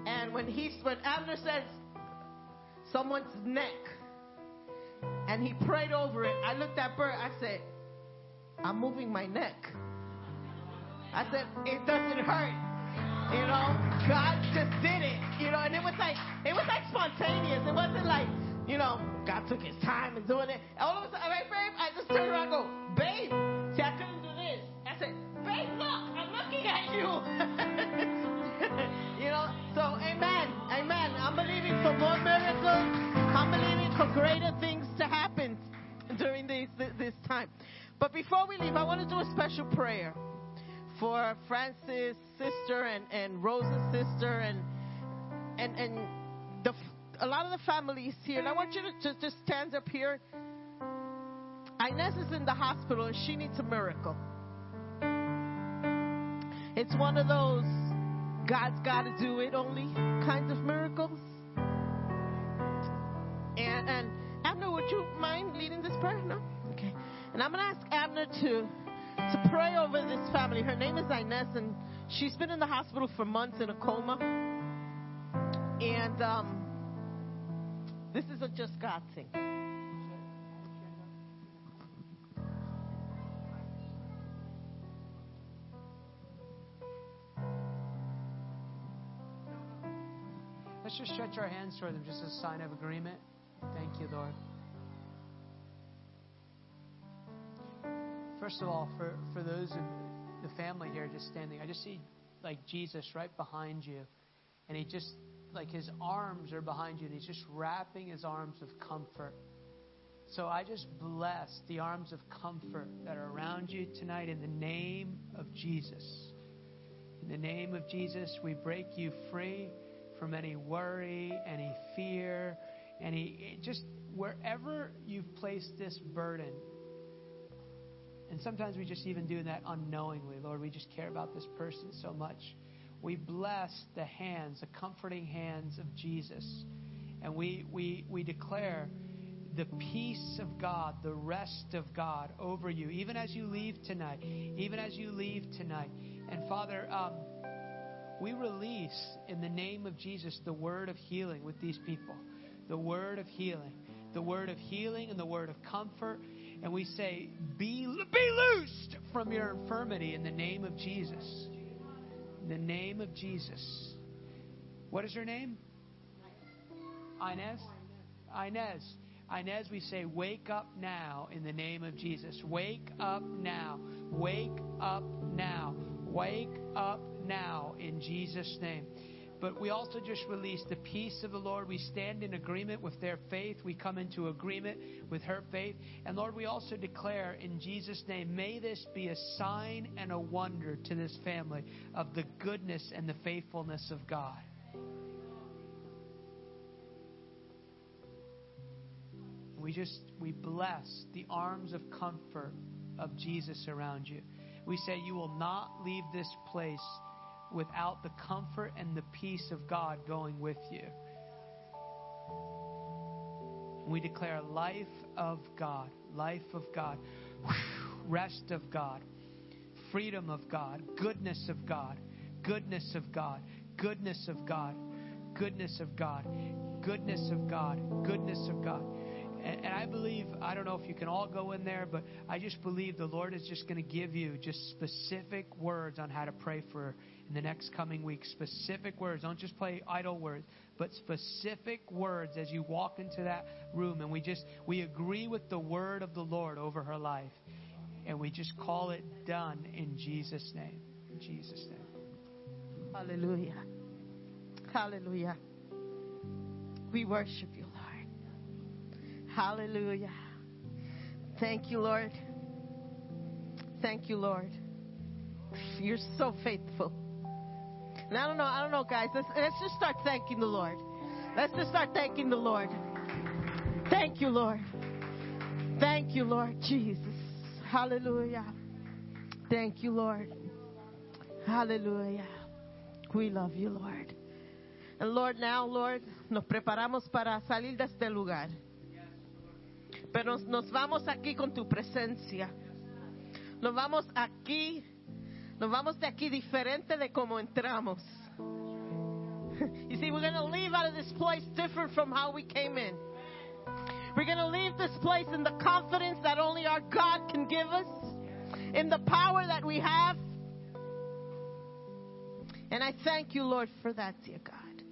And when he when Abner says someone's neck, and he prayed over it. I looked at Bert. I said, I'm moving my neck. I said, it doesn't hurt. You know, God just did it. You know, and it was like it was like spontaneous. It wasn't like, you know, God took his time and doing it. All of a sudden, right, babe, I just turned around and go, babe, babe, look, I'm looking at you. you know, so amen, amen. I'm believing for more miracles. I'm believing for greater things to happen during this this time. But before we leave, I want to do a special prayer for Francis' sister and, and Rosa's sister and and and the a lot of the families here. And I want you to just, just stand up here. Inez is in the hospital and she needs a miracle. It's one of those God's got to do it only kinds of miracles. And and Abner, would you mind leading this prayer? No? Okay. And I'm going to ask Abner to to pray over this family. Her name is Inez, and she's been in the hospital for months in a coma. And um, this is a just God thing. Just stretch our hands toward them just as a sign of agreement. Thank you, Lord. First of all, for, for those of the family here just standing, I just see like Jesus right behind you. And he just, like his arms are behind you, and he's just wrapping his arms of comfort. So I just bless the arms of comfort that are around you tonight in the name of Jesus. In the name of Jesus, we break you free from any worry, any fear, any just wherever you've placed this burden. And sometimes we just even do that unknowingly. Lord, we just care about this person so much. We bless the hands, the comforting hands of Jesus. And we, we, we declare the peace of God, the rest of God over you, even as you leave tonight. Even as you leave tonight. And Father, um, we release in the name of Jesus the word of healing with these people. The word of healing. The word of healing and the word of comfort. And we say, be, be loosed from your infirmity in the name of Jesus. In the name of Jesus. What is your name? Inez? Inez. Inez, we say, wake up now in the name of Jesus. Wake up now. Wake up now. Wake up now in Jesus' name. But we also just release the peace of the Lord. We stand in agreement with their faith. We come into agreement with her faith. And Lord, we also declare in Jesus' name, may this be a sign and a wonder to this family of the goodness and the faithfulness of God. We just, we bless the arms of comfort of Jesus around you. We say, You will not leave this place without the comfort and the peace of God going with you. We declare life of God, life of God, rest of God, freedom of God, goodness of God, goodness of God, goodness of God, goodness of God, goodness of God, goodness of God. And, and, I believe, I don't know if you can all go in there, but I just believe the Lord is just going to give you just specific words on how to pray for in the next coming weeks. Specific words. Don't just play idle words, but specific words as you walk into that room. And we just, we agree with the word of the Lord over her life. And we just call it done in Jesus' name. In Jesus' name. Hallelujah. Hallelujah. We worship you. Hallelujah. Thank you, Lord. Thank you, Lord. You're so faithful. And I don't know, I don't know, guys. Let's, let's just start thanking the Lord. Let's just start thanking the Lord. Thank you, Lord. Thank you, Lord Jesus. Hallelujah. Thank you, Lord. Hallelujah. We love you, Lord. And Lord, now, Lord, nos preparamos para salir de este lugar. Pero nos vamos aquí con tu presencia. Nos vamos aquí, nos vamos de aquí diferente de como entramos. You see, we're going to leave out of this place different from how we came in. We're going to leave this place in the confidence that only our God can give us, in the power that we have. And I thank you, Lord, for that, dear God.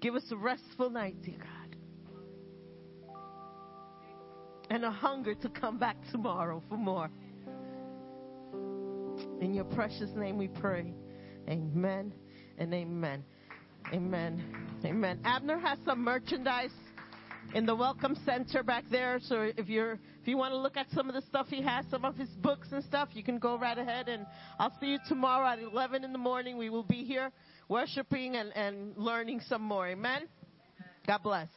Give us a restful night, dear God. And a hunger to come back tomorrow for more. In your precious name we pray. Amen and amen. Amen. Amen. Abner has some merchandise in the welcome center back there. So if you're if you want to look at some of the stuff he has, some of his books and stuff, you can go right ahead and I'll see you tomorrow at 11 in the morning. We will be here worshiping and, and learning some more. Amen. God bless.